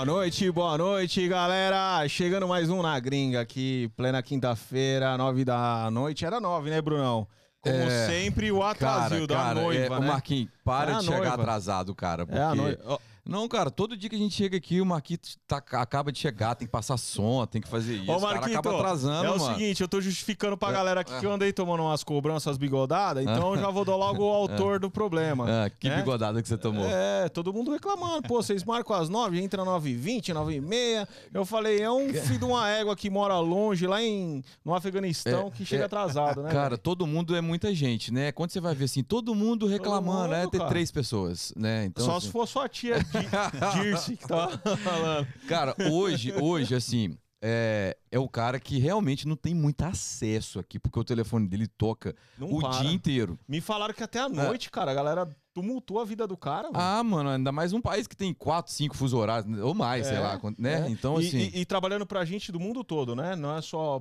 Boa noite, boa noite, galera. Chegando mais um na gringa aqui, plena quinta-feira, nove da noite. Era nove, né, Brunão? Como É, sempre, o atrasil da cara, noiva, é, né? Marquinhos, para É de chegar noiva. atrasado, cara. Porque... É a noiva. Não, cara, todo dia que a gente chega aqui, o Marquinhos tá- acaba de chegar, tem que passar som, tem que fazer isso. Ô, o cara Marquito, acaba atrasando, é o mano. seguinte, eu tô justificando pra galera aqui que eu andei tomando umas cobranças bigodadas, então eu já vou dar logo o autor do problema. Ah, que né? bigodada que você tomou. É, todo mundo reclamando. Pô, vocês marcam às nove, entra nove e vinte, nove e meia. Eu falei, é um filho de uma égua que mora longe, lá em, no Afeganistão, É, que chega é, atrasado, né? Cara, velho? todo mundo é muita gente, né? Quando você vai ver assim, todo mundo reclamando, é mundo, ter cara. três pessoas, né? Então, Só assim, se for sua tia Dirce que tá falando. Cara, hoje, hoje, assim, é, é o cara que realmente não tem muito acesso aqui, porque o telefone dele toca Não o para. dia inteiro. Me falaram que até a noite, cara, a galera tumultua a vida do cara. mano. Ah, mano, ainda mais um país que tem quatro, cinco fuso horários, ou mais, sei É, lá, quant- né? é. Então, E- assim. E, e trabalhando pra gente do mundo todo, né? Não é só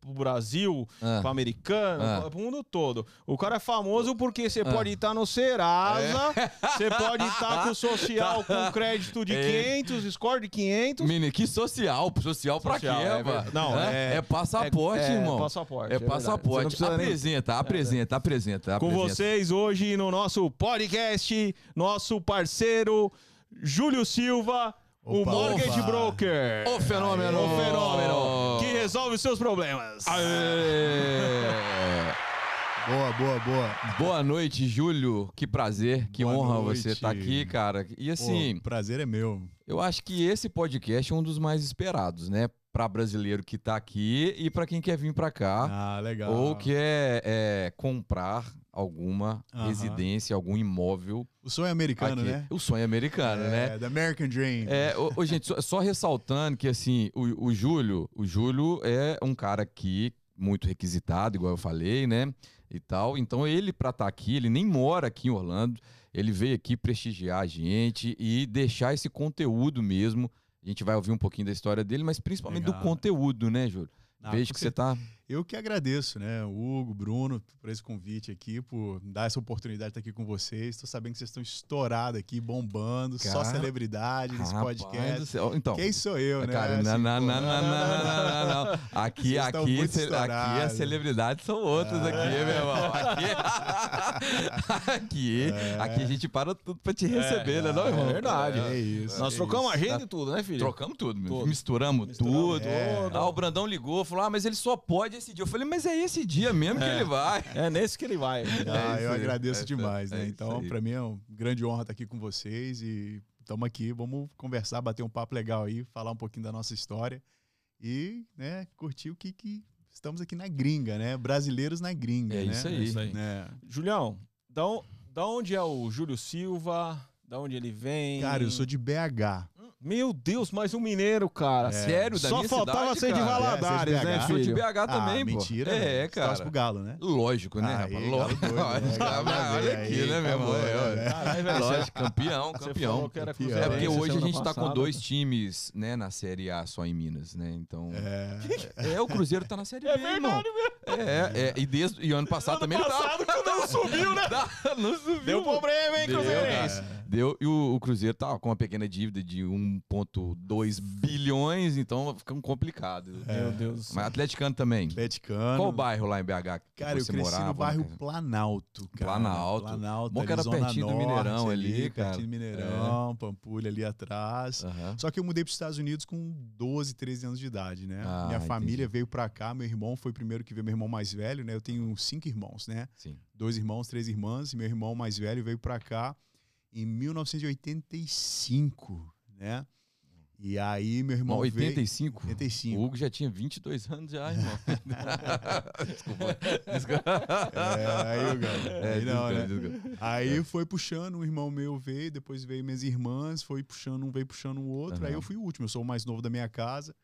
pro Brasil, Ah. pro americano, Ah. pro- pro mundo todo. O cara é famoso porque você pode estar no Serasa, você pode estar com o social com crédito de É. 500, score de 500. Menino, que social? Social pra Social, quê, é mano? Não, é, é- é passaporte, é- é irmão. passaporte, É, é. Você não passaporte. precisa nem- apresenta, apresenta, apresenta, Com apresenta. vocês hoje no nosso podcast, nosso parceiro Júlio Silva, o Opa, Mortgage opa. Broker. O fenômeno! O fenômeno que resolve os seus problemas. Aê! Boa, boa, boa. Boa noite, Júlio. Que prazer, que Boa honra noite. você estar aqui, cara. E assim, Pô, prazer é meu. eu acho que esse podcast é um dos mais esperados, né? Pra brasileiro que tá aqui e pra quem quer vir pra cá. Ah, legal. Ou quer é, comprar alguma Aham. residência, algum imóvel. O sonho americano, aqui. né? O sonho americano, é, né? The American Dream. É, ô, ô, gente, só, só ressaltando que assim, o, o Júlio, o Júlio é um cara aqui muito requisitado, igual eu falei, né? E tal. Então ele pra estar aqui, ele nem mora aqui em Orlando. Ele veio aqui prestigiar a gente e deixar esse conteúdo mesmo. A gente vai ouvir um pouquinho da história dele, mas principalmente do Legal. conteúdo, né, Júlio? Vejo que você tá. Eu que agradeço, né? Hugo, Bruno, por esse convite aqui, por dar essa oportunidade de estar aqui com vocês. Estou sabendo que vocês estão estourados aqui, bombando, só Cara, celebridade nesse podcast. céu. Então, Quem sou eu, né? Cara, não, Assim, não, pô, não, não, não, não, não, não, não. Aqui, aqui, ce- aqui as celebridades são outras aqui, meu irmão. Aqui, aqui, aqui a gente para tudo pra te receber, né, não, irmão? é verdade. É isso. Nós é trocamos isso. agenda e tudo, né, filho? Trocamos tudo, meu. Tudo. misturamos, Misturamos tudo. tudo. Ah, o Brandão ligou, falou: ah, mas ele só pode esse dia. Eu falei, mas é esse dia mesmo que ele vai. É nesse que ele vai. Ah, É eu agradeço é demais, né? é então, para mim é uma grande honra estar aqui com vocês e estamos aqui, vamos conversar, bater um papo legal aí, falar um pouquinho da nossa história e, né, curtir o que, que estamos aqui na gringa, né? Brasileiros na gringa, É né? isso aí. É isso aí. É. Julião, da, da onde é o Júlio Silva? Da onde ele vem? Cara, eu sou de BH. Meu Deus, mais um mineiro, cara. É. Sério, da Só minha faltava cidade, ser de. Valadares, É, é de né, BH? Sou de filho? BH também, ah, pô. mentira. É, torce cara. pro Galo, né? Lógico, né, Ah, rapaz? aí, Lógico. galo doido, né? Ah, Olha doido, aqui, aí, né, meu irmão? acabou, É, né? Caralho, velho, Lógico, campeão, Você campeão. falou que era Campeão. É porque cruzeirense hoje a gente tá com passada. dois times, né, na Série A só em Minas, né? Então. É, É, o Cruzeiro tá na Série É B, irmão. verdade mesmo. É, é, e desde e ano passado Ano também ele passado tava. que não subiu, né? Tá, não subiu. Deu problema, hein, Cruzeirense? cara. Deu, e o, Cruzeiro tá com uma pequena dívida de 1,2 bilhões, então fica complicado. Meu Deus. Mas atleticano também. Atleticano. Qual o bairro lá em BH que Cara, eu cresci morava? no bairro? Planalto, cara. Planalto. Planalto. Bom que ali, era Zona pertinho do Mineirão ali, cara. Pertinho do Mineirão, Pampulha ali atrás. Só que eu mudei para os Estados Unidos com 12, 13 anos de idade, né? Ah, Minha entendi. família veio para cá, meu irmão foi o primeiro que veio, meu irmão mais velho, né? Eu tenho cinco irmãos, né? Sim. Dois irmãos, três irmãs, e meu irmão mais velho veio para cá em 1985, né? E aí meu irmão Bom, veio... 85? 85. O Hugo já tinha 22 anos já, irmão. Desculpa. Desculpa. É, aí, o cara. É, aí não, né? desculpa. Aí foi puxando, um irmão meu veio, depois veio minhas irmãs, foi puxando um, veio puxando o outro. Aí Aham. eu fui o último, eu sou o mais novo da minha casa.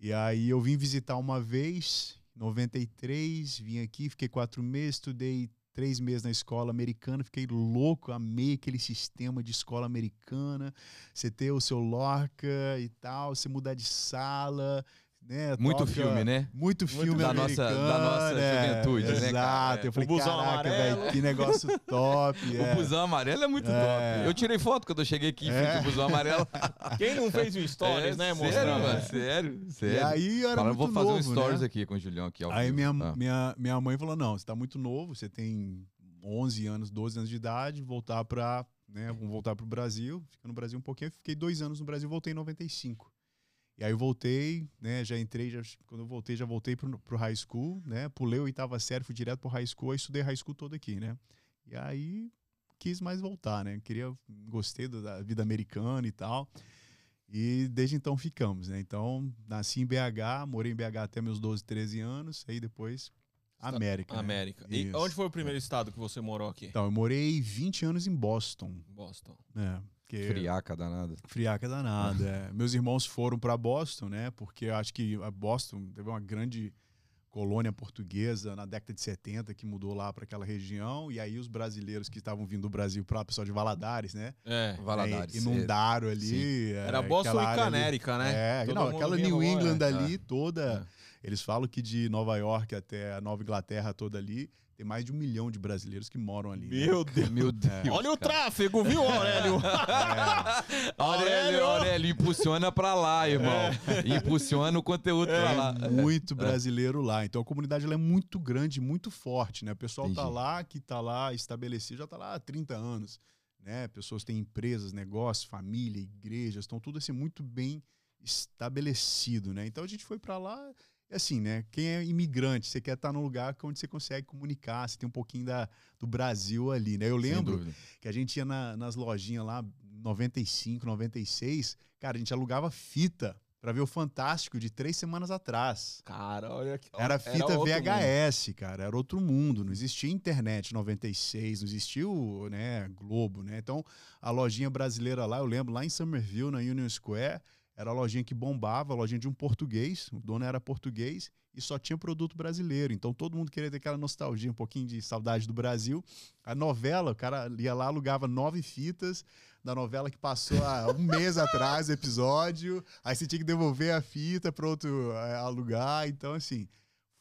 E aí eu vim visitar uma vez, em 93, vim aqui, fiquei quatro meses, estudei três meses na escola americana, fiquei louco, amei aquele sistema de escola americana. Você ter o seu Lorca e tal, você mudar de sala, né? Muito toca filme, né? Muito filme da nossa- da nossa é, juventude, né, Exato. cara? Eu falei, O busão caraca, amarelo. velho, que negócio top. é. O busão amarelo é muito É. top. Eu tirei foto quando eu cheguei aqui É. ao busão amarelo. Quem não fez um stories, É, né, Sério, mostrando? mano, sério, sério. E aí eu era Fala, eu muito vou fazer novo, um stories né? aqui com o Julião aqui. ao Aí minha, Ah. minha, minha mãe falou: não, você tá muito novo, você tem 11 anos, 12 anos de idade, voltar para né, vamos voltar pro Brasil. Fica no Brasil um pouquinho, fiquei dois anos no Brasil, voltei em 95. E aí eu voltei, né, já entrei, já, quando eu voltei, já voltei pro, pro high school, né, pulei a oitava série, fui direto pro high school, aí estudei high school todo aqui, né. E aí quis mais voltar, né, queria, gostei da vida americana e tal. E desde então ficamos, né? Então, nasci em BH, morei em BH até meus 12, 13 anos, aí depois América. né? América. E Isso. onde foi o primeiro estado que você morou aqui? Então, eu morei 20 anos em Boston, Boston. né? Que Friaca danada. friaca danada. é. Meus irmãos foram para Boston, né? Porque eu acho que a Boston teve uma grande colônia portuguesa na década de 70 que mudou lá para aquela região e aí os brasileiros que estavam vindo do Brasil para pessoal de Valadares, né? É. Valadares. Aí inundaram ali. Sim. é, Era Boston e ali. Canérica, né? É, Todo não, aquela New no- England é, ali toda. É. Eles falam que de Nova York até a Nova Inglaterra toda ali, tem mais de um milhão de brasileiros que moram ali. né? Meu Deus. Meu Deus. Olha o tráfego, viu, Aurélio? É, Aurélio, Aurélio, impulsiona pra lá, irmão. Impulsiona o conteúdo pra lá. é muito brasileiro lá. Então a comunidade ela é muito grande, muito forte, né? O pessoal tá Entendi. lá, que tá lá estabelecido, já tá lá há 30 anos, né? Pessoas têm empresas, negócios, família, igrejas, estão tudo assim muito bem estabelecido, né? Então a gente foi para lá, e assim, né? Quem é imigrante, você quer estar num lugar onde você consegue comunicar, você tem um pouquinho da, do Brasil ali, né? Eu lembro que a gente ia na- nas lojinhas lá, 95, 96, cara, a gente alugava fita pra ver o Fantástico de três semanas atrás. Cara, olha aqui. Era fita outro VHS, cara, era outro mundo, não existia internet 96, não existia o né, Globo, né? Então, a lojinha brasileira lá, eu lembro, lá em Somerville, na Union Square, era a lojinha que bombava, a lojinha de um português, o dono era português e só tinha produto brasileiro. Então, todo mundo queria ter aquela nostalgia, um pouquinho de saudade do Brasil. A novela, o cara ia lá, alugava nove fitas da novela que passou há um mês atrás, o episódio. Aí você tinha que devolver a fita para outro eh, alugar. Então, assim,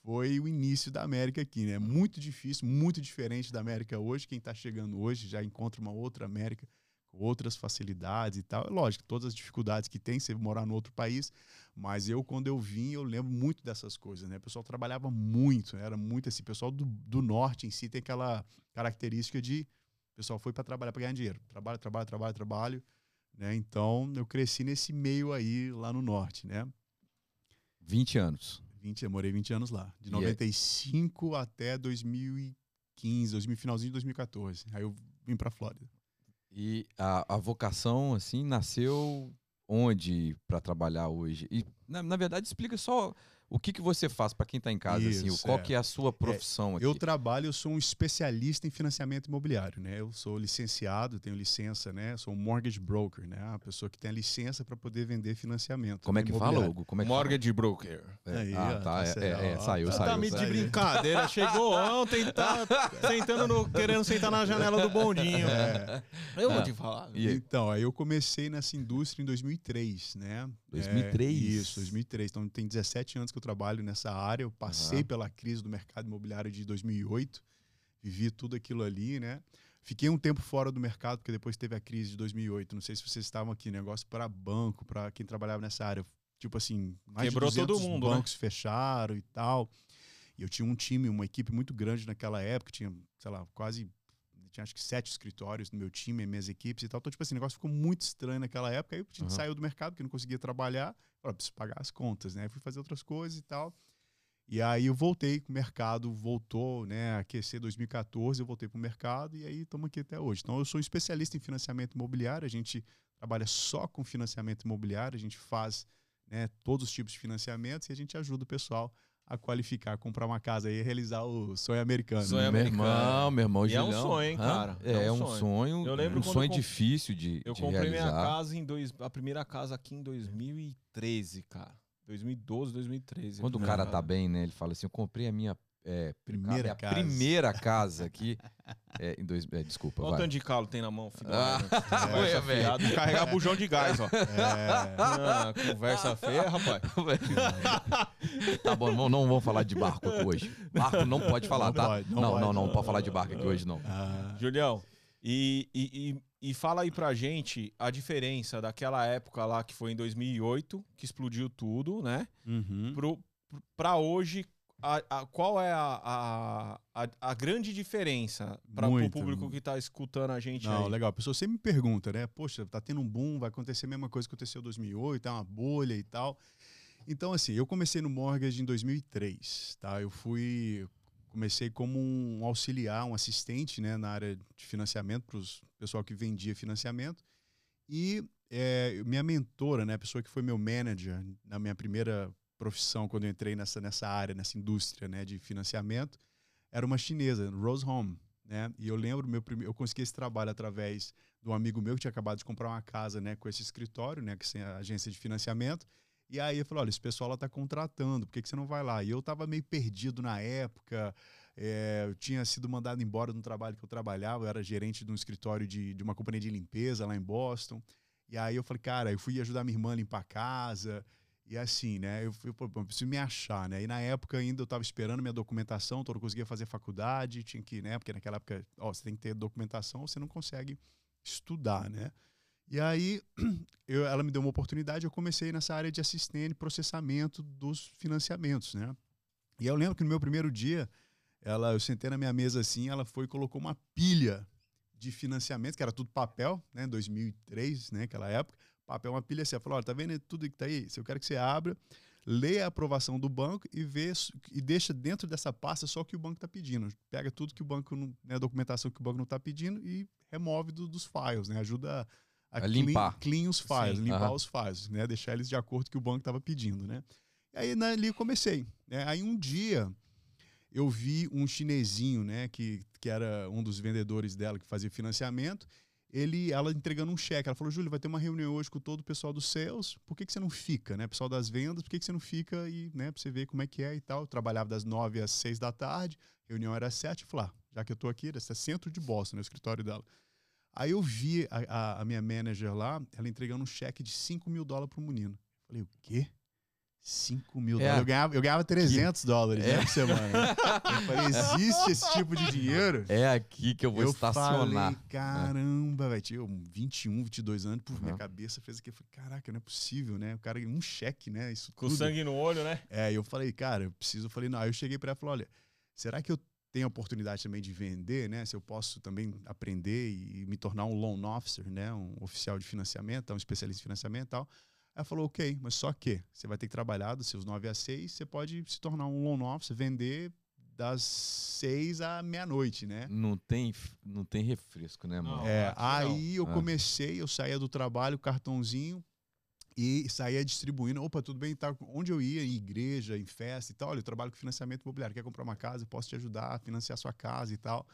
foi o início da América aqui, né? Muito difícil, muito diferente da América hoje. Quem está chegando hoje já encontra uma outra América com outras facilidades e tal. É lógico, todas as dificuldades que tem você morar no outro país, mas eu, quando eu vim, eu lembro muito dessas coisas, né? O pessoal trabalhava muito, era muito assim. O pessoal do, do norte em si tem aquela característica de o pessoal foi para trabalhar para ganhar dinheiro. Trabalho, trabalho, trabalho, trabalho. Né? Então, eu cresci nesse meio aí lá no norte, né? 20 anos. 20, eu morei 20 anos lá. De E é- 95 até 2015, 2000, finalzinho de 2014. Aí eu vim pra Flórida. E a, a vocação, assim, nasceu onde pra trabalhar hoje? E, na, na verdade, explica só o que, que você faz pra quem tá em casa, assim, o- Isso, qual é. que é a sua profissão aqui. Eu trabalho, eu sou um especialista em financiamento imobiliário, né? Eu sou licenciado, tenho licença, né? Sou um mortgage broker, né? A pessoa que tem a licença para poder vender financiamento. Como é que fala. Hugo? Como é que fala? Mortgage Broker. É. Aí, ah, tá, tá é, certo, é, é, saiu, tá- Você saiu. tá me de saiu. brincadeira. Chegou ontem, tá sentando no, querendo sentar na janela do bondinho. É. Eu vou Ah. te falar. E? Então, aí eu comecei nessa indústria em 2003, né? 2003? É, isso, 2003. Então tem 17 anos que eu trabalho nessa área. Eu passei Aham. pela crise do mercado imobiliário de 2008, vivi tudo aquilo ali, né? Fiquei um tempo fora do mercado, porque depois teve a crise de 2008. Não sei se vocês estavam aqui, negócio para banco, para quem trabalhava nessa área. Tipo assim, mais Quebrou de 200 todo mundo, né? bancos fecharam e tal. E eu tinha um time, uma equipe muito grande naquela época, tinha, sei lá, quase tinha acho que sete escritórios no meu time, minhas equipes e tal. Então, tipo assim, o negócio ficou muito estranho naquela época. Aí a gente Aham. saiu do mercado, porque não conseguia trabalhar. Falei, preciso pagar as contas, né? Fui fazer outras coisas e tal. E aí eu voltei, o mercado voltou, né? Aquecer 2014, eu voltei para o mercado e aí estamos aqui até hoje. Então, eu sou especialista em financiamento imobiliário. A gente trabalha só com financiamento imobiliário. A gente faz né, todos os tipos de financiamentos e a gente ajuda o pessoal a qualificar, comprar uma casa e realizar o sonho americano. Sonho né? meu americano. irmão, meu irmão E é um sonho, hein, cara? É, É é um um sonho. sonho, Eu lembro um quando sonho eu comp- difícil de, Eu de comprei minha realizar. casa em dois, a primeira casa aqui em 2013, cara. 2012, 2013. Quando o a cara tá bem, né? Ele fala assim: Eu comprei a minha é, Primeira casa. primeira casa aqui. É, em dois, é, desculpa, Olha o tanto de calo tem na mão, filho. Ah, velho. fiada, Carregar bujão de gás, ó. É, Ah, conversa feia, rapaz. tá bom, não, não vamos falar de barco aqui hoje. Barco não pode falar, Não tá? pode, não não, pode. não, não, pode falar de barco aqui hoje, não. ah, Julião, e, e, e, e fala aí pra gente a diferença daquela época lá que foi em 2008, que explodiu tudo, né? uhum. Pro, pra hoje, a, a- qual é a, a, a, grande diferença para o público que tá escutando a gente Não, aí? legal. A pessoa sempre me pergunta, né? Poxa, tá tendo um boom, vai acontecer a mesma coisa que aconteceu em 2008, é uma bolha e tal. Então, assim, eu comecei no Mortgage em 2003, tá? Eu fui... Comecei como um auxiliar, um assistente, né? Na área de financiamento, para o pessoal que vendia financiamento. E é, minha mentora, né? A pessoa que foi meu manager na minha primeira profissão, quando eu entrei nessa, nessa área, nessa indústria, né? De financiamento, era uma chinesa, Rose Home, né? E eu lembro, meu prime... eu consegui esse trabalho através de um amigo meu que tinha acabado de comprar uma casa, né, com esse escritório, né, que é agência de financiamento. E aí eu falei, olha, esse pessoal lá tá contratando, por que, que você não vai lá? E eu tava meio perdido na época, é, eu tinha sido mandado embora no trabalho que eu trabalhava, eu era gerente de um escritório de, de uma companhia de limpeza lá em Boston. E aí eu falei, cara, eu fui ajudar minha irmã a limpar a casa, e assim, né? Eu, eu, preciso me achar, né? E na época ainda eu estava esperando minha documentação, então eu não conseguia fazer faculdade, tinha que, né? Porque naquela época, ó, você tem que ter documentação, você não consegue estudar, né? E aí eu- ela me deu uma oportunidade, eu comecei nessa área de assistente, processamento dos financiamentos, né? E eu lembro que no meu primeiro dia, ela, eu sentei na minha mesa assim, ela foi e colocou uma pilha de financiamento, que era tudo papel, né? 2003, né? Aquela época papel, uma pilha assim. Falou: olha, tá vendo tudo que tá aí? Se eu quero que você abra, leia a aprovação do banco e vê e deixa dentro dessa pasta só o que o banco está pedindo. Pega tudo que o banco, não, né, a documentação que o banco não está pedindo e remove do- dos files, né? Ajuda a, A clean- limpar. Clean, os files, Sim. limpar Aham. os files, né? Deixar eles de acordo com o que o banco estava pedindo, né? E aí ali eu comecei. Né? Aí um dia eu vi um chinesinho, né, que, que era um dos vendedores dela que fazia financiamento, ele, ela entregando um cheque. Ela falou, Júlio, vai ter uma reunião hoje com todo o pessoal dos sales, por que, que você não fica, né? Pessoal das vendas, por que, que você não fica e, né, pra você ver como é que é e tal. Eu trabalhava das nove às seis da tarde, reunião era às sete, eu falei, ah, já que eu tô aqui, esse é centro de Boston, no escritório dela. Aí eu vi a, a- a minha manager lá, ela entregando um cheque de 5 mil dólares pro menino. Eu falei, o quê? 5 mil É. dólares. Eu ganhava, eu ganhava 300 dólares né, É. por semana. Eu falei, existe esse tipo de dinheiro? É aqui que eu vou eu estacionar. falei, caramba, velho. Tinha um 21, 22 anos, por minha Uhum. cabeça fez aqui. Eu falei, caraca, não é possível, né? O cara, um cheque, né? Isso Com tudo. sangue no olho, né? É, eu falei, cara, eu preciso. Eu falei, não. Aí eu cheguei pra ela e falei, olha, será que eu tenho a oportunidade também de vender, né? Se eu posso também aprender e me tornar um loan officer, né? Um oficial de financiamento, um especialista em financiamento e tal. Aí ela falou, ok, mas só que você vai ter que trabalhar dos seus 9 às 6, você pode se tornar um loan officer, vender das 6 à meia-noite, né? Não tem, não tem refresco, né, mano? Não. É, não. aí eu Ah. comecei, eu saía do trabalho, cartãozinho, e saía distribuindo. Opa, tudo bem? Tá, onde eu ia, em igreja, em festa e tal. Olha, eu trabalho com financiamento imobiliário. Quer comprar uma casa? Eu posso te ajudar a financiar a sua casa e tal.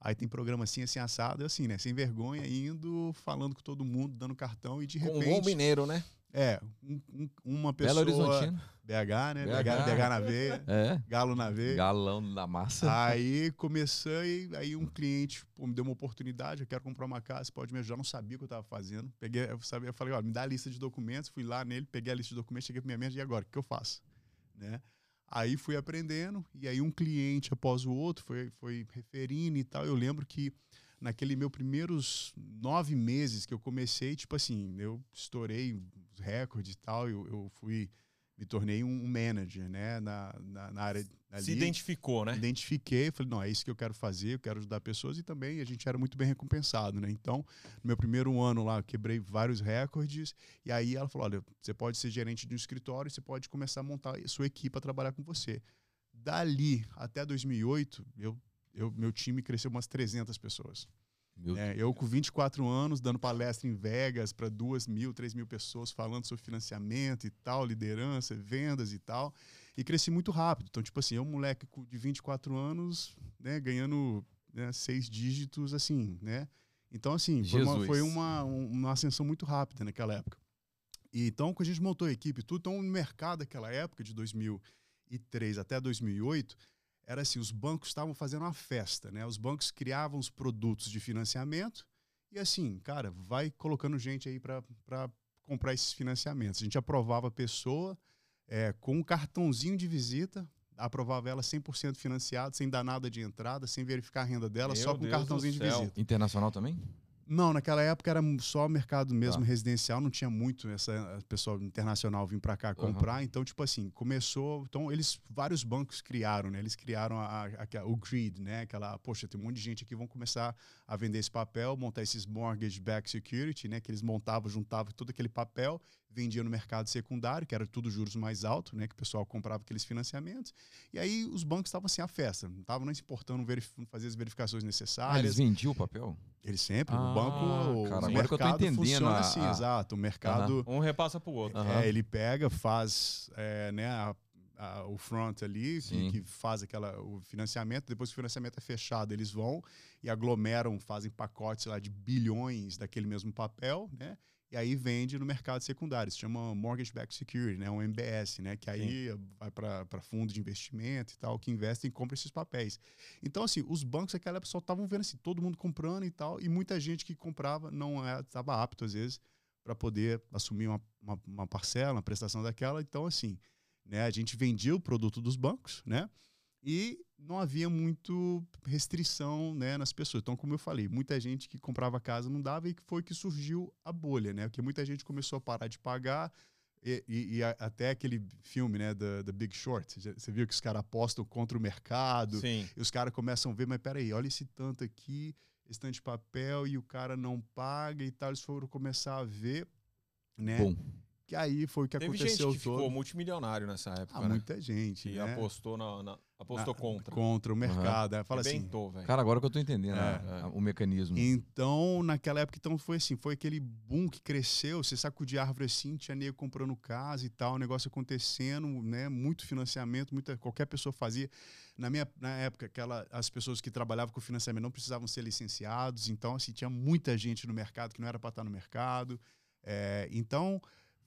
Aí tem programa assim, assim, assado, e assim, né? Sem vergonha, indo, falando com todo mundo, dando cartão e de Com um repente. bom mineiro, né? É, um- um- uma Belo pessoa. Horizontino. BH, né? BH. BH, BH na veia, É. galo na veia. Galão da massa. Aí comecei, aí um cliente pô, me deu uma oportunidade, eu quero comprar uma casa, pode me ajudar? Eu não sabia o que eu estava fazendo. Peguei, eu, sabia, eu falei, ó, me dá a lista de documentos, fui lá nele, peguei a lista de documentos, cheguei para minha mente, e agora, o que eu faço? Né? Aí fui aprendendo, e aí um cliente após o outro foi, foi referindo e tal. Eu lembro que naquele meu primeiros nove meses que eu comecei, tipo assim, eu estourei os recordes e tal, eu, eu fui, me tornei um manager, né, na, na, na área ali Se identificou, né? identifiquei, falei, não, é isso que eu quero fazer, eu quero ajudar pessoas e também a gente era muito bem recompensado, né? Então, no meu primeiro ano lá, eu quebrei vários recordes e aí ela falou, olha, você pode ser gerente de um escritório, você pode começar a montar a sua equipe para trabalhar com você. Dali até 2008, eu, eu, meu time cresceu umas 300 pessoas. Meu É, eu com 24 anos, dando palestra em Vegas para duas mil, três mil pessoas, falando sobre financiamento e tal, liderança, vendas e tal. E cresci muito rápido. Então, tipo assim, eu, moleque de 24 anos, né, ganhando né, seis dígitos, assim, né? Então, assim, foi, uma, foi uma, um- uma ascensão muito rápida naquela época. E então, quando a gente montou a equipe, tudo, então, no mercado daquela época, de 2003 até 2008, era assim, os bancos estavam fazendo uma festa, né? Os bancos criavam os produtos de financiamento e assim, cara, vai colocando gente aí para comprar esses financiamentos. A gente aprovava a pessoa é, com um cartãozinho de visita, aprovava ela 100% financiado, sem dar nada de entrada, sem verificar a renda dela, Meu só com Deus cartãozinho de visita. Internacional também? Não, naquela época era só mercado mesmo Tá. residencial, não tinha muito essa pessoa internacional vir para cá comprar. Então, tipo assim, começou. Então, eles vários bancos criaram, né? Eles criaram a, a- o grid, né? Aquela, poxa, tem um monte de gente aqui vão começar a vender esse papel, montar esses mortgage backed security, né? Que eles montavam, juntavam todo aquele papel, vendiam no mercado secundário, que era tudo juros mais altos, né? Que o pessoal comprava aqueles financiamentos. E aí os bancos estavam assim à festa, não estavam nem se importando, fazer as verificações Ah, necessárias. eles vendiam o papel? Eles sempre, Ah, o banco, o cara, o agora que eu tô mercado funciona a- assim, a- exato. O mercado, Um repassa pro outro. Aham. é, ele pega, faz é, né, a- a- o front ali, que, que faz aquela, o financiamento. Depois que o financiamento é fechado, eles vão e aglomeram, fazem pacotes lá de bilhões daquele mesmo papel, né? E aí vende no mercado secundário. Isso chama Mortgage Backed Security, né? Um MBS, né? Que aí vai para fundo de investimento e tal, que investem e compram esses papéis. Então, assim, os bancos naquela época só estavam vendo assim, todo mundo comprando e tal, e muita gente que comprava não estava apto, às vezes, para poder assumir uma, uma, uma parcela, uma prestação daquela. Então, assim, né, a gente vendia o produto dos bancos, né? E não havia muito restrição né, nas pessoas. Então, como eu falei, muita gente que comprava casa não dava e foi que surgiu a bolha, né? Porque muita gente começou a parar de pagar e, e- e até aquele filme, né, da The Big Short. Você viu que os caras apostam contra o mercado Sim. e os caras começam a ver, mas peraí, olha esse tanto aqui, esse tanto de papel e o cara não paga e tal. Eles foram começar a ver, né? Bom, Que aí foi o que Teve gente aconteceu que todo. ficou multimilionário nessa época, Ah, né? muita gente, Que né? apostou, na, na- apostou Na- contra. contra o mercado. Aí Fala assim. Cara, agora que eu tô entendendo É. a- a- o mecanismo. Então, naquela época, então foi assim, foi aquele boom que cresceu, você sacudia árvore assim, tinha nego comprando casa e tal, o negócio acontecendo, né? Muito financiamento, muita, qualquer pessoa fazia. Na minha na época, aquela, as pessoas que trabalhavam com financiamento não precisavam ser licenciados, então assim, tinha muita gente no mercado que não era para estar no mercado. É, então,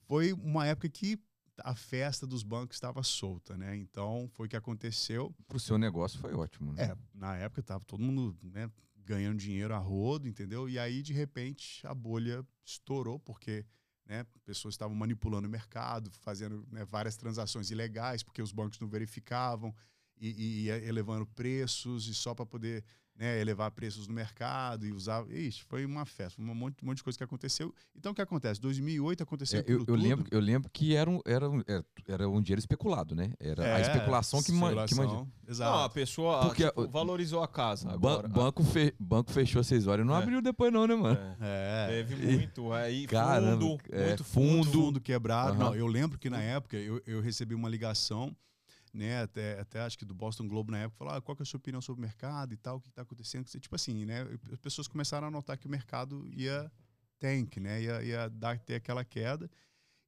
foi uma época que a festa dos bancos estava solta, né? Então, foi o que aconteceu. Pro seu negócio foi ótimo, né? É, na época tava todo mundo né, ganhando dinheiro a rodo, entendeu? E aí, de repente, a bolha estourou, porque né, pessoas estavam manipulando o mercado, fazendo né, várias transações ilegais, porque os bancos não verificavam, e, e ia elevando preços, e só para poder né, elevar preços no mercado e usar. Ixi, foi uma festa, um monte, um monte de coisa que aconteceu. Então, o que acontece? 2008 aconteceu É, eu, aquilo eu tudo. lembro, eu lembro que era um, era, um, era, um dinheiro especulado, né? Era a É, especulação que, man, que especulação, manja. Exato. Não, a pessoa Porque tipo, a- valorizou a casa. Ban- Agora, banco, fe- banco fechou às 6 horas e não É. abriu depois, não, né, mano? É, É. Teve muito. Aí, Caramba, fundo, é, muito fundo. fundo. fundo quebrado. Aham. Não, eu lembro que na época eu, eu recebi uma ligação, né, até, até acho que do Boston Globe na época, falou, ah, qual que é a sua opinião sobre o mercado e tal, o que está acontecendo? Tipo assim, né, as pessoas começaram a notar que o mercado ia tank, né, ia, ia dar, ter aquela queda.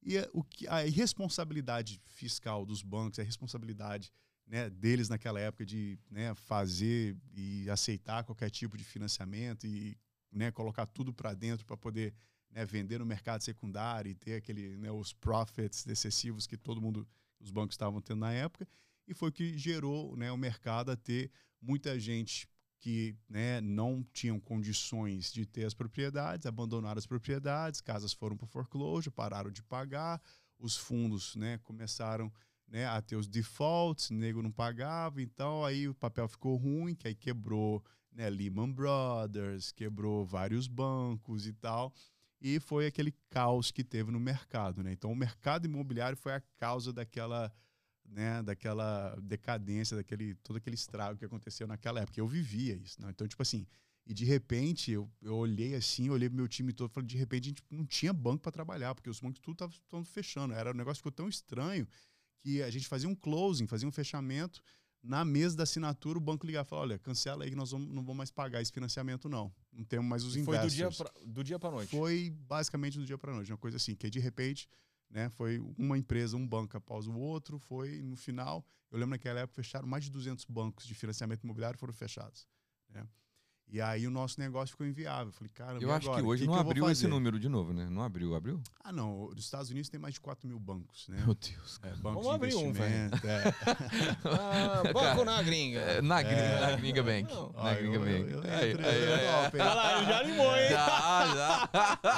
E a- o que, a irresponsabilidade fiscal dos bancos, a responsabilidade né, deles naquela época de né, fazer e aceitar qualquer tipo de financiamento e né, colocar tudo para dentro para poder né, vender no mercado secundário e ter aquele, né, os profits excessivos que todo mundo, os bancos estavam tendo na época, e foi o que gerou né, o mercado a ter muita gente que né, não tinham condições de ter as propriedades, abandonaram as propriedades, casas foram para foreclosure, pararam de pagar, os fundos né, começaram né, a ter os defaults, nego não pagava, então aí o papel ficou ruim, que aí quebrou né, Lehman Brothers, quebrou vários bancos e tal, e foi aquele caos que teve no mercado, né? Então o mercado imobiliário foi a causa daquela, né, daquela decadência, daquele todo aquele estrago que aconteceu naquela época. Eu vivia isso, né? Então tipo assim, e de repente eu, eu olhei assim, olhei pro meu time todo, falei, de repente a gente não tinha banco para trabalhar, porque os bancos tudo estavam fechando. Era um negócio ficou tão estranho que a gente fazia um closing, fazia um fechamento na mesa da assinatura, o banco ligava e falava, olha, cancela aí que nós vamos, não vamos mais pagar esse financiamento não. Não temos mais os E foi do dia, investors. pra, do dia pra noite. Foi basicamente do dia para noite, uma coisa assim, que de repente, né, foi uma empresa, um banco após o outro, foi no final, eu lembro naquela época fecharam mais de 200 bancos de financiamento imobiliário foram fechados, né? E aí o nosso negócio ficou inviável. Eu falei, cara, Eu acho que hoje não abriu esse número de novo, né? Não abriu, abriu? Ah, não. Nos Estados Unidos tem mais de 4 mil bancos, né? Meu Deus. É, bancos Vamos de abrir um, investimento, é. Ah, banco na gringa. É, na, gringa, na Gringa Bank. Não. Na Ó, Gringa eu- Bank. eu- eu Aí, entrei aí, no aí, golpe, hein? Olha lá, ele já animou, hein? Já, já.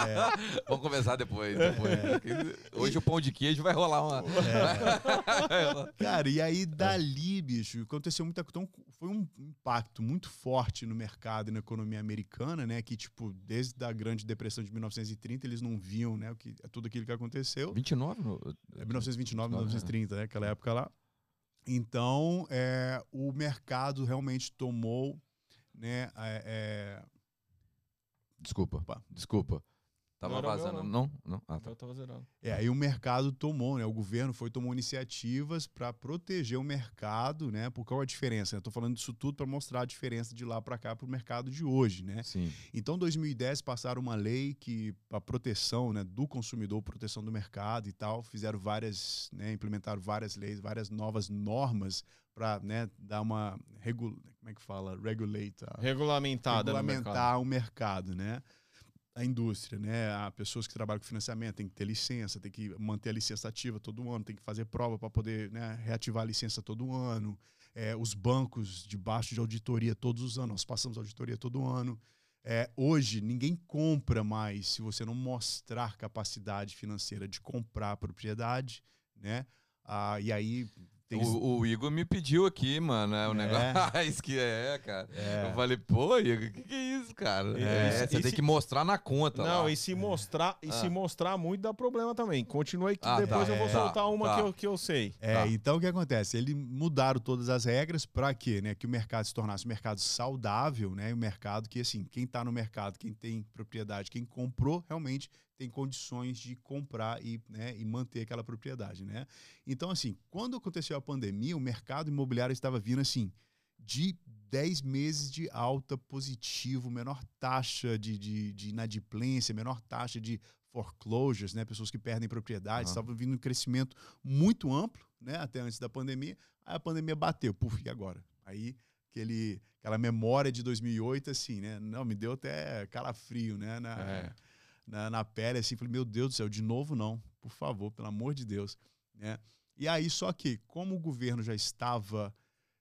É. Vamos conversar depois. depois. Hoje o pão de queijo vai rolar uma. Cara, e aí dali, bicho, aconteceu muita coisa. Então, foi um impacto muito forte no mercado e na economia americana, né? Que, tipo, desde a Grande Depressão de 1930, eles não viam, né? O que, tudo aquilo que aconteceu. 29? No... É 1929, né? 1930, né? Aquela época lá. Então, é, o mercado realmente tomou, né? é, é, Desculpa. Opa. Desculpa. Tava Não era meu, vazando. não. Não? Não? Ah, tá. Eu tava zerando. É, aí o mercado tomou, né? O governo foi tomou iniciativas para proteger o mercado, né? Por qual a diferença? Eu tô falando disso tudo para mostrar a diferença de lá para cá para o mercado de hoje, né? Sim. Então, em 2010 passaram uma lei que a proteção, né, do consumidor, proteção do mercado e tal, fizeram várias, né, implementaram várias leis, várias novas normas para, né, dar uma como é que fala, regulate, mercado. regulamentar o mercado, né? A indústria, né? Há pessoas que trabalham com financiamento tem que ter licença, tem que manter a licença ativa todo ano, tem que fazer prova para poder né, reativar a licença todo ano. É, os bancos debaixo de auditoria todos os anos, nós passamos auditoria todo ano. É, hoje, ninguém compra mais se você não mostrar capacidade financeira de comprar a propriedade, né? Ah, e aí tem O, o Igor me pediu aqui, mano. É o É. negócio. Ah, que é, cara. É. Eu falei, pô, Igor, o que, que é isso, cara? É, É, você tem se- que mostrar na conta. Não, lá. e se mostrar, e Ah. se mostrar muito dá problema também. Continua aí que Ah, depois tá, eu vou é. soltar uma Tá. que, eu, que eu sei. É, Tá. então o que acontece? Eles mudaram todas as regras para quê? Né? Que o mercado se tornasse um mercado saudável, né? Um mercado que, assim, quem está no mercado, quem tem propriedade, quem comprou, realmente tem condições de comprar e, né, e manter aquela propriedade, né? Então, assim, quando aconteceu a pandemia, o mercado imobiliário estava vindo, assim, de 10 meses de alta positivo, menor taxa de, de, de inadimplência, menor taxa de foreclosures, né? Pessoas que perdem propriedade, Aham. estava vindo um crescimento muito amplo, né? Até antes da pandemia. Aí a pandemia bateu, puf, e agora? Aí aquele, aquela memória de 2008, assim, né? Não, me deu até calafrio, né? Na, É. na, na pele, assim, falei, meu Deus do céu, de novo não, por favor, pelo amor de Deus, né? E aí, só que, como o governo já estava,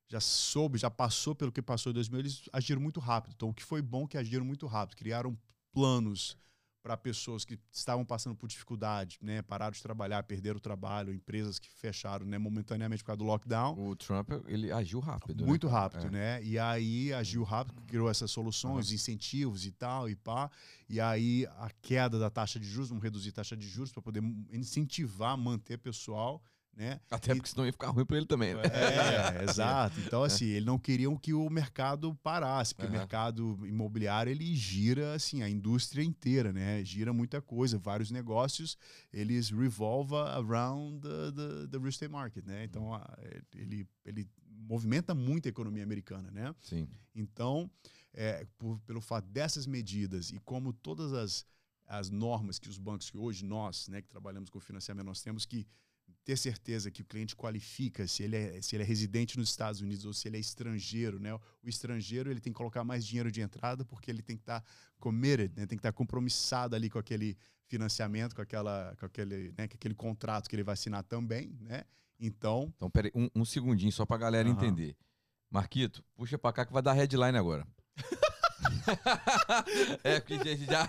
já soube, já passou pelo que passou em 2000, eles agiram muito rápido. Então, o que foi bom é que agiram muito rápido, criaram planos para pessoas que estavam passando por dificuldade, né? Pararam de trabalhar, perderam o trabalho, empresas que fecharam, né? Momentaneamente por causa do lockdown. O Trump, ele agiu rápido. né, Muito cara? rápido, É. né? E aí agiu rápido, criou essas soluções, incentivos e tal, e pá. E aí a queda da taxa de juros, vamos reduzir a taxa de juros para poder incentivar, manter pessoal, né? Até porque senão ia ficar ruim pra ele também. né? É, exato. Então, assim, eles não queriam que o mercado parasse, porque o Aham. mercado imobiliário, ele gira, assim, a indústria inteira, né? Gira muita coisa, vários negócios, eles revolve around the, the, the real estate market, né? Então, a- ele, ele movimenta muito a economia americana, né? Sim. Então, é, por- pelo fato dessas medidas e como todas as, as normas que os bancos, que hoje nós, né, que trabalhamos com financiamento, nós temos que ter certeza que o cliente qualifica se ele é, se ele é residente nos Estados Unidos ou se ele é estrangeiro, né? O estrangeiro ele tem que colocar mais dinheiro de entrada porque ele tem que estar committed, né? Tem que estar compromissado ali com aquele financiamento, com aquela, com aquele, né? Com aquele contrato que ele vai assinar também, né? Então, Então, peraí, um, um segundinho só pra galera Aham. entender. Marquito, puxa pra cá que vai dar headline agora. é, porque a gente já.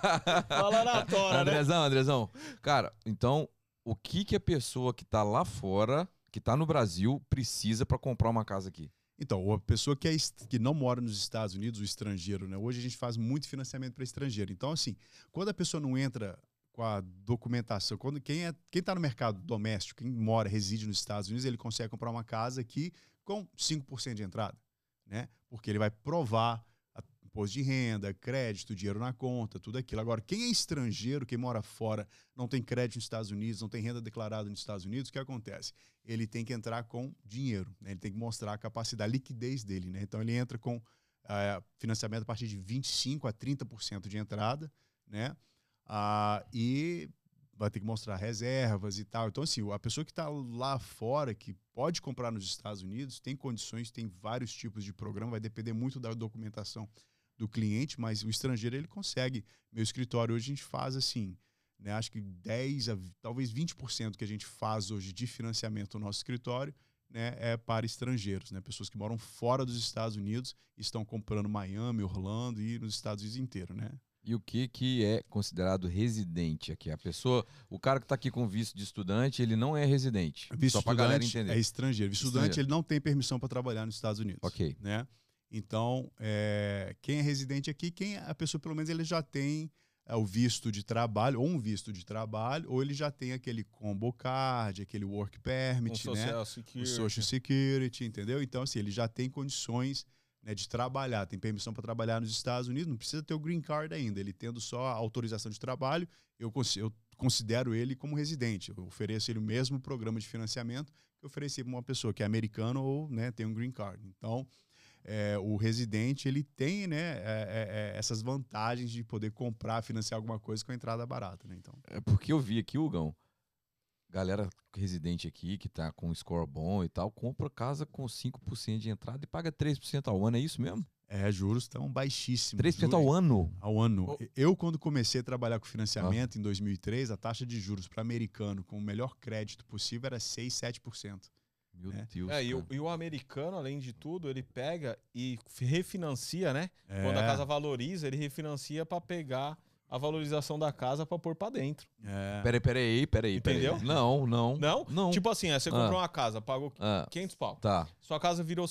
Fala na tora, né? Andrezão, Andrezão. Cara, então, o que que a pessoa que tá lá fora, que tá no Brasil, precisa pra comprar uma casa aqui? Então, a pessoa que, é, que não mora nos Estados Unidos, o estrangeiro, né? Hoje a gente faz muito financiamento para estrangeiro. Então, assim, quando a pessoa não entra com a documentação, quando quem é quem está no mercado doméstico, quem mora, reside nos Estados Unidos, ele consegue comprar uma casa aqui com 5% de entrada, né? Porque ele vai provar imposto de renda, crédito, dinheiro na conta, tudo aquilo. Agora, quem é estrangeiro, quem mora fora, não tem crédito nos Estados Unidos, não tem renda declarada nos Estados Unidos, o que acontece? ele tem que entrar com dinheiro, né? ele tem que mostrar a capacidade, a liquidez dele. Né? Então ele entra com eh, financiamento a partir de 25% a 30% de entrada, né? Ah, e vai ter que mostrar reservas e tal. Então, assim, a pessoa que está lá fora, que pode comprar nos Estados Unidos, tem condições, tem vários tipos de programa, vai depender muito da documentação do cliente, mas o estrangeiro ele consegue. Meu escritório hoje a gente faz assim, né, acho que 10 a talvez 20% que a gente faz hoje de financiamento no nosso escritório né, é para estrangeiros, né, pessoas que moram fora dos Estados Unidos e estão comprando Miami, Orlando e nos Estados Unidos inteiro, né? E o que, que é considerado residente aqui? A pessoa, o cara que está aqui com visto de estudante, ele não é residente. Visto só para galera entender. é estrangeiro. Visto estudante ele não tem permissão para trabalhar nos Estados Unidos. Ok. né? Então, é, quem é residente aqui, quem a pessoa pelo menos ele já tem é, o visto de trabalho, ou um visto de trabalho, ou ele já tem aquele combo card, aquele work permit, né? social O security. social security, entendeu? Então, assim, ele já tem condições né, de trabalhar, tem permissão para trabalhar nos Estados Unidos, não precisa ter o green card ainda. Ele tendo só a autorização de trabalho, eu, eu considero ele como residente. Eu ofereço ele o mesmo programa de financiamento que eu ofereci para uma pessoa que é americana ou né, tem um green card. Então, é, o residente ele tem né, é, é, é, essas vantagens de poder comprar, financiar alguma coisa com a entrada barata. Né? Então, É porque eu vi aqui, Hugão, galera residente aqui, que tá com score bom e tal, compra casa com 5% de entrada e paga 3% ao ano, é isso mesmo? é, juros estão baixíssimos. 3% Juros- ao ano? ao ano. Eu, quando comecei a trabalhar com financiamento em 2003, a taxa de juros para americano com o melhor crédito possível era 6, 7%. Meu É. Deus. É, e o, e o americano, além de tudo, ele pega e refinancia, né? É, Quando a casa valoriza, ele refinancia pra pegar a valorização da casa pra pôr pra dentro. é, Peraí, peraí, peraí. peraí. Entendeu? Não, não. Não? Não. Tipo assim, é, você comprou uma casa, pagou Ah, 500 pau. tá. Sua casa virou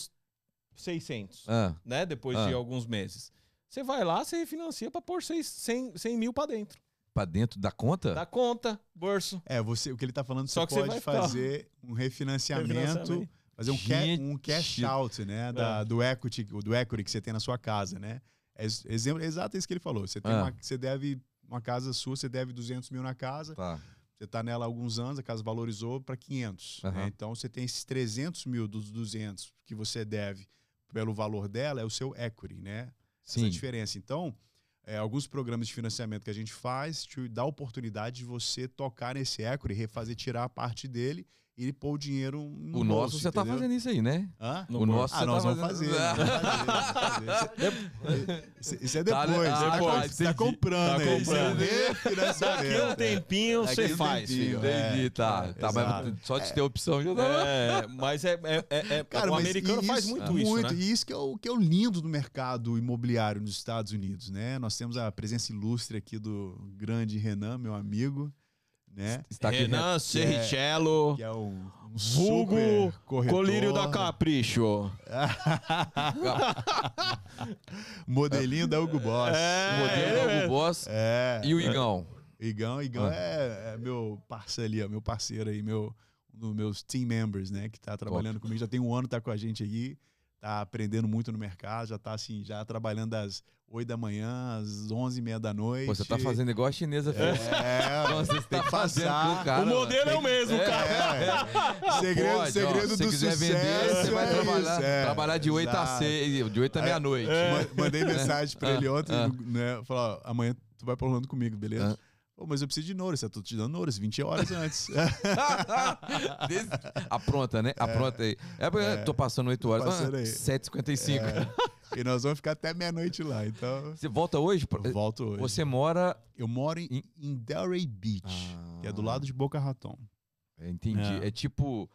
600, Ah, né? Depois Ah. de alguns meses. Você vai lá, você refinancia pra pôr 6, 100, 100 mil pra dentro. Pra dentro da conta? Dá conta, bolso. é, você, o que ele está falando, Só você que você pode ficar- fazer um refinanciamento, Refinanciamento. fazer um, ca- um cash out, né, da- É. do equity, do equity que você tem na sua casa, né? É ex- exemplo, é exato isso que ele falou. Você tem Ah. uma, você deve uma casa sua, você deve 200 mil na casa, Tá. Você está nela há alguns anos, a casa valorizou para 500. né? Aham. Então você tem esses 300 mil dos 200 que você deve pelo valor dela, é o seu equity, né? Essa Sim. diferença. Então, é, alguns programas de financiamento que a gente faz te dá a oportunidade de você tocar nesse equity, refazer, tirar a parte dele e pôr o dinheiro no O nosso bolso, você tá entendeu? fazendo isso aí, né? Hã? o nosso Ah, você nós tá vamos fazer. fazendo. vamos fazer. Isso, isso é Tá, depois. ah, você, tá, depois, você tá entendi. comprando Tá comprando. Isso é Daqui um é. tempinho você um faz, tempinho, filho. é. Entendi, tá. É, tá mas só de ter opção já dá. É, mas é, é, é- é- Cara, o mas americano isso- faz muito muito, isso, né? E isso que é, o, que é o lindo do mercado imobiliário nos Estados Unidos, né? Nós temos a presença ilustre aqui do grande Renan, meu amigo, né? Está aqui, né? Renan Serrichello, Que é um, um vulgo corretor. colírio da Capricho. Modelinho da Hugo Boss. É, O modelo do mesmo. Hugo Boss É. e o Igão. Igão, Igão Ah. é, é meu parceiro ali, meu parceiro aí, meu, um dos meus team members, né? Que tá trabalhando comigo, já tem um ano, tá com a gente aí, tá aprendendo muito no mercado, já tá assim, já trabalhando das 8 da manhã às 11 e meia da noite. Pô, você tá fazendo igual a chinesa fez. É, Nossa, você tem tá que fazendo passar. cara. o modelo é o mesmo, É, cara. É, segredo, Pode, ó, segredo se do você quiser sucesso. vender, você vai é trabalhar, isso, é, trabalhar de 8 a exato. 6, de 8 à meia-noite. Ma- Mandei mensagem pra ele ontem, ah. né? Falar, ó, amanhã tu vai pra Orlando comigo, beleza? Ah. Pô, mas eu preciso de Nourice, eu tô te dando Nourice 20 horas antes. Apronta, né? Apronta aí. É, porque eu tô passando 8 horas. passando Ah, aí. 7h55. É, e nós vamos ficar até meia-noite lá, então... Você volta hoje? volto hoje. Você mora. Eu moro em, Em- em Delray Beach, que é do lado de Boca Raton. É, entendi. É. É, tipo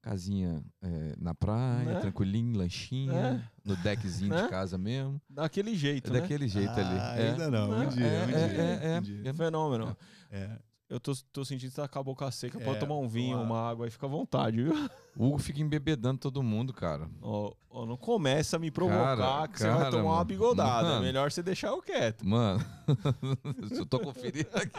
casinha é, na praia, Né? tranquilinho, lanchinho, É. no deckzinho Né? de casa mesmo. Daquele jeito, É né? daquele jeito Ah, ali. É. Ainda não, um dia, é, um dia. é, um dia. é. Fenômeno. É. Eu tô, tô sentindo que tá com a boca seca. É, Pode tomar um vinho, uma- uma água aí, fica à vontade, viu? O Hugo fica embebedando todo mundo, cara. Ó, ó, não começa a me provocar Cara, que você vai cara, tomar uma mano. bigodada. Mano. É melhor você deixar eu quieto. Mano, eu tô conferindo aqui.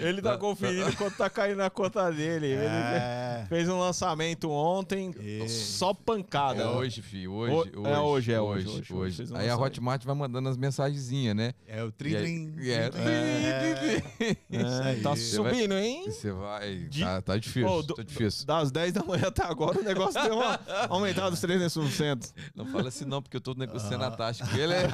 Ele tá Tá, conferindo quanto tá caindo na conta dele. Ele É. fez um lançamento ontem, E- só pancada. É hoje, filho. Hoje, Ho- hoje. é hoje, é hoje, hoje, hoje. hoje um Aí a. Hotmart vai mandando as mensagenzinhas, né? É o e é-. É, aí. tá subindo, hein? Você vai. De- Tá, tá difícil. Ô, do- tá difícil. Das 10 da manhã até agora, o negócio deu uma aumentada dos 300%. Não fala assim, não, porque eu tô negociando Ah. a taxa com ele. É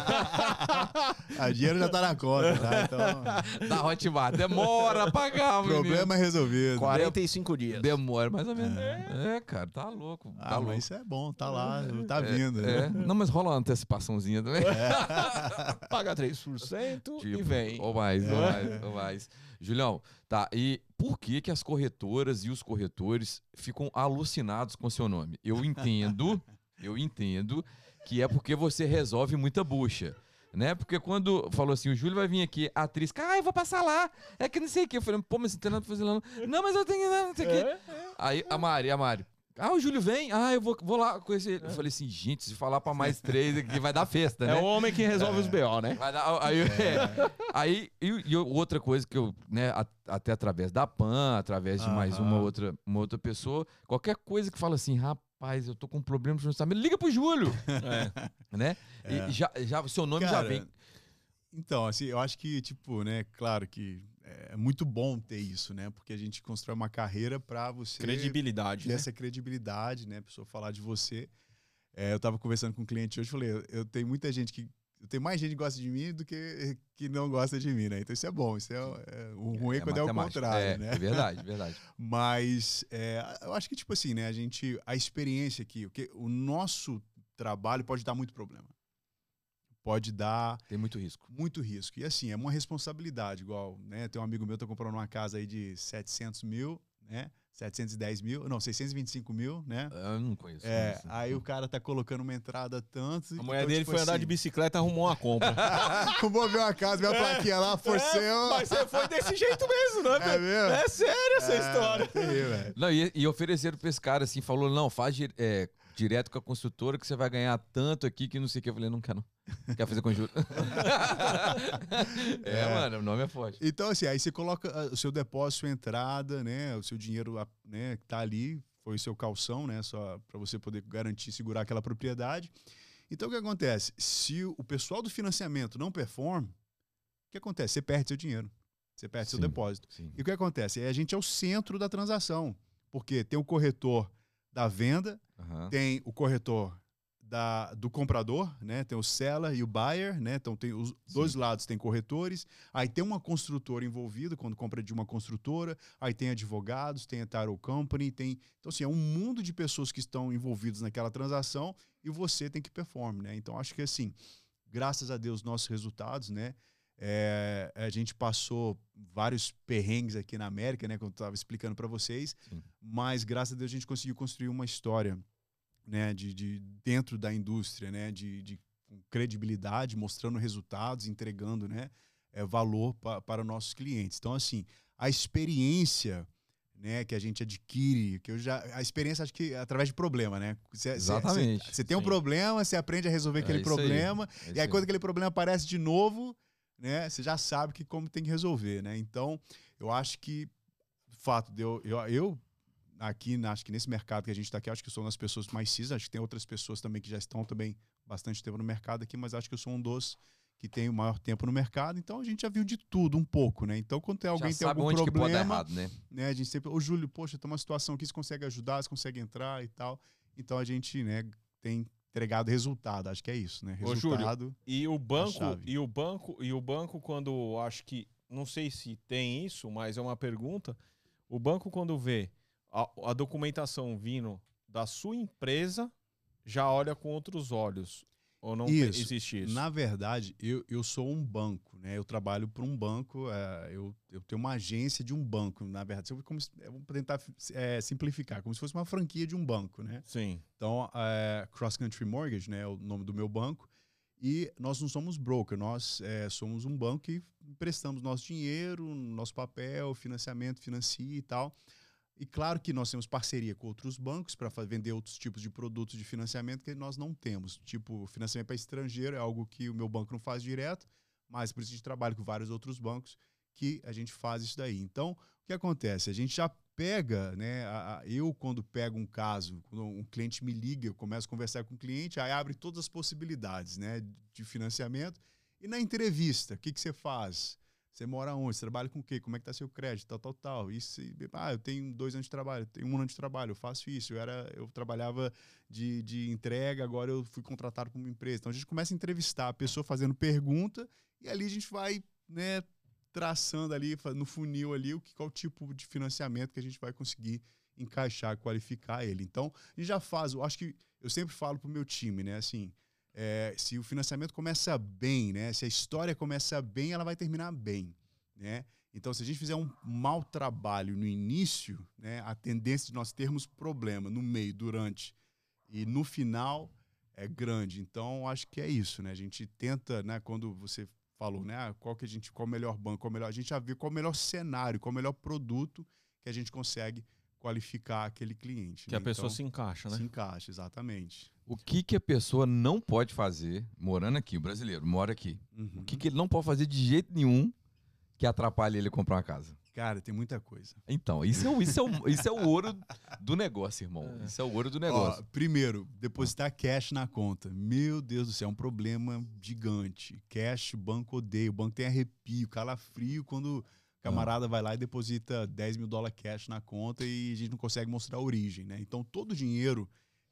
A dinheiro já tá na conta, tá? Então, da Hotmart. É demora a pagar, menino. Problema resolvido. 45 dias. Demora, mais ou menos. É, cara, tá louco. Tá Ah, louco. mas isso é bom, tá lá, tá É, vindo. é. né? Não, mas rola uma antecipaçãozinha também. Paga 3% e Tipo, vem. Ou mais, ou É. mais, ou mais. Julião, tá. E por que que as corretoras e os corretores ficam alucinados com seu nome? Eu entendo, eu entendo que é porque você resolve muita bucha. Né? Porque quando falou assim, o Júlio vai vir aqui, a atriz, ah, eu vou passar lá. É que não sei o que. Eu falei, pô, mas você tem nada pra fazer lá. Não, não mas eu tenho, né, não sei o que. É, Aí a Mari, a Mari. Ah, o Júlio vem? Ah, eu vou, vou lá conhecer ele. Eu falei assim, gente, se falar pra mais três aqui, vai dar festa, É né? o homem que resolve os BO, né? Dar- aí, é. aí e, e outra coisa que eu, né, a- até através da PAN, através de mais uma Aham. outra, uma outra pessoa, qualquer coisa que fala assim, rapaz, eu tô com um problema de financiamento, liga pro Júlio, É. né? É. E já, já, seu nome já Cara, vem. Então, assim, eu acho que, tipo, né, claro que é muito bom ter isso, né? Porque a gente constrói uma carreira pra você Credibilidade. ter né? essa credibilidade, né? A pessoa falar de você. É, eu tava conversando com um cliente hoje, falei, eu, eu tenho muita gente que. Tenho mais gente que gosta de mim do que que não gosta de mim, né? Então isso é bom. Isso é, é o ruim é, quando é o contrário, é, né? É verdade, verdade. Mas é, eu acho que, tipo assim, né? A gente. A experiência aqui, o, que, o nosso trabalho pode dar muito problema. Pode dar Tem muito risco. muito risco. E assim, é uma responsabilidade, igual, né? Tem um amigo meu que tá comprando uma casa aí de 700 mil, né? 710 mil, não, 625 mil, né? Eu não conheço. É, isso. aí o cara tá colocando uma entrada tanto. A mulher então, dele tipo foi andar assim, de bicicleta e arrumou uma compra. Ver uma casa, ver a plaquinha lá, É, sale. mas você foi desse jeito mesmo, né? É mesmo? É sério essa É, história. velho. Não, e, e ofereceram pra esse cara assim, falou, não, faz é, direto com a construtora que você vai ganhar tanto aqui que não sei o que. Eu falei, não quero não. Quer fazer com Júlio? é, É. mano, o nome é forte. Então, assim, aí você coloca ah, o seu depósito, entrada, né? O seu dinheiro né, que tá ali, foi o seu calção, né? Só para você poder garantir, segurar aquela propriedade. Então, o que acontece? Se o pessoal do financiamento não performa, o que acontece? Você perde seu dinheiro. Você perde seu Sim. depósito. Sim. E o que acontece? A gente é o centro da transação. Porque tem o corretor da venda, Aham. tem o corretor da, do comprador, né? Tem o seller e o buyer, né? Então tem os dois lados tem corretores, aí tem uma construtora envolvida quando compra de uma construtora, aí tem advogados, tem a title company, tem então assim é um mundo de pessoas que estão envolvidas naquela transação e você tem que performar, né? Então acho que assim, graças a Deus nossos resultados, né? É, a gente passou vários perrengues aqui na América, né? Como eu estava explicando para vocês, Sim. mas graças a Deus a gente conseguiu construir uma história né, de, de dentro da indústria, né, de, de credibilidade, mostrando resultados, entregando, né, é, valor pa, para nossos clientes. Então, assim, a experiência, né, que a gente adquire, que eu já, a experiência acho que é através de problema, né? Cê- Exatamente, Você tem um sim. problema, você aprende a resolver É aquele isso aí, problema, É e isso aí quando aquele problema aparece de novo, né, você já sabe que como tem que resolver, né? Então, eu acho que o fato de eu, eu, eu aqui, acho que nesse mercado que a gente está aqui, acho que sou uma das pessoas mais cis, acho que tem outras pessoas também que já estão também bastante tempo no mercado aqui, mas acho que eu sou um dos que tem o maior tempo no mercado, então a gente já viu de tudo um pouco, né? Então, quando tem alguém Já tem algum problema, errado, né? né, a gente sempre, ô Júlio, poxa, tem uma situação aqui, você consegue ajudar, você consegue entrar e tal. Então a gente, né, tem entregado resultado, acho que é isso, né? Ô, Júlio, Resultado. E o banco, e o banco, e o banco quando acho que não sei se tem isso, mas é uma pergunta. O banco quando vê a, a documentação vindo da sua empresa, já olha com outros olhos. Ou não Isso. existe isso? Na verdade, eu, eu sou um banco, né? Eu trabalho para um banco, é, eu, eu tenho uma agência de um banco, na verdade. Eu, como, se- eu vou tentar é, simplificar, como se fosse uma franquia de um banco, né? Sim. Então, é, Cross Country Mortgage, né, é o nome do meu banco. E nós não somos broker, nós é, somos um banco que emprestamos nosso dinheiro, nosso papel, financiamento, financia e tal. E claro que nós temos parceria com outros bancos para vender outros tipos de produtos de financiamento que nós não temos. Tipo, financiamento para estrangeiro é algo que o meu banco não faz direto, mas por isso a gente trabalha com vários outros bancos que a gente faz isso daí. Então, o que acontece? A gente já pega, né? a- a- eu, quando pego um caso, quando um cliente me liga, eu começo a conversar com o cliente, aí abre todas as possibilidades, né? De financiamento. E na entrevista, o que, que você faz? Você mora onde? Você trabalha com o quê? Como é que tá seu crédito? Tal, tal, tal. Isso, ah, eu tenho dois anos de trabalho, tenho um ano de trabalho, eu faço isso. Eu, era, eu trabalhava de, de entrega, agora eu fui contratado por uma empresa. Então a gente começa a entrevistar a pessoa fazendo pergunta e ali a gente vai, né? traçando ali no funil ali o que qual tipo de financiamento que a gente vai conseguir encaixar, qualificar ele. Então, a gente já faz, eu acho que eu sempre falo pro meu time, né, assim, é, se o financiamento começa bem, né, se a história começa bem, ela vai terminar bem, né? Então, se a gente fizer um mau trabalho no início, né, a tendência de nós termos problema no meio, durante e no final é grande. Então, acho que é isso, né? A gente tenta, né, quando você falou, né, ah, qual que a gente, qual o melhor banco, qual o melhor, a gente já vê qual o melhor cenário, qual o melhor produto que a gente consegue qualificar aquele cliente. Que né? a pessoa Então, se encaixa, né? se encaixa, exatamente. O que, que a pessoa não pode fazer, morando aqui, o brasileiro mora aqui, Uhum. o que, que ele não pode fazer de jeito nenhum que atrapalhe ele comprar uma casa? Cara, tem muita coisa. Então, isso é, o- isso é, o, isso é o ouro do negócio, irmão. É. Isso é o ouro do Ó, negócio. primeiro, depositar cash na conta. Meu Deus do céu, é um problema gigante. Cash, o banco odeia. O banco tem arrepio, calafrio quando camarada vai lá e deposita 10 mil dólares cash na conta e a gente não consegue mostrar a origem, né? Então, todo o dinheiro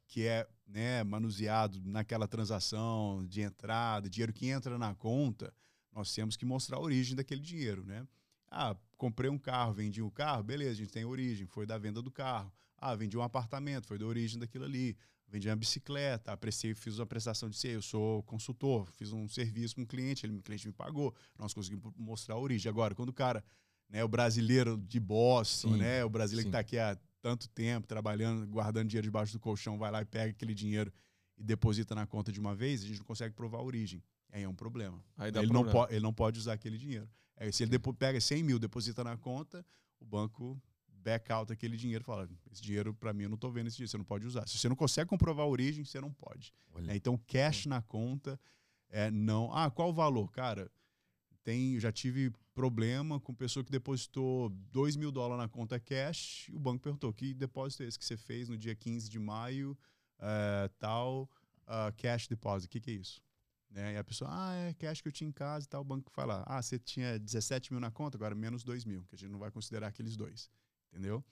que é né, manuseado naquela transação de entrada, dinheiro que entra na conta, nós temos que mostrar a origem daquele dinheiro, né? Ah, comprei um carro, vendi o carro, beleza, a gente tem origem, foi da venda do carro. Ah, vendi um apartamento, foi da origem daquilo ali. Vendi uma bicicleta, apreciei, fiz uma prestação de ser, eu sou consultor, fiz um serviço para um cliente, ele, o cliente me pagou, nós conseguimos mostrar a origem. Agora, quando o cara, né, o brasileiro de Boston, Sim, né, o brasileiro sim. que está aqui há tanto tempo, trabalhando, guardando dinheiro debaixo do colchão, vai lá e pega aquele dinheiro e deposita na conta de uma vez, a gente não consegue provar a origem. Aí é um problema. Aí dá Ele não, problema. po ele não pode usar aquele dinheiro. Aí, se ele depo- pega 100 mil, deposita na conta, o banco back out aquele dinheiro fala: esse dinheiro, para mim, eu não estou vendo esse dinheiro, você não pode usar. Se você não consegue comprovar a origem, você não pode. Né? Então, cash na conta é não. Ah, qual o valor? Cara, tem, já tive problema com pessoa que depositou 2 mil dólares na conta cash e o banco perguntou: que depósito é esse que você fez no dia 15 de maio, eh, tal, ah, cash deposit? O que, que é isso? Né? E a pessoa, ah, é cash que eu tinha em casa e tal. O banco fala, ah, você tinha 17 mil na conta, agora menos 2 mil, que a gente não vai considerar aqueles dois, entendeu?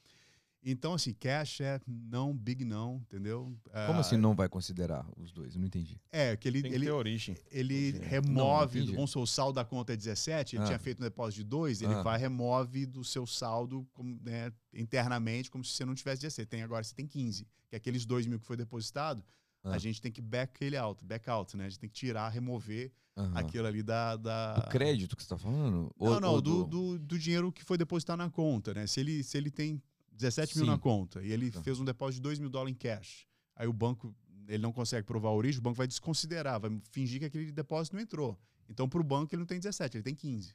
Então, assim, cash é não, big não, entendeu? Como Ah, assim não vai considerar os dois? Eu não entendi. É, que ele, Tem que ele, ter origem. ele Não, remove, entendi. vamos supor, o saldo da conta é 17, ele Ah. tinha feito um depósito de 2, ele Ah. vai remove do seu saldo né, internamente, como se você não tivesse 17. Tem agora, você tem 15, que é aqueles 2 mil que foi depositado, Ah. a gente tem que back ele out, back out, né? A gente tem que tirar, remover Aham. aquilo ali da... da... Do crédito que você está falando? Não, Ou- não, ou do, do, do dinheiro que foi depositado na conta, né? Se ele, se ele tem 17 mil Sim. na conta e ele Tá. fez um depósito de 2 mil dólares em cash, aí o banco, ele não consegue provar a origem, o banco vai desconsiderar, vai fingir que aquele depósito não entrou. Então, para o banco, ele não tem 17, ele tem 15.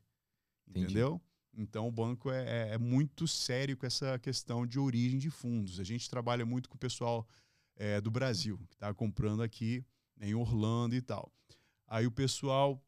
Entendi. Entendeu? Então, o banco é, é- é muito sério com essa questão de origem de fundos. A gente trabalha muito com o pessoal é, do Brasil, que está comprando aqui né, em Orlando e tal. Aí o pessoal.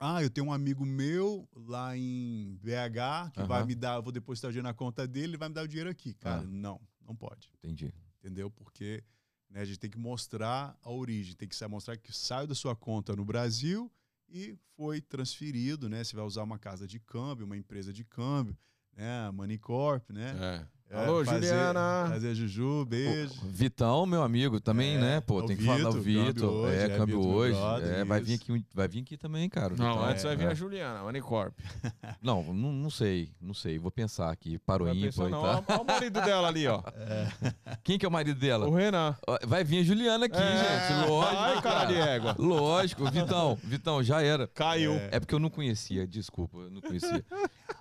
Ah, eu tenho um amigo meu lá em BH que vai Aham. me dar, eu vou depositar o dinheiro na conta dele, ele vai me dar o dinheiro aqui. Cara, Ah. não, não pode. Entendi. Entendeu? Porque né, a gente tem que mostrar a origem, tem que mostrar que saiu da sua conta no Brasil e foi transferido, né? Você vai usar uma casa de câmbio, uma empresa de câmbio, né? Money Corp, né? É. Alô, Juliana. Fazer Juju, beijo. O Vitão, meu amigo, também, É, né? Pô, o tem que falar do Vitor, câmbio Vitor. hoje, É, é, câmbio hoje. brother, É, vai vir, aqui, vai vir aqui também, cara. o Não, Vitão. antes vai vir É. a Juliana, a Unicorp. Não, não, não sei, não sei. Vou pensar aqui. Para o ímpar pensar, e não. tal. Olha o marido dela ali, ó. Quem que é o marido dela? O Renan. Vai vir a Juliana aqui, É. gente. Lógico. Ai, cara de égua. Lógico, Vitão. Vitão, já era. Caiu. É porque eu não conhecia, desculpa, eu não conhecia.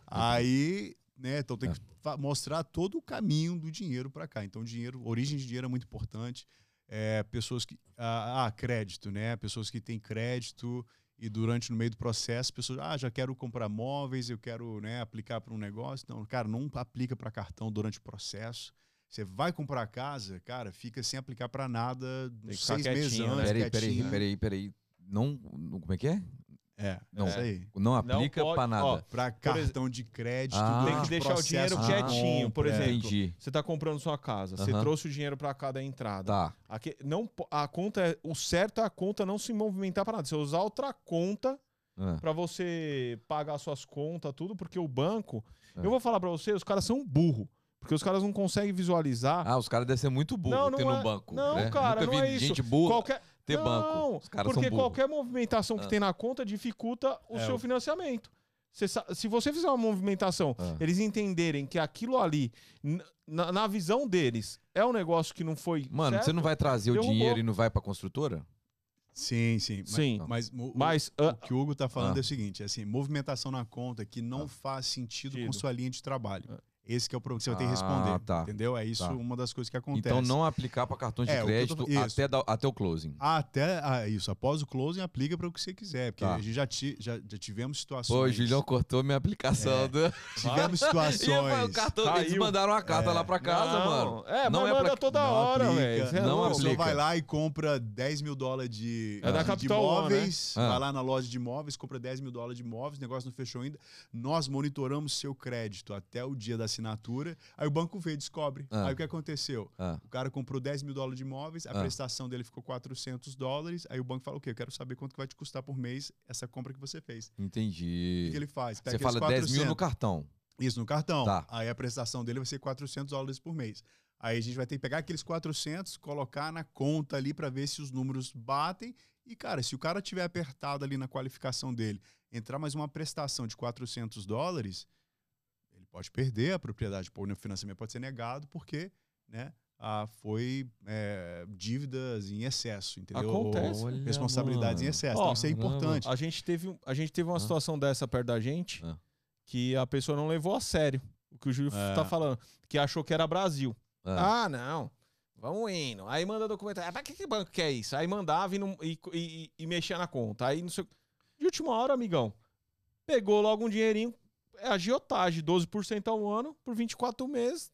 Aí, né? Então tem que fa- mostrar todo o caminho do dinheiro para cá. Então, dinheiro, origem de dinheiro é muito importante. É, pessoas que. Ah, ah, crédito, né? Pessoas que têm crédito e durante no meio do processo, pessoas, ah, já quero comprar móveis, eu quero né, aplicar para um negócio. Não, cara, não aplica para cartão durante o processo. Você vai comprar casa, cara, fica sem aplicar para nada seis meses né? antes, Peraí, peraí, peraí, peraí. Não- como é que é? É, Não. isso aí. Não aplica pode- pra nada. Para cartão de crédito, Ah. Tem que deixar o dinheiro quietinho, por compra, é. exemplo. Entendi. Você tá comprando sua casa, você trouxe o dinheiro pra cada entrada. Tá. Aqui, não, a conta é, o certo é a conta não se movimentar para nada. Você usar outra conta Ah, para você pagar suas contas, tudo, porque o banco. É. Eu vou falar para você, os caras são burro, porque os caras não conseguem visualizar. Ah, os caras devem ser muito burros Não, não ter no é- banco. não, né? cara, Nunca não vi é isso. gente burra qualquer ter não, banco. Os caras porque qualquer movimentação que Ah. tem na conta dificulta o É, seu o- financiamento. Você se você fizer uma movimentação, Ah. eles entenderem que aquilo ali, na, na visão deles, é um negócio que não foi. Mano, certo, você não vai trazer o Derrubou. dinheiro e não vai pra construtora? Sim, sim. Mas- Sim. Mas, o- o- Mas. o, ah, que o Hugo tá falando Ah. é o seguinte, assim, movimentação na conta que não Ah. faz sentido com Sentido. sua linha de trabalho. Esse que é o problema que você vai ter que Ah, responder, tá. entendeu? É isso Tá. uma das coisas que acontece. Então não aplicar pra cartões de É, tô- crédito isso. até, da- até o closing. Até ah, isso, após o closing, aplica para o que você quiser. Porque Tá. a gente já, ti- já, já tivemos situações. Pô, o Julião cortou minha aplicação. É. Do... Tivemos situações. o cartão, eles mandaram uma carta É. lá pra casa, não, mano. É, Não mas é manda pra- toda não hora, aplica, velho. Você é não A louco. pessoa aplica. vai lá e compra 10 mil dólares de, É da de Capital One, imóveis. né? Vai lá na loja de imóveis, compra 10 mil dólares de imóveis, o negócio não fechou ainda. Nós monitoramos seu crédito até o dia da assinatura. Aí o banco vê, descobre. Ah. Aí o que aconteceu? Ah, O cara comprou 10 mil dólares de imóveis, a Ah. prestação dele ficou 400 dólares. Aí o banco fala: o quê? Eu quero saber quanto que vai te custar por mês essa compra que você fez. O entendi. que, que ele faz? Você aqueles fala 10 mil no 400, cartão. Isso, no cartão. Tá. Aí a prestação dele vai ser 400 dólares por mês. Aí a gente vai ter que pegar aqueles 400, colocar na conta ali para ver se os números batem. E, cara, se o cara tiver apertado ali na qualificação dele, entrar mais uma prestação de 400 dólares, pode perder a propriedade. O financiamento pode ser negado porque, né, ah, foi é, dívidas em excesso, entendeu? Acontece. Ou Olha, responsabilidades em excesso. Ó, então isso é importante. A gente teve, a gente teve uma Ah. situação dessa perto da gente Ah. que a pessoa não levou a sério o que o Júlio É. tá falando, que achou que era Brasil. Ah, Ah, não. Vamos indo. Aí manda documento. Ah, pra que, que banco que é isso? Aí mandava e, não- e, e- e mexia na conta. Aí não sei. o- De última hora, amigão, pegou logo um dinheirinho. É agiotagem, 12% ao ano, por 24 meses.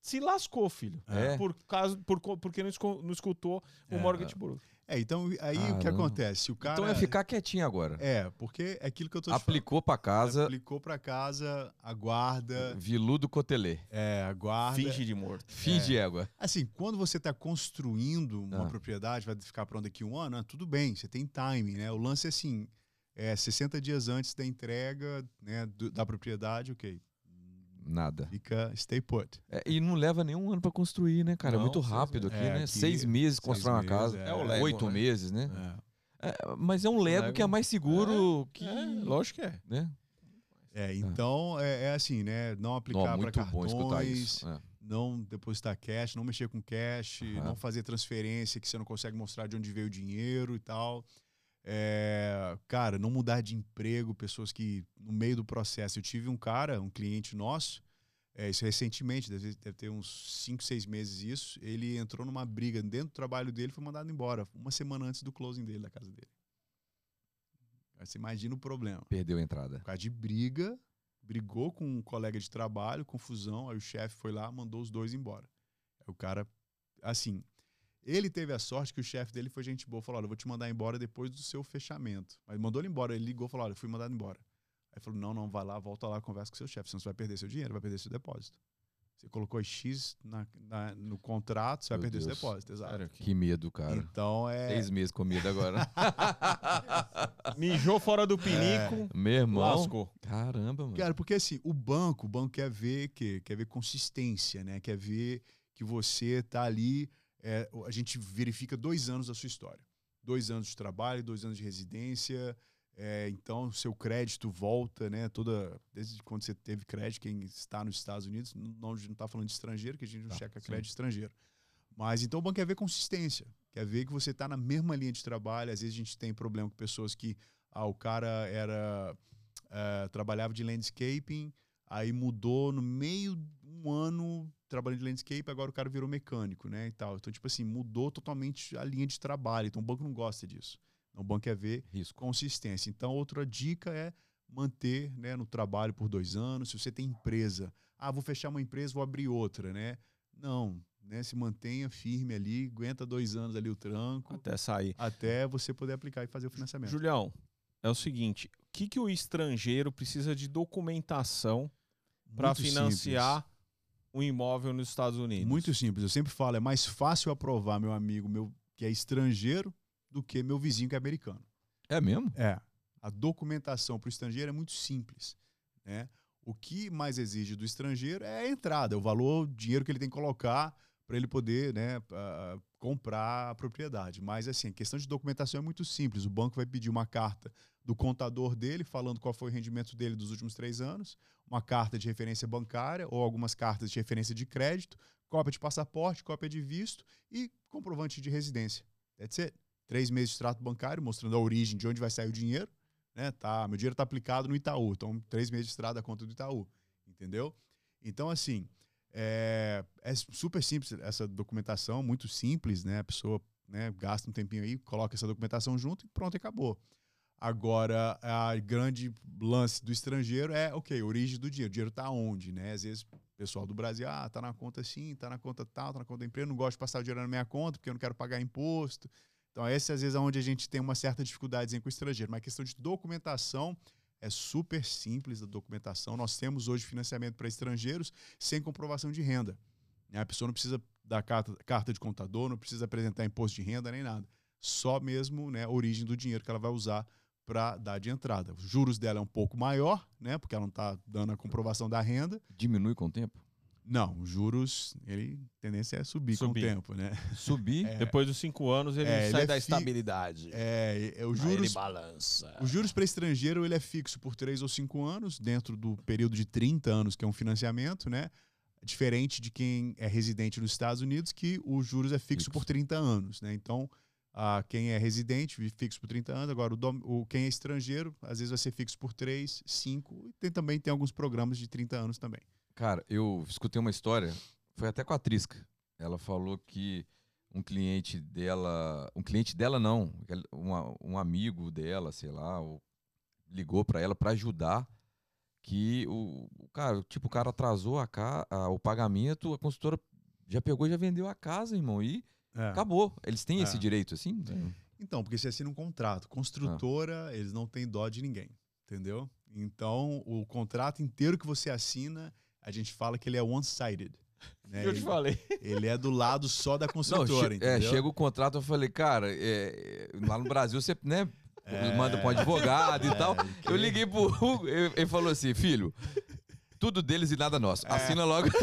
Se lascou, filho. É. Por causa, por, porque não, não escutou o É. Mortgage Bureau. É, então aí o que Caramba. acontece? O cara. Então é ficar quietinho agora. É, porque é aquilo que eu tô te falando. Aplicou pra casa, Aplicou para casa, aguarda, viludo cotelê. é, aguarda. Finge de morto. Finge égua. Assim, quando você está construindo uma Ah. propriedade, vai ficar pronto daqui um ano, ah, tudo bem, você tem timing, né? O lance é assim, é 60 dias antes da entrega né, do- da propriedade, ok. Nada. Fica stay put. É, e não leva nenhum ano pra construir, né, cara? é Não, muito seis rápido aqui. É, né? aqui, seis meses seis constrói uma meses, casa. é. É o Lego, Oito né? meses, né? É. É, mas é um Lego, Lego. que é mais seguro que. É, lógico que é. Né? É, então é, é assim, né? Não aplicar para muito bom escutar cartões, isso. É. não depositar cash, não mexer com cash, não fazer transferência que você não consegue mostrar de onde veio o dinheiro e tal. É, cara, não mudar de emprego, pessoas que no meio do processo. Eu tive um cara, um cliente nosso, é, isso recentemente, deve, deve ter uns 5, 6 meses isso. Ele entrou numa briga dentro do trabalho dele foi mandado embora, uma semana antes do closing dele, da casa dele. Aí você imagina o problema. Perdeu a entrada. Por causa de briga, brigou com um colega de trabalho, confusão, aí o chefe foi lá, mandou os dois embora. Aí o cara, assim, ele teve a sorte que o chefe dele foi gente boa, falou, olha, eu vou te mandar embora depois do seu fechamento. Mas mandou ele embora, ele ligou e falou, olha, eu fui mandado embora. Aí falou, não, não, vai lá, volta lá, conversa com seu chefe, senão você vai perder seu dinheiro, vai perder seu depósito. Você colocou X na- na- no contrato, você vai Meu perder Deus. seu depósito, exato. Sério, que- medo, cara. Então é... Seis meses com medo agora. Mijou fora do pinico, Meu irmão. lascou. Caramba, mano. Cara, porque assim, o banco, o banco quer ver que quer ver consistência, né? Quer ver que você tá ali. É, a gente verifica dois anos da sua história, dois anos de trabalho, dois anos de residência. é, então, seu crédito volta, né? Toda desde quando você teve crédito, quem está nos Estados Unidos, não, está falando de estrangeiro, que a gente não Tá, checa sim. crédito estrangeiro. Mas então o banco quer ver consistência, quer ver que você está na mesma linha de trabalho. Às vezes a gente tem problema com pessoas que ah, o cara era eh, trabalhava de landscaping, aí mudou no meio de um ano trabalhando de landscape, agora o cara virou mecânico, né, e tal. Então, tipo assim, mudou totalmente a linha de trabalho. Então, o banco não gosta disso. Então, o banco quer ver Risco. consistência. Então, outra dica é manter né, no trabalho por dois anos. Se você tem empresa, ah, vou fechar uma empresa, vou abrir outra, né? Não, né? Se mantenha firme ali, aguenta dois anos ali o tranco, Até sair. até você poder aplicar e fazer o financiamento. Julião, é o seguinte: o que, que o estrangeiro precisa de documentação para financiar um imóvel nos Estados. Unidos? Muito simples. Eu sempre falo, é mais fácil aprovar meu amigo meu que é estrangeiro do que meu vizinho que é americano. É mesmo? É. A documentação para o estrangeiro é muito simples. Né? O que mais exige do estrangeiro é a entrada, o valor, o dinheiro que ele tem que colocar para ele poder né, ah, comprar a propriedade. Mas assim, a questão de documentação é muito simples. O banco vai pedir uma carta do contador dele, falando qual foi o rendimento dele dos últimos três anos, uma carta de referência bancária ou algumas cartas de referência de crédito, cópia de passaporte, cópia de visto e comprovante de residência. That's it. Três meses de extrato bancário, mostrando a origem de onde vai sair o dinheiro. Né? Tá, meu dinheiro está aplicado no Itaú, então três meses de extrato da conta do Itaú. Entendeu? Então, assim, é, é super simples essa documentação, muito simples, né? A pessoa né, gasta um tempinho aí, coloca essa documentação junto e pronto, acabou. Agora, a grande lance do estrangeiro é, ok, origem do dinheiro. O dinheiro está onde, né? Às vezes, o pessoal do Brasil, ah, tá na conta assim, tá na conta tal, tá na conta da empresa, não gosto de passar o dinheiro na minha conta porque eu não quero pagar imposto. Então, esse às vezes é onde a gente tem uma certa dificuldade com o estrangeiro. Mas a questão de documentação é super simples a documentação. Nós temos hoje financiamento para estrangeiros sem comprovação de renda. Né? A pessoa não precisa dar carta, carta de contador, não precisa apresentar imposto de renda nem nada. Só mesmo né, a origem do dinheiro que ela vai usar para dar de entrada. Os juros dela é um pouco maior, né? Porque ela não está dando a comprovação da renda. Diminui com o tempo? Não, os juros, ele a tendência é subir, subir. com o tempo, né? Subir. É, Depois dos cinco anos ele é, sai ele é da estabilidade. É, é os juros. Aí ele balança. Os juros para estrangeiro ele é fixo por três ou cinco anos, dentro do período de 30 anos, que é um financiamento, né? Diferente de quem é residente nos Estados Unidos, que os juros é fixo, fixo. por 30 anos, né? Então, a quem é residente, fixo por 30 anos. Agora, o, dom, o, quem é estrangeiro, às vezes vai ser fixo por 3, 5. E tem, também tem alguns programas de 30 anos também. Cara, eu escutei uma história, foi até com a Trisca. Ela falou que um cliente dela, um cliente dela não, uma, um amigo dela, sei lá, ligou para ela para ajudar que o, o, cara, tipo, o cara atrasou a, a, o pagamento, a consultora já pegou já vendeu a casa, irmão, e é. acabou. Eles têm é. esse direito assim? Então, porque você assina um contrato. Construtora, ah. eles não têm dó de ninguém, entendeu? Então, o contrato inteiro que você assina a gente fala que ele é one-sided. Né? Eu te ele, falei. Ele é do lado só da construtora, Não, É, chega o contrato, eu falei, cara, é, lá no Brasil você, né, é, manda para um advogado e é, tal. Que... Eu liguei pro Hugo, ele falou assim, filho, tudo deles e nada nosso. É. Assina logo.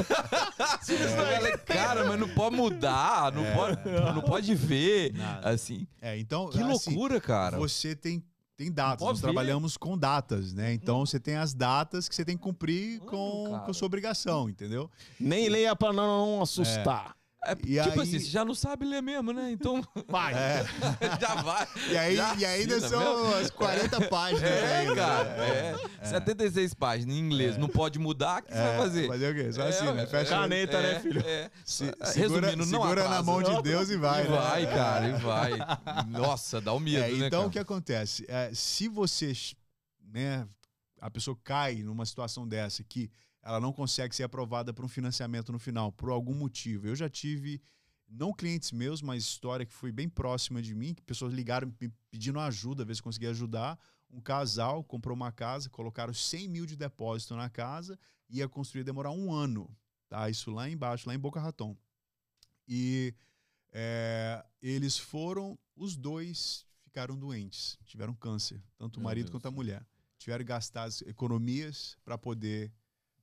É. Falei, cara, mas não pode mudar, não, é. pode, não pode ver. Nada. Assim. É, então, que assim, loucura, cara. Você tem tem datas, nós ver. trabalhamos com datas, né? Então hum. você tem as datas que você tem que cumprir com, com a sua obrigação, entendeu? Nem leia para não assustar. É. É, e tipo aí... assim, você já não sabe ler mesmo, né? Então. Vai. É. já vai. E, aí, e ainda são mesmo? as 40 páginas. É, ainda, cara. É. é. 76 páginas em inglês. É. Não pode mudar, o que você vai fazer? Fazer o quê? Só assim, né? Fecha caneta, né, filho? Se, segura, Resumindo, não Segura na mão de Deus e vai. E né? vai, cara, e vai. Nossa, dá um medo, né? Então, cara? o que acontece? se você. Né, a pessoa cai numa situação dessa que ela não consegue ser aprovada para um financiamento no final, por algum motivo. Eu já tive, não clientes meus, mas história que foi bem próxima de mim, que pessoas ligaram me pedindo ajuda, ver se conseguia ajudar. Um casal comprou uma casa, colocaram 100 mil de depósito na casa, ia construir, demorar um ano. Tá? Isso lá embaixo, lá em Boca Raton. E é, eles foram, os dois ficaram doentes, tiveram câncer, tanto o marido Deus quanto a mulher. Tiveram que gastar as economias para poder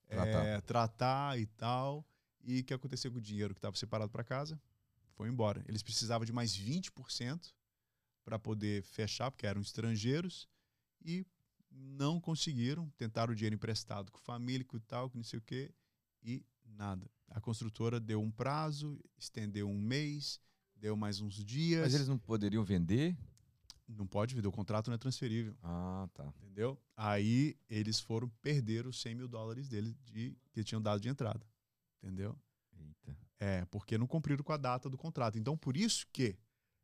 tratar. É, tratar e tal. E o que aconteceu com o dinheiro que estava separado para casa? Foi embora. Eles precisavam de mais 20% para poder fechar, porque eram estrangeiros, e não conseguiram. Tentaram o dinheiro emprestado com família, com tal, com não sei o quê, e nada. A construtora deu um prazo, estendeu um mês, deu mais uns dias. Mas eles não poderiam vender? Não pode vender, o contrato não é transferível. Ah, tá. Entendeu? Aí eles foram perder os 100 mil dólares deles de, que tinham dado de entrada. Entendeu? Eita. É, porque não cumpriram com a data do contrato. Então, por isso que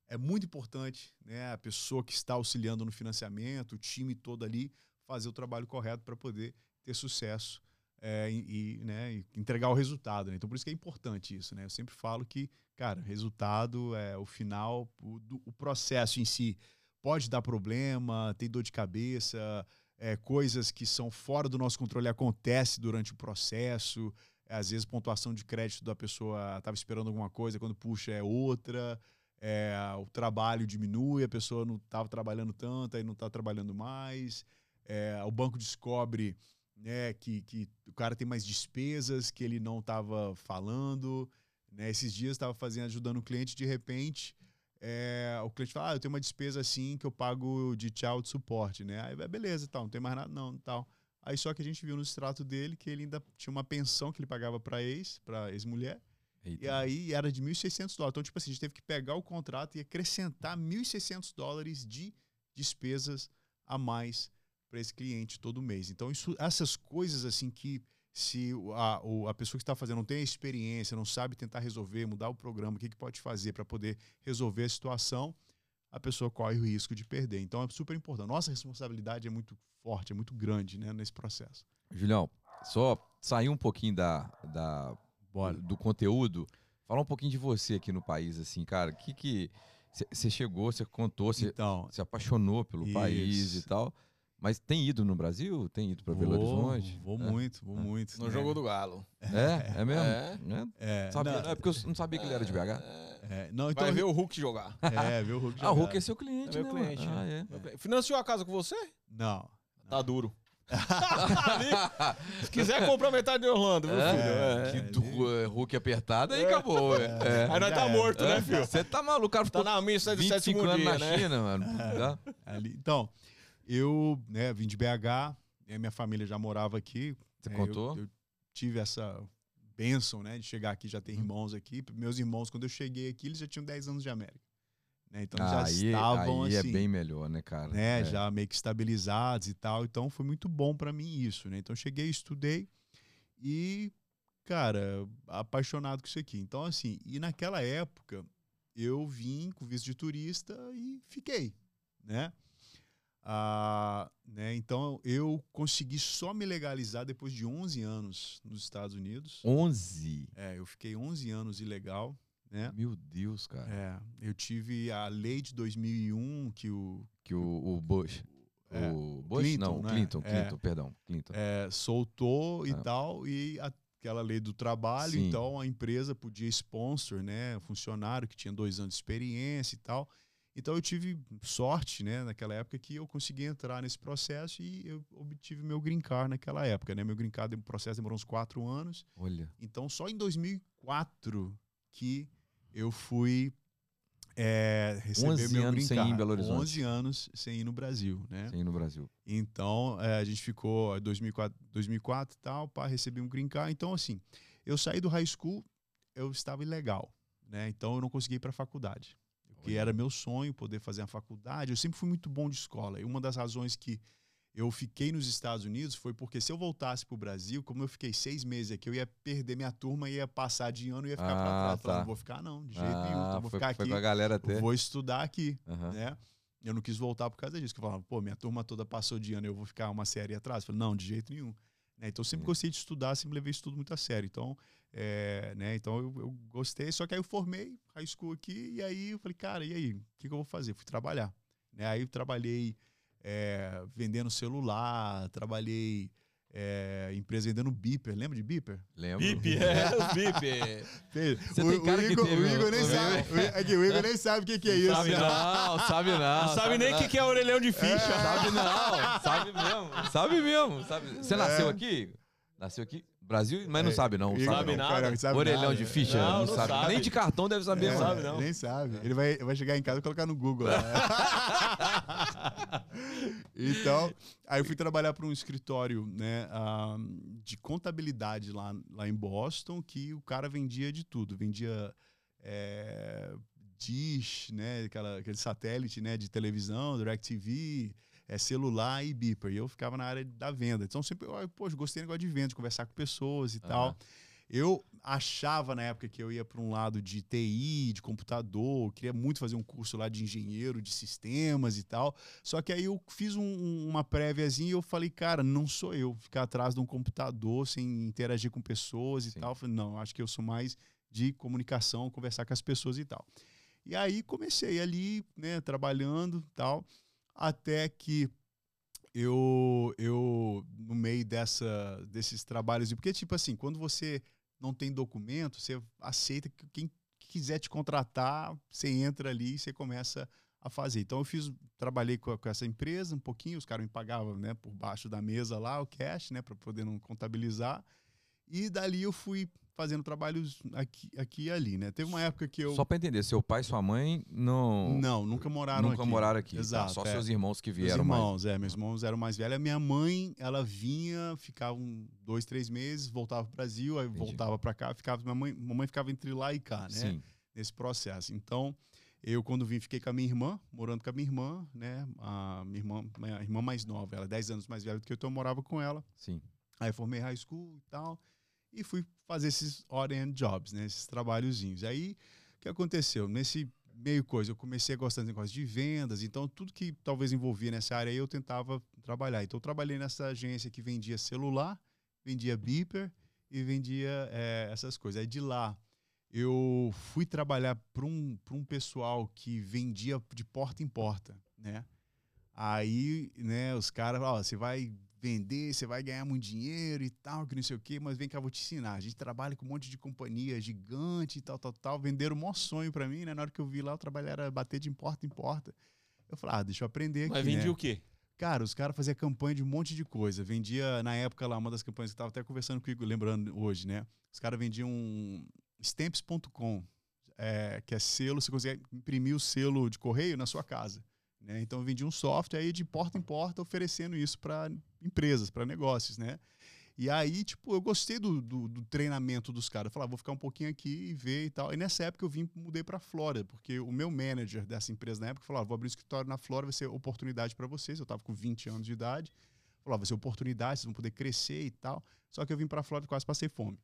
é muito importante né, a pessoa que está auxiliando no financiamento, o time todo ali, fazer o trabalho correto para poder ter sucesso é, e, né, e, entregar o resultado. Né? Então, por isso que é importante isso. Né? Eu sempre falo que, cara, resultado é o final, o, o processo em si pode dar problema, tem dor de cabeça, é, coisas que são fora do nosso controle acontece durante o processo. Às vezes, pontuação de crédito da pessoa estava esperando alguma coisa, quando puxa é outra. É, o trabalho diminui, a pessoa não estava trabalhando tanto, aí não está trabalhando mais. É, o banco descobre né, que, que o cara tem mais despesas que ele não estava falando. Né? Esses dias estava fazendo, ajudando o cliente, de repente, é, o cliente fala, ah, eu tenho uma despesa assim que eu pago de child suporte, né? Aí, beleza, tal, não tem mais nada, não, tal. Aí só que a gente viu no extrato dele que ele ainda tinha uma pensão que ele pagava para ex, para ex-mulher, e aí era de 1.600 dólares. Então, tipo assim, a gente teve que pegar o contrato e acrescentar 1.600 dólares de despesas a mais para esse cliente todo mês. Então, isso, essas coisas assim que se a, a pessoa que está fazendo não tem experiência, não sabe tentar resolver, mudar o programa, o que, que pode fazer para poder resolver a situação, a pessoa corre o risco de perder. Então é super importante. Nossa responsabilidade é muito forte, é muito grande né, nesse processo. Julião, só sair um pouquinho da, da Bora. do conteúdo, falar um pouquinho de você aqui no país, assim, cara. O que que você chegou, você contou, você então, se apaixonou pelo isso. país e tal. Mas tem ido no Brasil? Tem ido para Belo Horizonte? Vou é. muito, vou é. muito. No né? jogo do Galo. É? É mesmo? É. é. Sabia, não, é porque eu não sabia que ele era de BH. É. Não, então, Vai ver o Hulk jogar. É, ver o Hulk jogar. Ah, o Hulk é seu cliente, é meu né, cliente. Ah, é. Financiou a casa com você? Não. Tá duro. Se quiser comprar metade de Orlando, meu filho. É, que do, Hulk apertado, aí acabou. É. Aí nós tá morto, né, filho? Você tá maluco, cara. Tá na missa de sétimo anos dia, na né? China, mano. Ali, então, eu né, vim de BH, minha família já morava aqui. Você é, contou? Eu, eu, tive essa bênção, né, de chegar aqui, já ter uhum. irmãos aqui. Meus irmãos, quando eu cheguei aqui, eles já tinham 10 anos de América. Né? Então ah, já aí, estavam aí é assim. é bem melhor, né, cara? Né, é. Já meio que estabilizados e tal. Então foi muito bom para mim isso, né? Então cheguei, estudei e, cara, apaixonado com isso aqui. Então, assim, e naquela época eu vim com visto de turista e fiquei, né? Ah, né? Então eu consegui só me legalizar depois de 11 anos nos Estados Unidos. 11? É, eu fiquei 11 anos ilegal. Né? Meu Deus, cara. É, eu tive a lei de 2001 que o que o, o Bush é, o Bush Clinton, não, né? Clinton, Clinton, é, perdão, Clinton. É, soltou e é. tal e aquela lei do trabalho, Sim. então a empresa podia sponsor, né, funcionário que tinha dois anos de experiência e tal. Então eu tive sorte, né, naquela época que eu consegui entrar nesse processo e eu obtive meu green card naquela época, né? Meu green card, o processo demorou uns quatro anos. Olha. Então só em 2004 que eu fui é, receber meu green card. sem ir em Belo Horizonte. 11 anos sem ir no Brasil, né? Sem ir no Brasil. Então é, a gente ficou 2004, 2004 e tal, para receber um green card. Então assim, eu saí do high school, eu estava ilegal, né? Então eu não consegui ir para a faculdade que era meu sonho poder fazer a faculdade. Eu sempre fui muito bom de escola. E uma das razões que eu fiquei nos Estados Unidos foi porque se eu voltasse para o Brasil, como eu fiquei seis meses aqui, eu ia perder minha turma, ia passar de ano e ia ficar ah, para trás. Tá. não vou ficar não, de jeito ah, nenhum. Então vou foi, ficar foi aqui. Com a galera ter. Vou estudar aqui, uhum. né? Eu não quis voltar por causa disso. Que eu falava, pô, minha turma toda passou de ano, eu vou ficar uma série atrás. Eu falei, não, de jeito nenhum. Né? Então eu sempre gostei de estudar, sempre levei isso tudo muito a sério. Então é, né? Então eu, eu, gostei, só que aí eu formei high school aqui e aí eu falei, cara, e aí? O que, que eu vou fazer? Fui trabalhar. Né? Aí eu trabalhei é, vendendo celular, trabalhei é, empresa vendendo beeper. Lembra de beeper? Lembro. Beeper, é, beeper. Você o, tem cara o Igor, teve, o Igor nem o sabe. O, o Igor nem sabe o que, que é isso. Sabe não, sabe não. Não sabe, sabe nem o que, que é orelhão de ficha. É. Sabe não, sabe mesmo. Sabe mesmo. Sabe. Você nasceu aqui? Nasceu aqui? Brasil, mas não é, sabe não. Sabe, sabe nada. Cara, sabe Orelhão nada. de ficha, não, não, não sabe. sabe. Nem de cartão deve saber, é, Sabe, não. Nem sabe. Ele vai, vai chegar em casa e colocar no Google. Né? então, aí eu fui trabalhar para um escritório né, uh, de contabilidade lá, lá em Boston, que o cara vendia de tudo. Vendia é, Dish, né, aquela, aquele satélite né, de televisão, DirecTV, é, celular e beeper. E eu ficava na área da venda. Então sempre, eu, poxa, gostei do negócio de venda, de conversar com pessoas e uhum. tal. Eu achava na época que eu ia para um lado de TI, de computador, queria muito fazer um curso lá de engenheiro de sistemas e tal. Só que aí eu fiz um, uma préviazinha e eu falei, cara, não sou eu ficar atrás de um computador sem interagir com pessoas e Sim. tal. Eu falei, não, acho que eu sou mais de comunicação, conversar com as pessoas e tal. E aí comecei ali, né, trabalhando tal até que eu, eu no meio dessa, desses trabalhos, porque tipo assim, quando você não tem documento, você aceita que quem quiser te contratar, você entra ali e você começa a fazer. Então eu fiz, trabalhei com, com essa empresa um pouquinho, os caras me pagavam, né, por baixo da mesa lá o cash, né, para poder não contabilizar. E dali eu fui fazendo trabalhos aqui, aqui e ali, né? Teve uma época que eu. Só pra entender, seu pai e sua mãe não. Não, nunca moraram nunca aqui. moraram aqui. tá? Exato. Só é. seus irmãos que Meus vieram mais. irmãos, é, meus irmãos eram mais velhos. A minha mãe, ela vinha, ficava um, dois, três meses, voltava pro Brasil, aí Entendi. voltava para cá, ficava. Minha mãe, mamãe ficava entre lá e cá, né? Sim. Nesse processo. Então, eu, quando vim, fiquei com a minha irmã, morando com a minha irmã, né? A minha irmã, minha irmã mais nova, ela é 10 anos mais velha do que eu, então eu morava com ela. Sim. Aí formei high school e tal. E fui fazer esses odd-end jobs, né? Esses trabalhozinhos. Aí, o que aconteceu? Nesse meio coisa, eu comecei a gostar de negócio de vendas. Então, tudo que talvez envolvia nessa área eu tentava trabalhar. Então, eu trabalhei nessa agência que vendia celular, vendia beeper e vendia eh, essas coisas. Aí, de lá, eu fui trabalhar para um, um pessoal que vendia de porta em porta, né? Aí, né, os caras, ó, você vai vender, você vai ganhar muito dinheiro e tal, que não sei o quê, mas vem cá, eu vou te ensinar. A gente trabalha com um monte de companhia gigante e tal, tal, tal. Venderam o maior sonho para mim, né? Na hora que eu vi lá, o trabalho era bater de porta em porta. Eu falei, ah, deixa eu aprender aqui, Mas vendia né? o quê? Cara, os caras faziam campanha de um monte de coisa. Vendia, na época lá, uma das campanhas que eu tava até conversando com o Igor, lembrando hoje, né? Os caras vendiam stamps.com, é, que é selo, você consegue imprimir o selo de correio na sua casa. Né? Então eu vendia um software aí de porta em porta oferecendo isso para empresas, para negócios, né? E aí, tipo, eu gostei do, do, do treinamento dos caras. Eu falei, ah, vou ficar um pouquinho aqui e ver e tal. E nessa época eu vim, mudei para Flórida, porque o meu manager dessa empresa na época falou, ah, vou abrir um escritório na Flórida, vai ser oportunidade para vocês. Eu tava com 20 anos de idade. Falou, ah, vai ser oportunidade, vocês vão poder crescer e tal. Só que eu vim para Flórida e quase passei fome.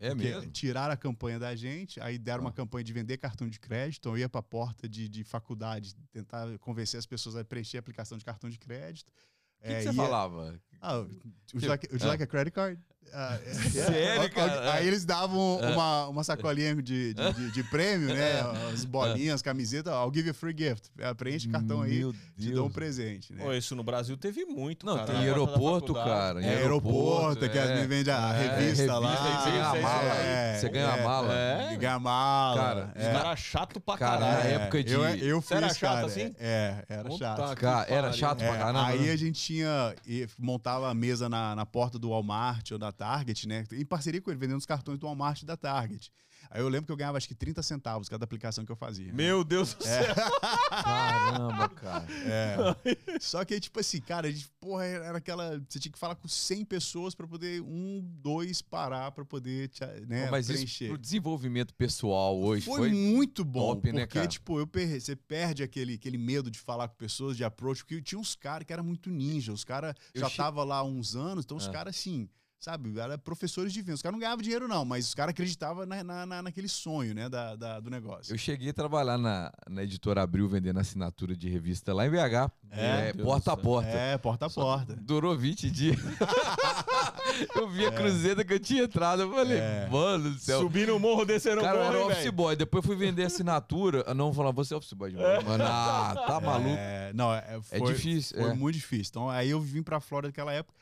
É Porque mesmo? Tiraram a campanha da gente, aí deram uma Ah. campanha de vender cartão de crédito. Então eu ia para a porta de, de faculdade tentar convencer as pessoas a preencher a aplicação de cartão de crédito. O que, É, que você ia- falava? Ah, would you like, would you like a credit card? Ah, é, Sério, é. cara? Aí eles davam Ah. uma, uma sacolinha de, de, de, de prêmio, né? Ah. As bolinhas, camiseta. I'll give you a free gift. Ah, Preenche o cartão aí, Meu te dou um presente, né? Pô, isso no Brasil teve muito, Não, cara. tem Na aeroporto, cara. em É, aeroporto, que é. as vende a É, revista, lá. revista, você ganha a é, mala. é, Você ganha a é, mala. É. Ganha a mala. Cara, Os é. caras chato pra Cara, caralho. na É, época de- Eu, eu fui era chato cara, assim? É, era Puta chato. que Cara, era chato pra É, caramba. aí né? a gente tinha e montava a mesa na, na porta do Walmart ou da Target, né? Em parceria com ele, vendendo os cartões do Walmart e da Target. Aí eu lembro que eu ganhava acho que 30 centavos cada aplicação que eu fazia. Meu Deus do céu. Caramba, cara. É. Só que, tipo assim, cara, a gente, porra, era aquela. Você tinha que falar com 100 pessoas pra poder, um, dois, parar pra poder te, né, Mas isso preencher. pro desenvolvimento pessoal hoje Foi, foi. muito bom, top, né, porque, cara? tipo, eu per- você perde aquele, aquele medo de falar com pessoas, de approach, porque tinha uns caras que eram muito ninja, os caras já che- estavam lá há uns anos, então os Ah. caras, assim, sabe, eram professores de vendas. Os caras não ganhavam dinheiro, não, mas os caras acreditavam na, na, na- naquele sonho, né, da, da- do negócio. Eu cheguei a trabalhar na, na editora Abril vendendo assinatura de revista lá em BH. É, É, porta a porta. É, porta a Só porta. Durou 20 dias. eu vi a cruzeta que eu tinha entrado. Eu falei, É. mano do céu. Subindo o morro, descendo o Cara, eu morro, era hein, office boy. Depois fui vender assinatura. Não, falar, você é office boy de novo. Mano, ah, tá maluco. É, não, é, É foi, difícil. Foi é. muito difícil. Então, aí eu vim pra Flórida naquela época.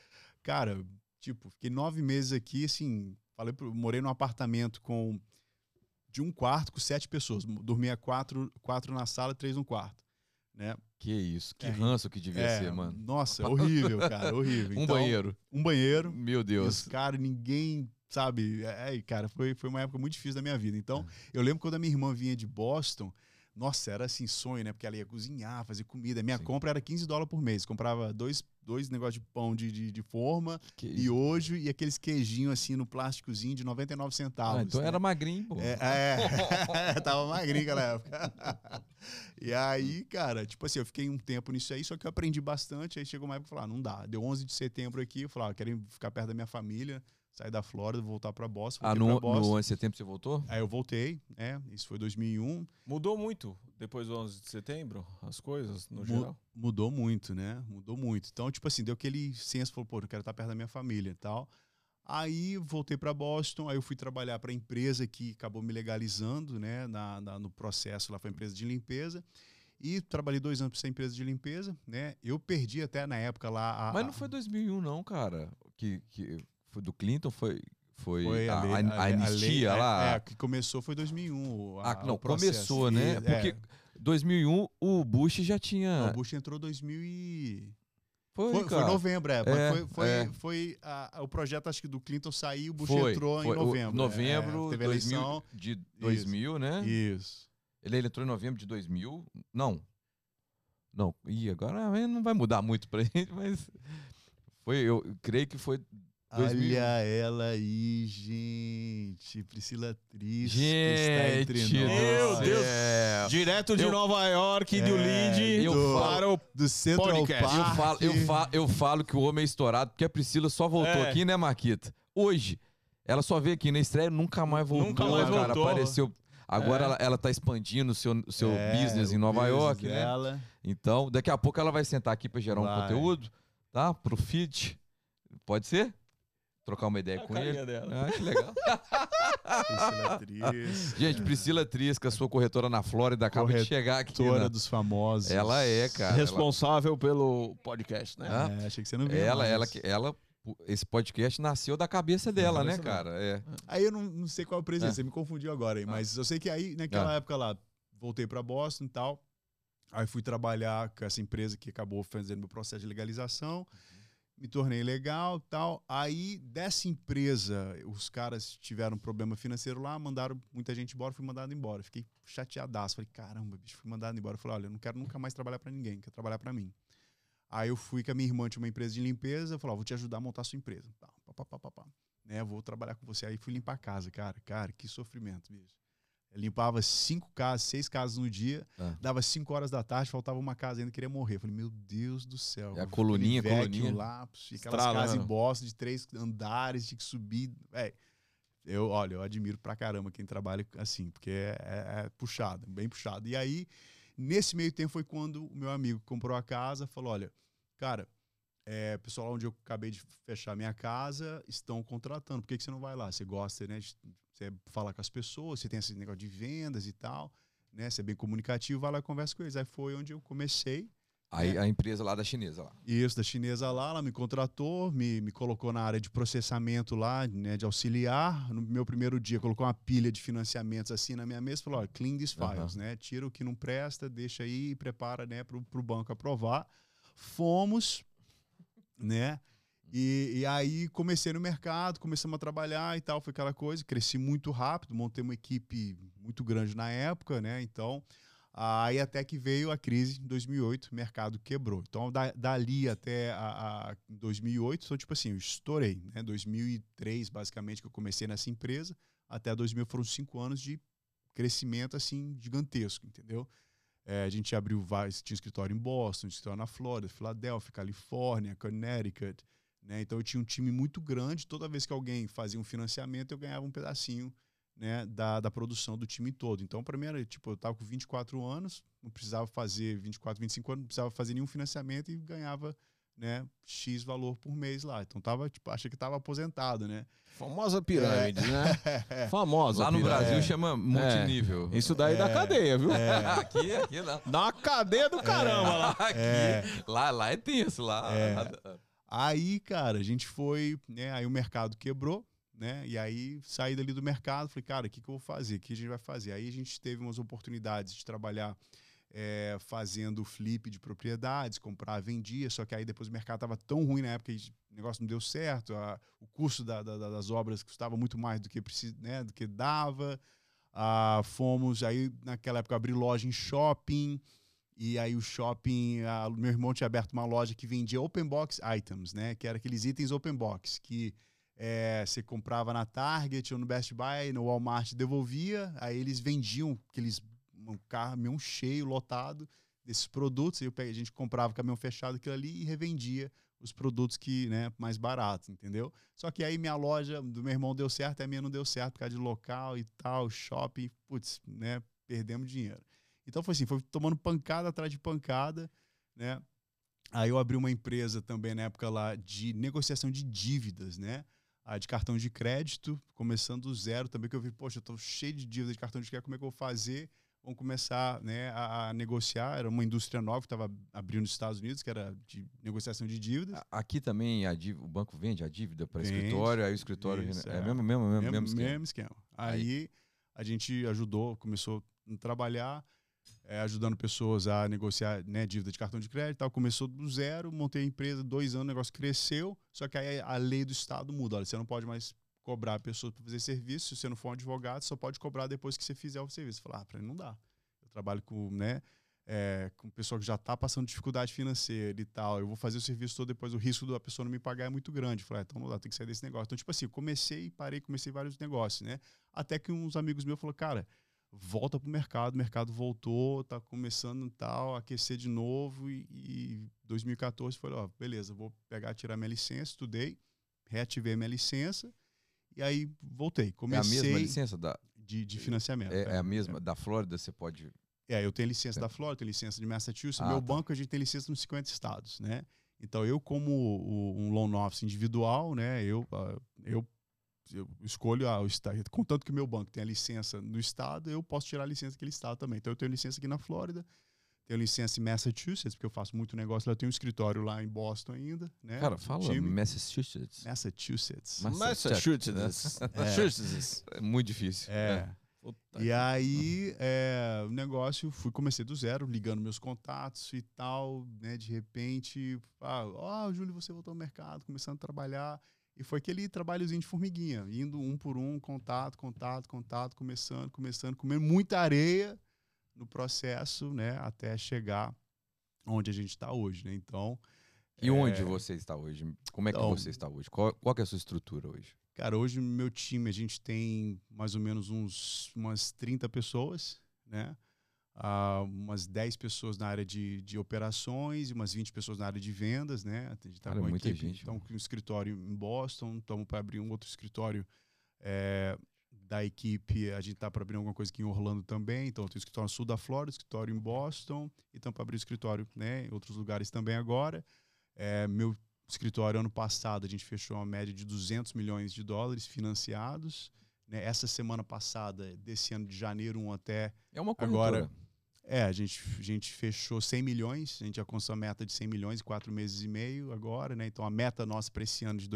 Cara, tipo, fiquei nove meses aqui, assim, falei pro, morei num apartamento com de um quarto com sete pessoas. Dormia quatro, quatro na sala, três no quarto. Né? Que isso, que É, ranço que devia É, ser, mano. Nossa, horrível, cara, horrível. Um Então, banheiro. Um banheiro. Meu E os Deus. caras, ninguém, sabe? É, e, cara, foi, foi uma época muito difícil da minha vida. Então, É. eu lembro quando a minha irmã vinha de Boston, nossa, era assim, sonho, né? Porque ela ia cozinhar, fazer comida. Minha Sim. compra era 15 dólares por mês. Comprava dois, dois negócios de pão de, de, de forma, Que e hoje, e aqueles queijinhos assim no plásticozinho de 99 centavos. Ah, então né? era magrinho, pô. É, é. tava magrinho naquela época. e aí, cara, tipo assim, eu fiquei um tempo nisso aí, só que eu aprendi bastante. Aí chegou uma época eu falei, ah, não dá. Deu 11 de setembro aqui, eu falei, ah, eu quero ficar perto da minha família, sair da Flórida, voltar pra Boston. Ah, no, pra Boston. no 11 de setembro você voltou? Aí eu voltei, né? Isso foi 2001. Mudou muito depois do 11 de setembro, as coisas, no Mu- geral. Mudou muito, né? Mudou muito. Então, tipo assim, deu aquele senso, falou, pô, eu quero estar perto da minha família e tal. Aí voltei para Boston, aí eu fui trabalhar para a empresa que acabou me legalizando, né, na, na- no processo lá foi a empresa de limpeza. E trabalhei dois anos para essa empresa de limpeza, né? Eu perdi até na época lá a, Mas não foi 2001, não, cara. Que, que foi do Clinton, foi, foi, foi a, lei- a- a lei- anistia é, lá. É, que começou foi 2001. o- a- ah, não, começou, né? E- Porque é. 2001 o Bush já tinha. Não, o Bush entrou 2000 e... Foi, Foi, foi novembro, é. É, foi foi, é. foi a- o projeto, acho que do Clinton saiu, o Bush Foi, entrou em O- novembro. novembro é, teve 2000, eleição. de 2000, né? Isso. Ele entrou em novembro de 2000. Não. Não. Ih, agora não vai mudar muito pra gente, mas. Foi, eu creio que foi. 2000. Olha ela aí, gente. Priscila Tris está Gente, entre nós. Meu Deus. céu. Direto de Eu- Nova York, do É, lead eu falo- para o Do Central Podcast. Park. Eu falo, eu, falo, eu falo que o homem é estourado porque a Priscila só voltou É. aqui, né, Marquita? Hoje. Ela só veio aqui na estreia nunca mais voltou. Nunca mais cara. voltou. Apareceu. Agora É. ela, ela tá expandindo o seu, seu É, business em Nova business York, né? dela. Então, daqui a pouco ela vai sentar aqui para gerar um Vai. conteúdo, tá? Pro feed. Pode ser? Trocar uma ideia A com ele. dela. Ah, que legal. Priscila Tris. Gente, Priscila Trisca, sua corretora na Flórida, acaba de chegar aqui. Corretora né? dos famosos. Ela é, cara. ela- Responsável pelo podcast, né? Hã? É, achei que você não viu. Ela, mais. ela, que- ela, esse podcast nasceu da cabeça dela, né, dela. cara? É. Aí eu não, não sei qual é o presidente, É. você me confundiu agora aí, Ah. mas eu sei que aí, naquela Ah. época lá, voltei pra Boston e tal. Aí fui trabalhar com essa empresa que acabou fazendo meu processo de legalização. Me tornei legal tal. Aí, dessa empresa, os caras tiveram um problema financeiro lá, mandaram muita gente embora, fui mandado embora. Fiquei chateadaço. Falei, caramba, bicho, fui mandado embora. Falei, olha, eu não quero nunca mais trabalhar pra ninguém, quero trabalhar pra mim. Aí eu fui com a minha irmã, tinha uma empresa de limpeza, falou, ó, vou te ajudar a montar a sua empresa. Tá, pá, pá, pá, pá, pá. Né, vou trabalhar com você. Aí fui limpar a casa, cara. Cara, que sofrimento, bicho. Eu limpava cinco casas, seis casas no dia, Ah. dava cinco horas da tarde, faltava uma casa ainda, queria morrer. Eu Falei, meu Deus do céu. É a coluninha, coluninha. lá, pss, e aquelas Estralando. casas em Boston de três andares, tinha que subir. Véi, eu, olha, eu admiro pra caramba quem trabalha assim, porque é, é- é puxado, bem puxado. E aí, nesse meio tempo foi quando o meu amigo comprou a casa, falou, olha, cara, é, pessoal onde eu acabei de fechar minha casa estão contratando. Por que, que você não vai lá? Você gosta, né? De, você fala com as pessoas, você tem esse negócio de vendas e tal, né? Você é bem comunicativo, vai lá e conversa com eles. Aí foi onde eu comecei. Aí a empresa lá da chinesa lá. Isso, da chinesa lá, ela me contratou, me, me colocou na área de processamento lá, né, de auxiliar. No meu primeiro dia, colocou uma pilha de financiamentos assim na minha mesa, falou, olha, clean these files, né? Tira o que não presta, deixa aí e prepara, né, pro, pro banco aprovar. Fomos, né? E, e aí comecei no mercado, começamos a trabalhar e tal, foi aquela coisa, cresci muito rápido, montei uma equipe muito grande na época, né? Então, Aí até que veio a crise em 2008, o mercado quebrou. Então, da- dali até a, a 2008, então, tipo assim, eu estourei. Né? 2003, basicamente, que eu comecei nessa empresa, até 2000 foram cinco anos de crescimento, assim, gigantesco, entendeu? É, a gente abriu vários, tinha escritório em Boston, escritório na Flórida, Filadélfia, Califórnia, Connecticut, né? Então, eu tinha um time muito grande. Toda vez que alguém fazia um financiamento, eu ganhava um pedacinho né, da, da produção do time todo. Então, para mim era tipo, eu tava com 24 anos, não precisava fazer 24, 25 anos, não precisava fazer nenhum financiamento e ganhava, né, X valor por mês lá. Então tava, tipo, achei que tava aposentado, né? Famosa pirâmide, né? Famosa Lá no pirâmide. Brasil chama multinível. Isso daí da cadeia, viu? aqui, aqui não. Dá uma cadeia do caramba lá. Aqui, É. lá, lá é tenso, lá. É. lá- Aí, cara, a gente foi, né, aí o mercado quebrou, né? E aí saí dali do mercado, falei, cara, o que, que eu vou fazer? O que a gente vai fazer? Aí a gente teve umas oportunidades de trabalhar é, fazendo flip de propriedades, comprar, vendia, só que aí depois o mercado estava tão ruim na época, que o negócio não deu certo, a- o custo da- da- da- das obras custava muito mais do que, né, do que dava. Ah, fomos, aí naquela época abri loja em shopping, e aí o shopping, ah, meu irmão tinha aberto uma loja que vendia open box items, né? Que era aqueles itens open box que é, você comprava na Target ou no Best Buy, no Walmart devolvia, aí eles vendiam aqueles um caminhão cheio, lotado desses produtos, peguei- a gente comprava caminhão fechado aquilo ali e revendia os produtos que, né, mais baratos, entendeu? Só que aí minha loja do meu irmão deu certo, a minha não deu certo por causa de local e tal, shopping, putz, né, perdemos dinheiro. Então foi assim, foi tomando pancada atrás de pancada, né? Aí eu abri uma empresa também na época lá de negociação de dívidas, né? Ah, de cartão de crédito, começando do zero também, que eu vi, poxa, eu tô cheio de dívida de cartão de crédito, como é que eu vou fazer? Vamos começar né, a, a negociar. Era uma indústria nova que estava abrindo nos Estados Unidos, que era de negociação de dívidas. Aqui também dívida- o banco vende a dívida para escritório, aí o escritório. Isso, é, é. mesmo, mesmo, mesmo, mesmo mesmo, esquema. mesmo esquema. Aí, a gente ajudou, começou a trabalhar. é, ajudando pessoas a negociar né, dívida de cartão de crédito. Tal. Começou do zero, montei a empresa, dois anos, o negócio cresceu. Só que aí a lei do Estado muda. Olha, você não pode mais cobrar pessoas para fazer serviço. Se você não for um advogado, só pode cobrar depois que você fizer o serviço. Falar, ah, para mim não dá. Eu trabalho com, né, é, com pessoa que já está passando dificuldade financeira e tal. Eu vou fazer o serviço todo, depois o risco da pessoa não me pagar é muito grande. Falei, ah, então não dá, tem que sair desse negócio. Então, tipo assim, comecei parei, comecei vários negócios, né? Até que uns amigos meus falaram, cara, volta pro mercado, o mercado voltou, tá começando tal, aquecer de novo e, e 2014 foi, ó, beleza, vou pegar, tirar minha licença, estudei, reativei minha licença e aí voltei. Comecei é a mesma licença da de, de financiamento. é, é a mesma da Flórida, você pode É, eu tenho licença da Flórida, tenho licença de Massachusetts, Ah, meu tá. banco a gente tem licença nos 50 estados, né? Então eu como o- um loan office individual, né, eu ah, eu eu escolho a, o estado, contanto que meu banco tenha licença no estado, eu posso tirar a licença daquele estado também. Então eu tenho licença aqui na Flórida, tenho licença em Massachusetts, porque eu faço muito negócio lá, eu tenho um escritório lá em Boston ainda, né? Cara, fala Time. Massachusetts. Massachusetts. Mas- Massachusetts. Massachusetts. É muito difícil. É. Puta E aí, é, o negócio, fui, comecei do zero, ligando meus contatos e tal, né? De repente, ah, ó, Júlio, você voltou ao mercado, começando a trabalhar. E foi aquele trabalhozinho de formiguinha, indo um por um, contato, contato, contato, começando, começando, comendo muita areia no processo, né? Até chegar onde a gente está hoje, né? Então, E onde É. você está hoje? Como é que Então- você está hoje? Qual, qual que é a sua estrutura hoje? Cara, hoje no meu time a gente tem mais ou menos uns, umas 30 pessoas, né? Ah, umas 10 pessoas na área de, de operações e umas 20 pessoas na área de vendas, né? A gente tá Cara, com muita equipe, gente, então, mano. com um escritório em Boston, estamos para abrir um outro escritório eh, da equipe, a gente está para abrir alguma coisa aqui em Orlando também, então tem escritório no sul da Flórida, escritório em Boston, e estamos para abrir o escritório né, em outros lugares também agora. Eh, meu escritório ano passado a gente fechou uma média de 200 milhões de dólares financiados. Né? Essa semana passada, desse ano de janeiro 1 até. É uma Agora, corretora. É, a gente, a gente fechou 100 milhões, a gente alcançou a meta de 100 milhões em quatro meses e meio agora, né? Então a meta nossa para esse ano de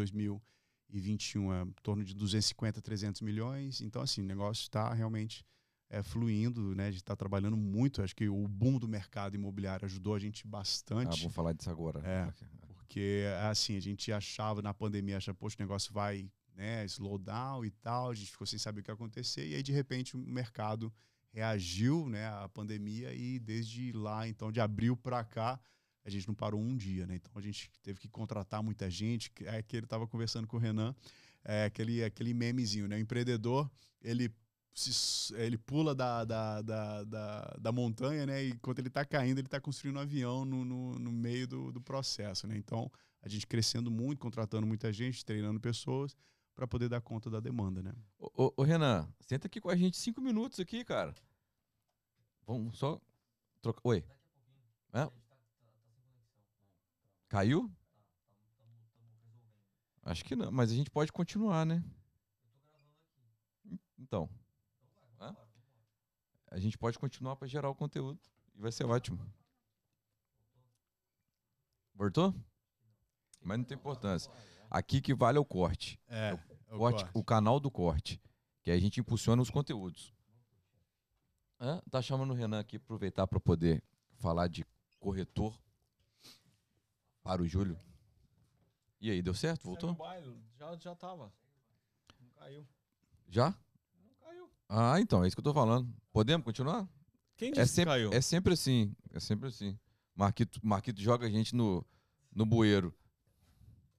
2021 é em torno de 250, 300 milhões. Então, assim, o negócio está realmente é, fluindo, né? A gente está trabalhando muito. Acho que o boom do mercado imobiliário ajudou a gente Ah, bastante. vamos falar disso agora. É. Porque, assim, a gente achava na pandemia, achava, poxa, o negócio vai, né, slow down e tal, a gente ficou sem saber o que ia acontecer, e aí, de repente, o mercado reagiu, né, à pandemia, e desde lá, então, de abril para cá, a gente não parou um dia, né, então a gente teve que contratar muita gente, é que ele estava conversando com o Renan, é aquele, aquele memezinho, né, o empreendedor, ele se- ele pula da, da, da, da, da montanha, né? E enquanto ele está caindo, ele está construindo um avião no, no, no meio do, do processo, né? Então, a gente crescendo muito, contratando muita gente, treinando pessoas para poder dar conta da demanda, né? Ô, ô, ô, Renan, senta aqui com a gente cinco minutos aqui, cara. Vamos só trocar. Oi. É? Caiu? Acho que não, mas a gente pode continuar, né? Então. Hã? A gente pode continuar para gerar o conteúdo e vai ser ótimo. Voltou? Mas não tem importância. Aqui que vale é o corte. É, O, corte, o canal do corte. Que a gente impulsiona os conteúdos. Hã? Tá chamando o Renan aqui, aproveitar para poder falar de corretor para o Júlio. E aí, deu certo? Voltou? já, já tava. Não caiu. Já? Não caiu. Ah, então, é isso que eu tô falando. Podemos continuar? Quem disse É que sempre, caiu? é sempre assim. É sempre assim. Marquito, Marquito joga a gente no, no bueiro.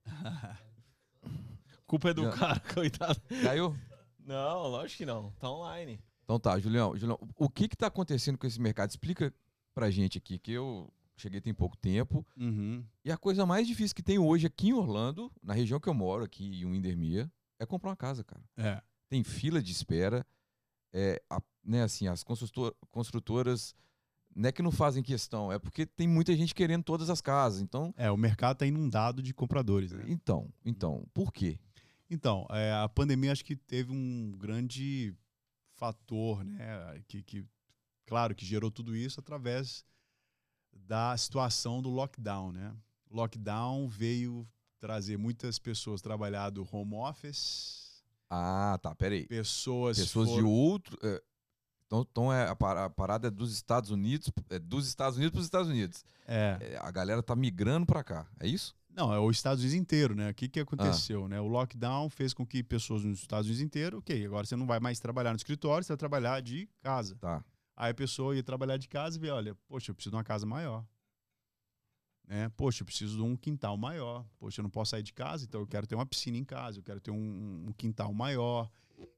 Culpa é do Já. cara, coitado. Caiu? Não, lógico que não. Tá online. Então tá, Julião. Julião, o que que tá acontecendo com esse mercado? Explica pra gente aqui, que eu cheguei tem pouco tempo. Uhum. E a coisa mais difícil que tem hoje aqui em Orlando, na região que eu moro, aqui em Windermere, é comprar uma casa, cara. É. Tem fila de espera. É, a- né, assim, as construtor- construtoras não é que não fazem questão, é porque tem muita gente querendo todas as casas. Então, É, o mercado está inundado de compradores, né? então, então, por quê? Então, é, a pandemia acho que teve um grande fator, né? Que, que, claro, que gerou tudo isso através da situação do lockdown, né? Lockdown veio trazer muitas pessoas trabalhar do home office, Ah, tá, peraí. pessoas, Pessoas de foram- outro. é, Então, então é, a, para- a parada é dos Estados Unidos, é dos Estados Unidos para os Estados Unidos. É. É, a galera tá migrando para cá, é isso? Não, é os Estados Unidos inteiro, né? O que, que aconteceu, né? O lockdown fez com que pessoas nos Estados Unidos inteiro, ok, agora você não vai mais trabalhar no escritório, você vai trabalhar de casa. Tá. Aí a pessoa ia trabalhar de casa e vê, olha, poxa, eu preciso de uma casa maior. Né? Poxa, eu preciso de um quintal maior. Poxa, eu não posso sair de casa, então eu quero ter uma piscina em casa, eu quero ter um, um quintal maior.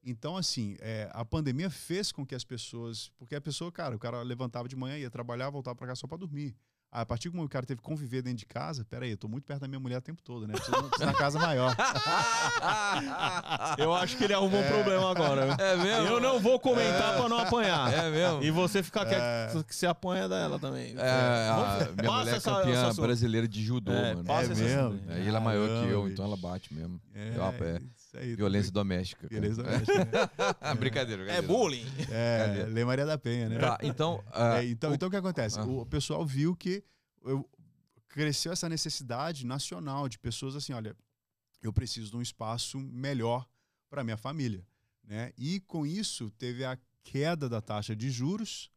Então, assim, é, a pandemia fez com que as pessoas. Porque a pessoa, cara, o cara levantava de manhã, ia trabalhar, voltava para casa só para dormir. A partir do momento que o cara teve que conviver dentro de casa, peraí, eu tô muito perto da minha mulher o tempo todo, né? Preciso, preciso uma casa maior. Eu acho que ele arrumou um problema agora. É mesmo? Eu não vou comentar pra não apanhar. É mesmo? E você ficar quieto que você apanha dela também. É, a minha passa mulher é essa- campeã essa sua- brasileira de judô, É, mano. passa É essa- mesmo? É, ela é maior que eu, então ela bate mesmo. É, Eu pé. Isso aí, Violência doméstica. cara. Violência doméstica. né? brincadeira, É bullying. É? Lei Maria da Penha, né? Tá, então. ah, É, então, o- então o que acontece? Ah. O pessoal viu que eu- cresceu essa necessidade nacional de pessoas assim, olha, eu preciso de um espaço melhor para minha família, né? E com isso teve a queda da taxa de juros.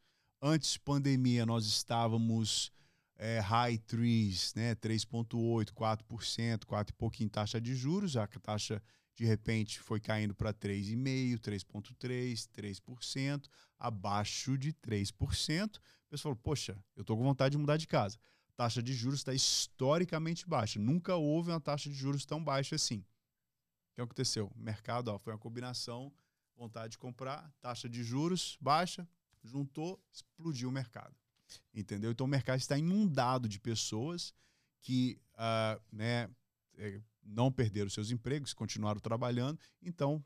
Antes pandemia nós estávamos é, high threes, né? 3,8, 4%, 4 e pouquinho taxa de juros. A taxa de repente foi caindo para 3,5, 3,3, 3%, abaixo de 3%. O pessoal falou: Poxa, eu estou com vontade de mudar de casa. Taxa de juros está historicamente baixa. Nunca houve uma taxa de juros tão baixa assim. O que aconteceu? O mercado ó, foi uma combinação, vontade de comprar, taxa de juros baixa, juntou, explodiu o mercado. Entendeu? Então o mercado está inundado de pessoas que ah, né, eh, não perderam seus empregos, continuaram trabalhando, então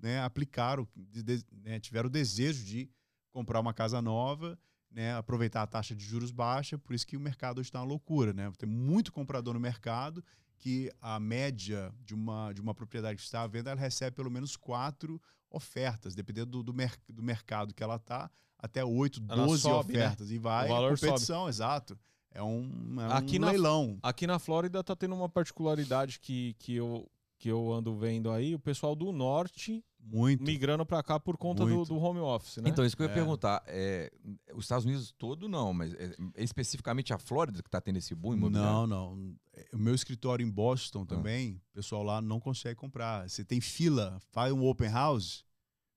né, aplicaram, de- de- né, tiveram o desejo de comprar uma casa nova, né, aproveitar a taxa de juros baixa, por isso que o mercado hoje está uma loucura. Né? Tem muito comprador no mercado que a média de uma, de uma propriedade que está à venda, ela recebe pelo menos quatro ofertas, dependendo do, do, mer- do mercado que ela está, até oito, Ela 12 sobe, né? ofertas. E vai competição, exato. É um, é um Aqui na- leilão. Aqui na Flórida tá tendo uma particularidade que, que, eu, que eu ando vendo aí. O pessoal do norte Muito. migrando pra cá por conta do, do home office, né? Então, isso que eu ia É. perguntar. É, os Estados Unidos todo não, mas é, é especificamente a Flórida que tá tendo esse boom imobiliário? Não, não. É, O meu escritório em Boston também, o pessoal lá não consegue comprar. Você tem fila, faz um open house,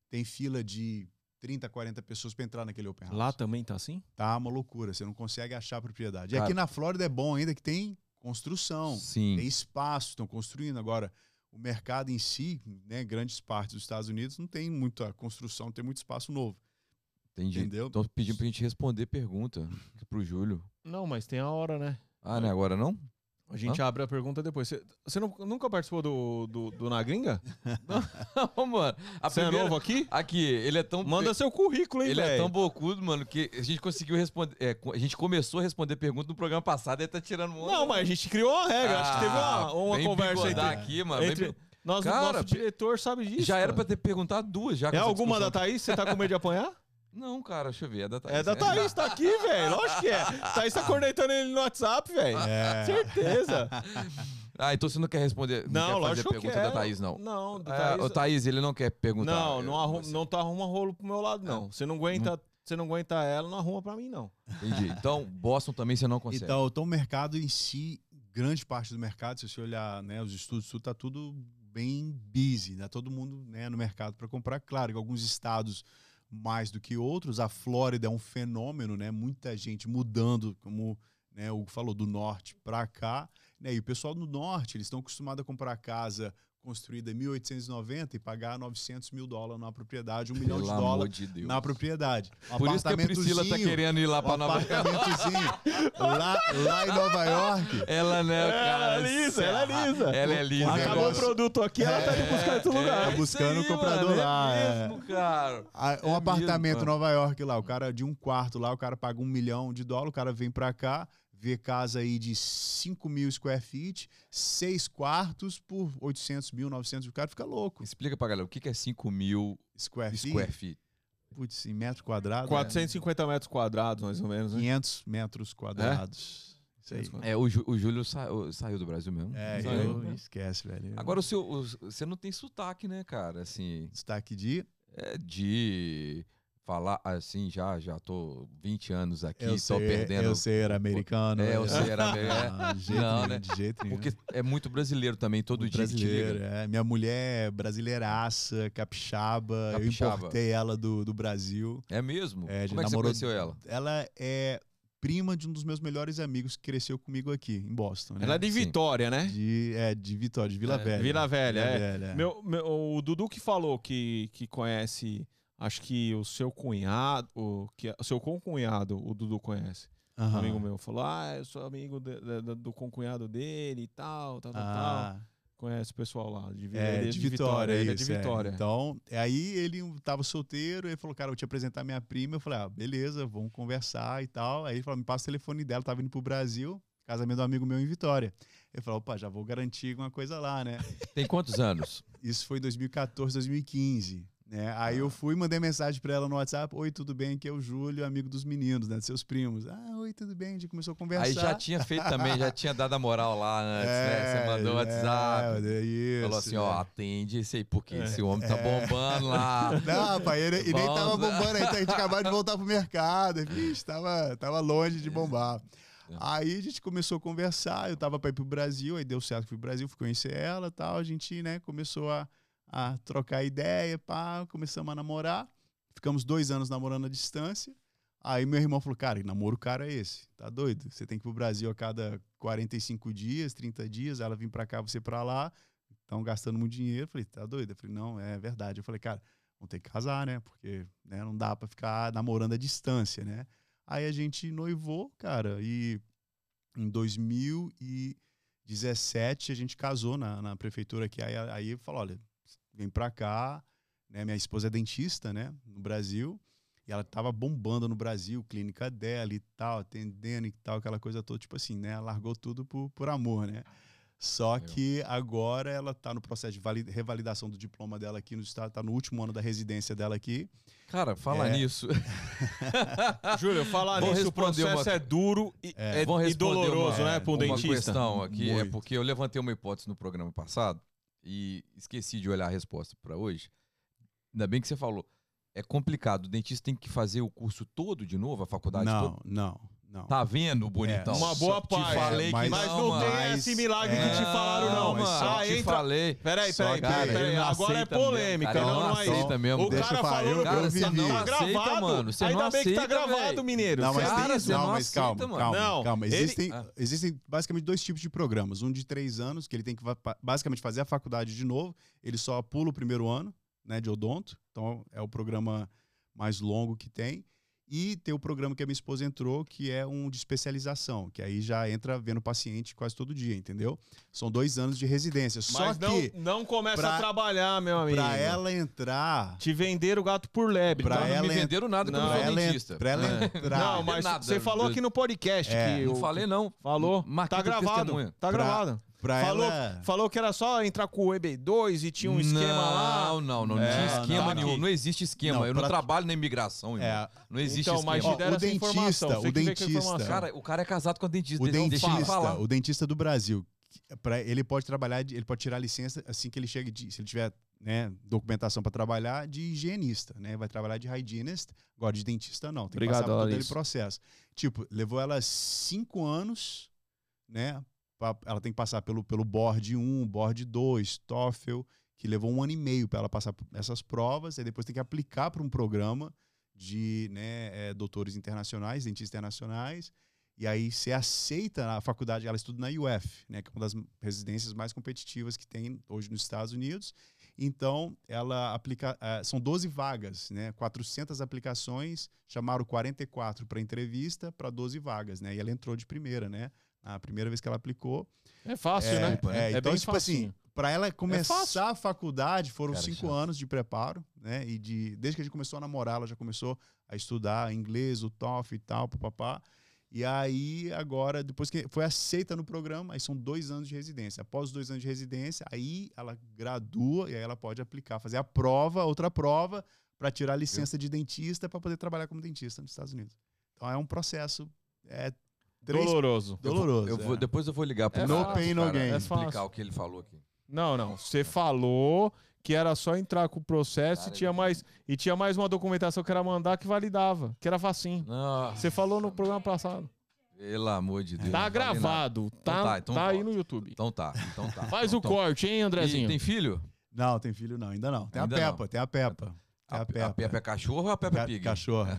tem fila de 30, 40 pessoas para entrar naquele open house. Lá também tá assim? Tá uma loucura, você não consegue achar a propriedade. E Cara- aqui na Flórida é bom ainda que tem construção, Sim. tem espaço, estão construindo. Agora, o mercado em si, né, grandes partes dos Estados Unidos, não tem muita construção, não tem muito espaço novo. Entendi. Entendeu? Então pedindo pra gente responder pergunta pro Júlio. Não, mas tem a hora, né? Ah, não é agora não? A gente abre a pergunta depois. Você, você não- nunca participou do, do, do Na Gringa? Não, mano. Você é primeira- novo aqui? Aqui, ele é tão. Manda seu currículo, hein, Ele é velho? tão bocudo, mano, que a gente conseguiu responder. é, a gente começou a responder pergunta no programa passado e tá tirando um Não, mas a gente criou uma regra. Acho que teve uma, uma Ah, vem conversa entre... aqui, mano. vem entre bi- nós, Cara, nosso diretor sabe disso. já era pra ter perguntado duas. Já É alguma da. Thaís? Você tá com medo de apanhar? Não, cara, deixa eu ver. É da Thaís. É da né? Thaís, tá aqui, velho. Lógico que é. Thaís tá cornetando ele no WhatsApp, velho. É. Certeza. Ah, então você não quer responder. Não, Não, quer fazer lógico que eu pergunta quero. da Thaís, não. Não, da É, Thaís... o Thaís, ele não quer perguntar. Não, não, arruma, você- não tá arruma rolo pro meu lado, não. Você não aguenta, você não aguenta ela, não arruma pra mim, não. Entendi. Então, Boston também você não consegue. Então, então, o mercado em si, grande parte do mercado, se você olhar né, os estudos, tudo tá tudo bem busy, tá todo mundo né, no mercado para comprar. Claro que alguns estados mais do que outros, a Flórida é um fenômeno, né? Muita gente mudando, como né, o Hugo falou, do norte para cá. Né, e o pessoal do norte, eles estão acostumados a comprar casa construída em 1890 e pagar 900 mil dólares numa propriedade, um milhão Pelo de amor dólares de na propriedade. Um Por isso que a Priscila tá querendo ir lá um pra Nova York. apartamentozinho lá, lá em Nova York. Ela, né, cara? ela é lisa, ela é lisa. Ela é lisa. Acabou Acabou o produto aqui, ela tá indo buscar em outro lugar. Tá isso buscando o comprador mano, lá, É é. mesmo, cara. Ah, Um É apartamento mesmo, em Nova York lá, o cara de um quarto lá, o cara paga um milhão de dólares, o cara vem pra cá, vê casa aí de 5 mil square feet, seis quartos por 800 mil, 900 mil, o cara fica louco. Explica pra galera, o que é 5 mil Square feet, square feet? putz, em metro quadrado, 450 metros quadrados, mais ou menos, é né? 500 metros quadrados. Isso aí. É, o, Jú- o Júlio sa- o- saiu do Brasil mesmo. É, Saiu. eu, esquece, velho. Agora, o seu, o- você não tem sotaque, né, cara? Assim, destaque de é de falar assim, já já tô 20 anos aqui, Eu tô sei, perdendo. eu ser americano. É, eu sei, era americano. Ah, de jeito Não, nenhum, né? de jeito nenhum. Porque é muito brasileiro também, todo Muito dia brasileiro, é. Minha mulher é brasileiraça, capixaba. Capixaba. Eu importei ela do, do Brasil. É mesmo? É, Como é que você namorou- conheceu ela? Ela é prima de um dos meus melhores amigos que cresceu comigo aqui, em Boston. Né? Ela é de Sim. Vitória, né? De, é, de Vitória, de Vila É, Velha. Vila Velha, é. Velha, é. Meu, meu- o Dudu que falou que, que conhece, acho que o seu cunhado, o, que, o seu concunhado, o Dudu conhece. Um Aham. amigo meu falou: Ah, eu sou amigo de- de- de- do concunhado dele e tal, tal, tal, tal. Ah, Conhece o pessoal lá. De, é, ele de Vitória, ele é isso, de Vitória. Então, é, aí ele tava solteiro, ele falou, cara, eu vou te apresentar minha prima. Eu falei, ah, beleza, vamos conversar e tal. Aí ele falou, me passa o telefone dela, tava indo pro Brasil, casamento do amigo meu em Vitória. Ele falou, opa, já vou garantir alguma coisa lá, né? Tem quantos anos? Isso foi em 2014, 2015. Né? Aí eu fui e mandei mensagem pra ela no WhatsApp: Oi, tudo bem? Aqui é o Júlio, amigo dos meninos, né? Dos seus primos. Ah, oi, tudo bem? A gente começou a conversar. Aí já tinha feito também, já tinha dado a moral lá antes, né? Você mandou o WhatsApp. É, isso, Falou assim, ó, é. atende esse aí, porque É. esse homem tá bombando lá. Não, rapaz, ele, e nem tava né? bombando, a gente acabou de voltar pro mercado. Vixe, tava, tava longe de bombar. É. Aí a gente começou a conversar, eu tava pra ir pro Brasil, aí deu certo que fui pro Brasil, fui conhecer ela e tal. A gente, né, começou a, a trocar ideia, pá, começamos a namorar. Ficamos dois anos namorando à distância. Aí meu irmão falou, cara, namoro cara é esse? Tá doido? Você tem que ir pro Brasil a cada 45 dias, 30 dias, ela vir pra cá, você pra lá. Estão gastando muito dinheiro. Eu falei, tá doido? Eu falei, não, é verdade. Eu falei, cara, vamos ter que casar, né? Porque né, não dá pra ficar namorando à distância, né? Aí a gente noivou, cara, e em 2017 a gente casou na, na prefeitura aqui. Aí, aí falou, olha, vem pra cá, né? Minha esposa é dentista, né? No Brasil. E ela tava bombando no Brasil, clínica dela e tal, atendendo e tal, aquela coisa toda, tipo assim, né? Largou tudo por, por amor, né? Só que agora ela tá no processo de vali- revalidação do diploma dela aqui no estado, tá no último ano da residência dela aqui. Cara, fala É. nisso. Júlio, falar Vou nisso, o processo uma- é duro e, É. é, e doloroso, uma, né, pro uma dentista. questão aqui, é Muito. porque eu levantei uma hipótese no programa passado e esqueci de olhar a resposta para hoje. Ainda bem que você falou. É complicado, o dentista tem que fazer o curso todo de novo, a faculdade Não, toda. não, não. Tá vendo, bonitão? É, Uma boa Te parte. falei que mas- Mas não, não tem mas- esse milagre é, que te falaram, não. Não, mas mano, ah, te entra... falei. Peraí, Só peraí, que peraí, peraí. não Agora é polêmica, cara, não, não, não é aceita mesmo. O Deixa cara eu falar, falou, eu- Cara, você não tá aceita, gravado. mano. Você Ainda não bem que tá gravado, mineiro. Não, mas, Cara, tem, você não, não mas aceita, calma, mano. calma, Não, calma. ele- Existem, Ah. existem basicamente dois tipos de programas. Um de três anos, que ele tem que basicamente fazer a faculdade de novo. Ele só pula o primeiro ano, né, de odonto. Então, é o programa mais longo que tem. E tem o programa que a minha esposa entrou, que é um de especialização, que aí já entra vendo o paciente quase todo dia, entendeu? São dois anos de residência. Só Mas não, que, não começa pra- a trabalhar, meu amigo. pra ela entrar... Te vender o gato por lebre. Pra tá? Não, não ela me en- venderam nada eu Não, não Pra ela, en- dentista. pra ela É. entrar... Não, mas nada. você falou aqui no podcast É, que Não o- falei, não. falou. Marquei Tá gravado. testemunho. Tá Pra- gravado. Pra Falou, ela... falou que era só entrar com o EB2 e tinha um esquema lá. Não, não, não É, tinha esquema tá nenhum. Não existe esquema. Não, eu não pra- trabalho na imigração, irmão. É, Não existe Então, mas esquema. deram Ó, o dentista, o a dentista. Cara, o cara é casado com a dentista. O não dentista, fala. o dentista do Brasil, para ele pode trabalhar, ele pode tirar licença assim que ele chega, de, se ele tiver né, documentação para trabalhar, de higienista, né? Vai trabalhar de hygienist, agora de dentista não. Tem Obrigado, que passar por todo aquele processo. Tipo, levou ela cinco anos, né? Ela tem que passar pelo, pelo board 1, board 2, TOEFL, que levou um ano e meio para ela passar essas provas, e depois tem que aplicar para um programa de né, eh, doutores internacionais, dentistas internacionais, e aí você aceita a faculdade, ela estuda na UF, né, que é uma das residências mais competitivas que tem hoje nos Estados Unidos. Então, ela aplica, eh, são 12 vagas, né, 400 aplicações, chamaram 44 para entrevista para 12 vagas, né, e ela entrou de primeira, né, a primeira vez que ela aplicou. É fácil, é, né? é, É então, bem tipo facinho. assim, para ela começar a faculdade foram Cara, cinco chato. anos de preparo, né, e de, desde que a gente começou a namorar, ela já começou a estudar inglês, o TOEFL e tal, papapá. E aí, agora, depois que foi aceita no programa, aí são dois anos de residência. Após os dois anos de residência, aí ela gradua e aí ela pode aplicar, fazer a prova, outra prova, para tirar a licença de dentista para poder trabalhar como dentista nos Estados Unidos. Então é um processo é, três- Doloroso. Doloroso. eu vou- é. depois eu vou ligar pro É cara, fácil, pain, no cara, gain. É explicar o que ele falou aqui. Não, não. Você falou que era só entrar com o processo Cara, e tinha mais e tinha mais uma documentação que era mandar que validava, que era facinho. Você falou no programa passado. pelo amor de Deus. Tá não falei nada. gravado, tá, tá, então tá aí no YouTube. Então tá, então tá. Faz o Então- corte, hein, E Andrezinho? tem filho? Não, tem filho não, ainda não. Tem Ainda a não. Peppa, tem a Peppa. A, a Peppa. a Peppa é cachorro ou a Peppa Ca- Pig? Cachorra.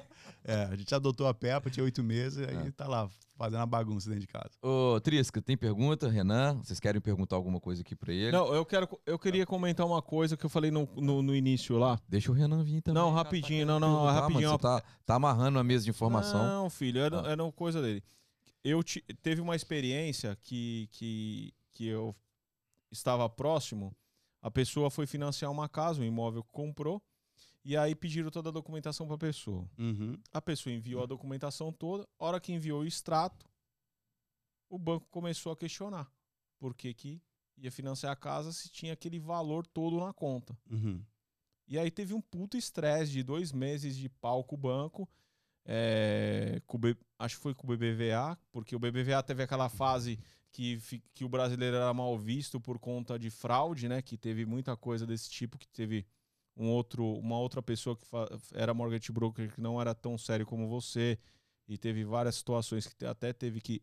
É. É, a gente adotou a Peppa, tinha oito meses, aí É. tá lá fazendo a bagunça dentro de casa. Ô, Trisca, tem pergunta? Renan, vocês querem perguntar alguma coisa aqui pra ele? Não, eu quero eu queria comentar uma coisa que eu falei no, no, no início lá. Deixa o Renan vir também. Não, cara, rapidinho, tá não, não, perguntar, rapidinho, mano, Você tá, tá amarrando a mesa de informação. Não, filho, era, Ah. era uma coisa dele. Eu ti- teve uma experiência que, que, que eu estava próximo. A pessoa foi financiar uma casa, um imóvel que comprou, e aí pediram toda a documentação para a pessoa. Uhum. A pessoa enviou a documentação toda. A hora que enviou o extrato, o banco começou a questionar por que, que ia financiar a casa se tinha aquele valor todo na conta. Uhum. E aí teve um puto estresse de dois meses de pau com o banco. é, B- acho que foi com o BBVA, porque o BBVA teve aquela fase que, que o brasileiro era mal visto por conta de fraude, né? Que teve muita coisa desse tipo, que teve um outro, uma outra pessoa que era mortgage broker que não era tão sério como você. E teve várias situações que até teve que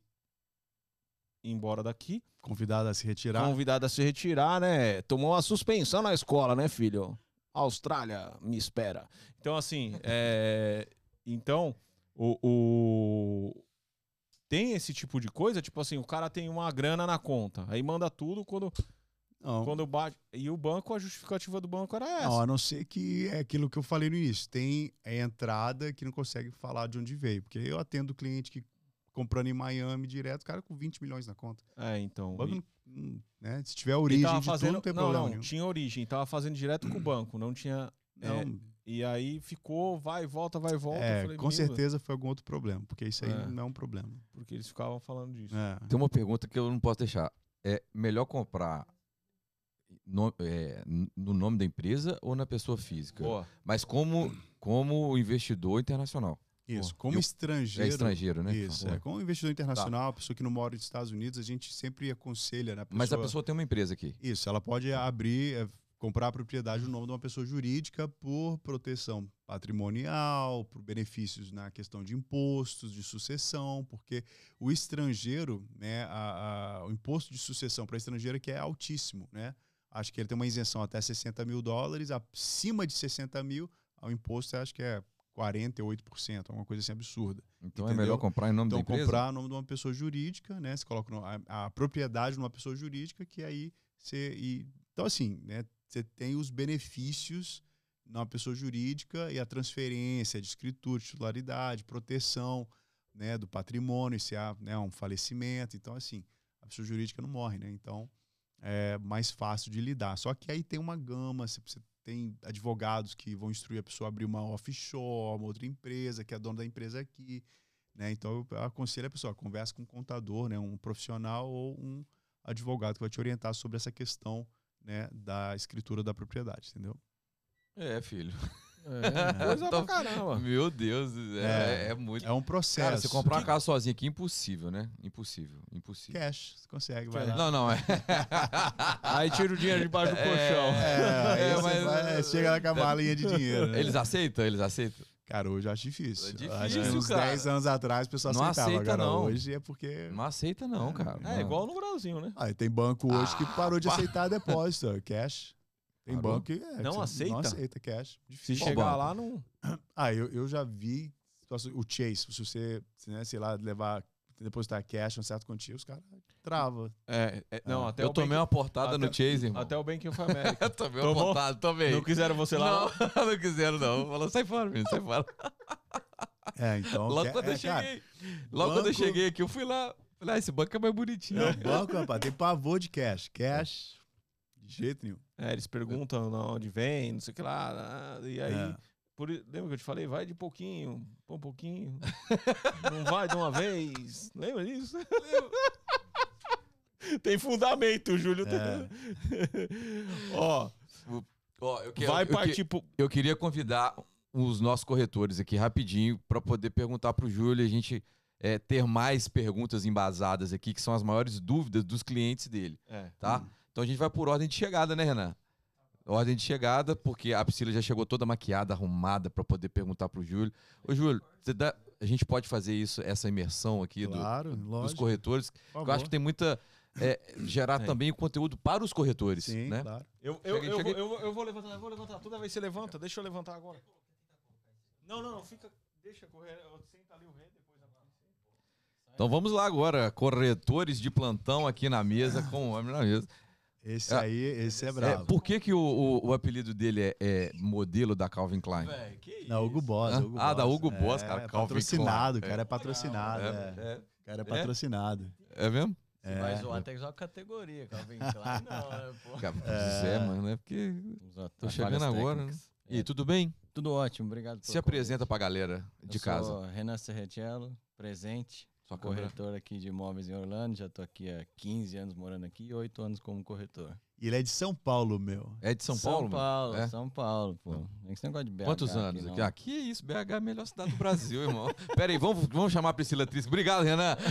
ir embora daqui. Convidado a se retirar. Convidado a se retirar, né? Tomou uma suspensão na escola, né, filho? Austrália me espera. Então, assim, é... então, o, o- tem esse tipo de coisa, tipo assim, o cara tem uma grana na conta, aí manda tudo quando, Não, quando bate. E o banco, a justificativa do banco era essa. não, a não ser que é aquilo que eu falei no início. Tem a entrada que não consegue falar de onde veio. Porque eu atendo cliente que comprando em Miami direto, o cara com 20 milhões na conta. É, então. O banco, e- não- não- né? Se tiver origem tava de fazendo, tudo, não tem não, problema não, tinha origem, tava fazendo direto com o banco, não tinha. Não, é, E aí ficou, vai, volta, vai, volta. é, falei, com "Meu, certeza foi algum outro problema, porque isso aí É. não é um problema. Porque eles ficavam falando disso. É. Tem uma pergunta que eu não posso deixar. É melhor comprar no, é, no nome da empresa ou na pessoa física? Boa. Mas como, como investidor internacional. Isso, como eu- estrangeiro. É estrangeiro, né? Isso, é. Como investidor internacional, pessoa que não mora nos Estados Unidos, a gente sempre aconselha, né? Mas a pessoa tem uma empresa aqui. Isso, ela pode abrir, é, comprar a propriedade no nome de uma pessoa jurídica por proteção patrimonial, por benefícios na questão de impostos, de sucessão, porque o estrangeiro, né, a- a- o imposto de sucessão para estrangeiro que é altíssimo, né? Acho que ele tem uma isenção até 60 mil dólares, acima de 60 mil, o imposto acho que é 48%, alguma coisa assim absurda. Então é Entendeu? melhor comprar em nome Então, da empresa? comprar o nome de uma pessoa jurídica, né? Você coloca a, a propriedade numa pessoa jurídica, que aí você. E, então, assim, né? Você tem os benefícios numa pessoa jurídica e a transferência de escritura, de titularidade, proteção né, do patrimônio, se há né, um falecimento. Então, assim, a pessoa jurídica não morre, né? Então, é mais fácil de lidar. Só que aí tem uma gama, você você tem advogados que vão instruir a pessoa a abrir uma offshore, uma outra empresa, que é dona da empresa aqui. Né? Então, eu aconselho a pessoa, converse com um contador, né? um profissional ou um advogado que vai te orientar sobre essa questão né? da escritura da propriedade, entendeu? É, filho. É, coisa Tô- pra caramba. Meu Deus, é, É. é muito. É um processo. Cara, você comprar uma casa sozinho aqui, impossível, né? Impossível, impossível. Cash, você consegue, vai lá. Não, não, é. Aí tira o dinheiro debaixo do colchão. É, aí É, você mas- vai- chega lá com a malinha de dinheiro. né? Eles aceitam? Eles aceitam? Cara, hoje eu acho difícil. É Eu acho que difícil, uns cara. 10 anos atrás o pessoal Não aceitava. aceita, Agora não. hoje é porque. Não aceita, não, cara. É, Não. igual no Brasil, né? Ah, e tem banco hoje que Ah, parou de pá. aceitar depósito, cash. Tem Parou? banco que é, Não que aceita? Não aceita cash. Se Difícil. chegar banco? lá, não. Ah, eu, eu já vi o Chase, se você, né, sei lá, levar, depositar cash, um certo quantia, os caras travam. É, é, não, Ah. até Eu o tomei Bank, uma portada no até- Chase, irmão. até o Bank of America. Eu tomei Tomou? uma portada, tomei. não quiseram você lá? Não, não quiseram, não. Falou, sai fora, menino, sai fora. É, então. Logo ca- quando é, eu cara, cheguei. Logo quando eu banco- cheguei aqui, eu fui lá. Falei, ah, esse banco é mais bonitinho. Não, banco, rapaz, tem pavor de cash. Cash, de jeito nenhum. É, eles perguntam de onde vem, não sei o que lá. E aí, É. por, i- lembra que eu te falei? Vai de pouquinho, põe um pouquinho. não vai de uma vez. Lembra disso? Tem fundamento, Júlio. É. Ó, Ó, eu que- vai eu que- partir pro. Eu queria convidar os nossos corretores aqui rapidinho para poder perguntar para o Júlio a gente é, ter mais perguntas embasadas aqui, que são as maiores dúvidas dos clientes dele, É. tá? Então a gente vai por ordem de chegada, né, Renan? Ordem de chegada, porque a Priscila já chegou toda maquiada, arrumada para poder perguntar pro Júlio. Ô, Júlio, você dá- a gente pode fazer isso, essa imersão aqui do- Claro, dos lógico. corretores? Eu acho que tem muita. é, gerar Tem. também o conteúdo para os corretores, Sim, né? claro. Eu, eu, Chega aí, eu, chega vou- eu, vou- eu vou levantar, eu vou levantar. Toda vez que você levanta, deixa eu levantar agora. Não, não, não, fica. Deixa correr. Senta ali o rei, depois a Então vamos lá agora, corretores de plantão aqui na mesa, com o homem na mesa. Esse É. aí, esse é É, brabo. por que, que o, o- o apelido dele é, é modelo da Calvin Klein? Velho, que isso? Da Hugo Boss. Hã? Hugo Ah, da Boss. Hugo Boss, É, cara, É Calvin patrocinado, o Klein. cara é patrocinado. É, É, é, O cara é patrocinado. é mesmo? Você vai zoar até só categoria, Calvin Klein, não, né, pô? Pois é, mas né? Porque tô chegando agora, né? E tudo bem? Tudo ótimo, obrigado Se apresenta pra galera de Eu casa. Sou Renan Serretiello, presente, Sua câmera. corretor aqui de imóveis em Orlando. Já tô aqui há 15 anos morando aqui e 8 anos como corretor. E ele é de São Paulo, meu. É de São Paulo? São Paulo, É? São Paulo, pô. Não esse negócio de BH Quantos aqui, anos? não. Aqui, aqui é isso, BH é a melhor cidade do Brasil, irmão. Pera aí, vamos, vamos chamar a Priscila Trisco. Obrigado, Renan.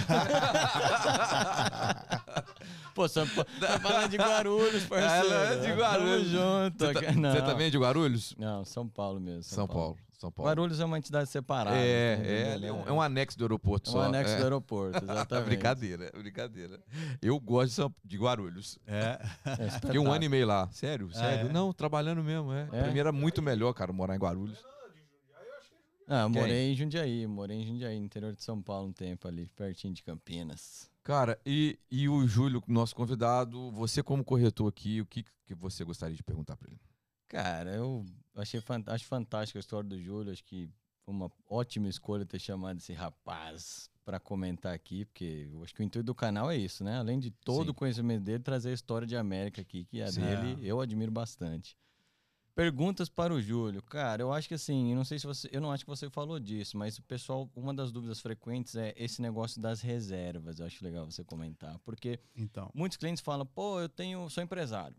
Pô, São Paulo. Tá falando de Guarulhos, parceiro. Ela é de Guarulhos. Tamo junto. Você, tá- não. você também é de Guarulhos? Não, São Paulo mesmo. São Paulo. São Paulo. Guarulhos é uma entidade separada. É, entendeu? é, é um, é um anexo do aeroporto É um só. anexo é. do aeroporto, exatamente. brincadeira, brincadeira. Eu gosto de, São- de Guarulhos. É. É Fiquei um ano e meio lá. Sério, Ah, sério. é? Não, trabalhando mesmo, é. É? Pra mim era muito melhor, cara, morar em Guarulhos. Ah, morei em Jundiaí, morei em Jundiaí, no interior de São Paulo um tempo ali, pertinho de Campinas. Cara, e, e o Júlio, nosso convidado, você como corretor aqui, o que, que você gostaria de perguntar pra ele? Cara, eu achei fan- acho fantástica a história do Júlio, acho que foi uma ótima escolha ter chamado esse rapaz para comentar aqui, porque eu acho que o intuito do canal é isso, né? Além de todo Sim. o conhecimento dele, trazer a história de América aqui, que a Sim. dele eu admiro bastante. Perguntas para o Júlio. Cara, eu acho que assim, eu não sei se você. Eu não acho que você falou disso, mas o pessoal, uma das dúvidas frequentes é esse negócio das reservas. Eu acho legal você comentar. Porque Então. muitos clientes falam, pô, eu tenho, sou empresário.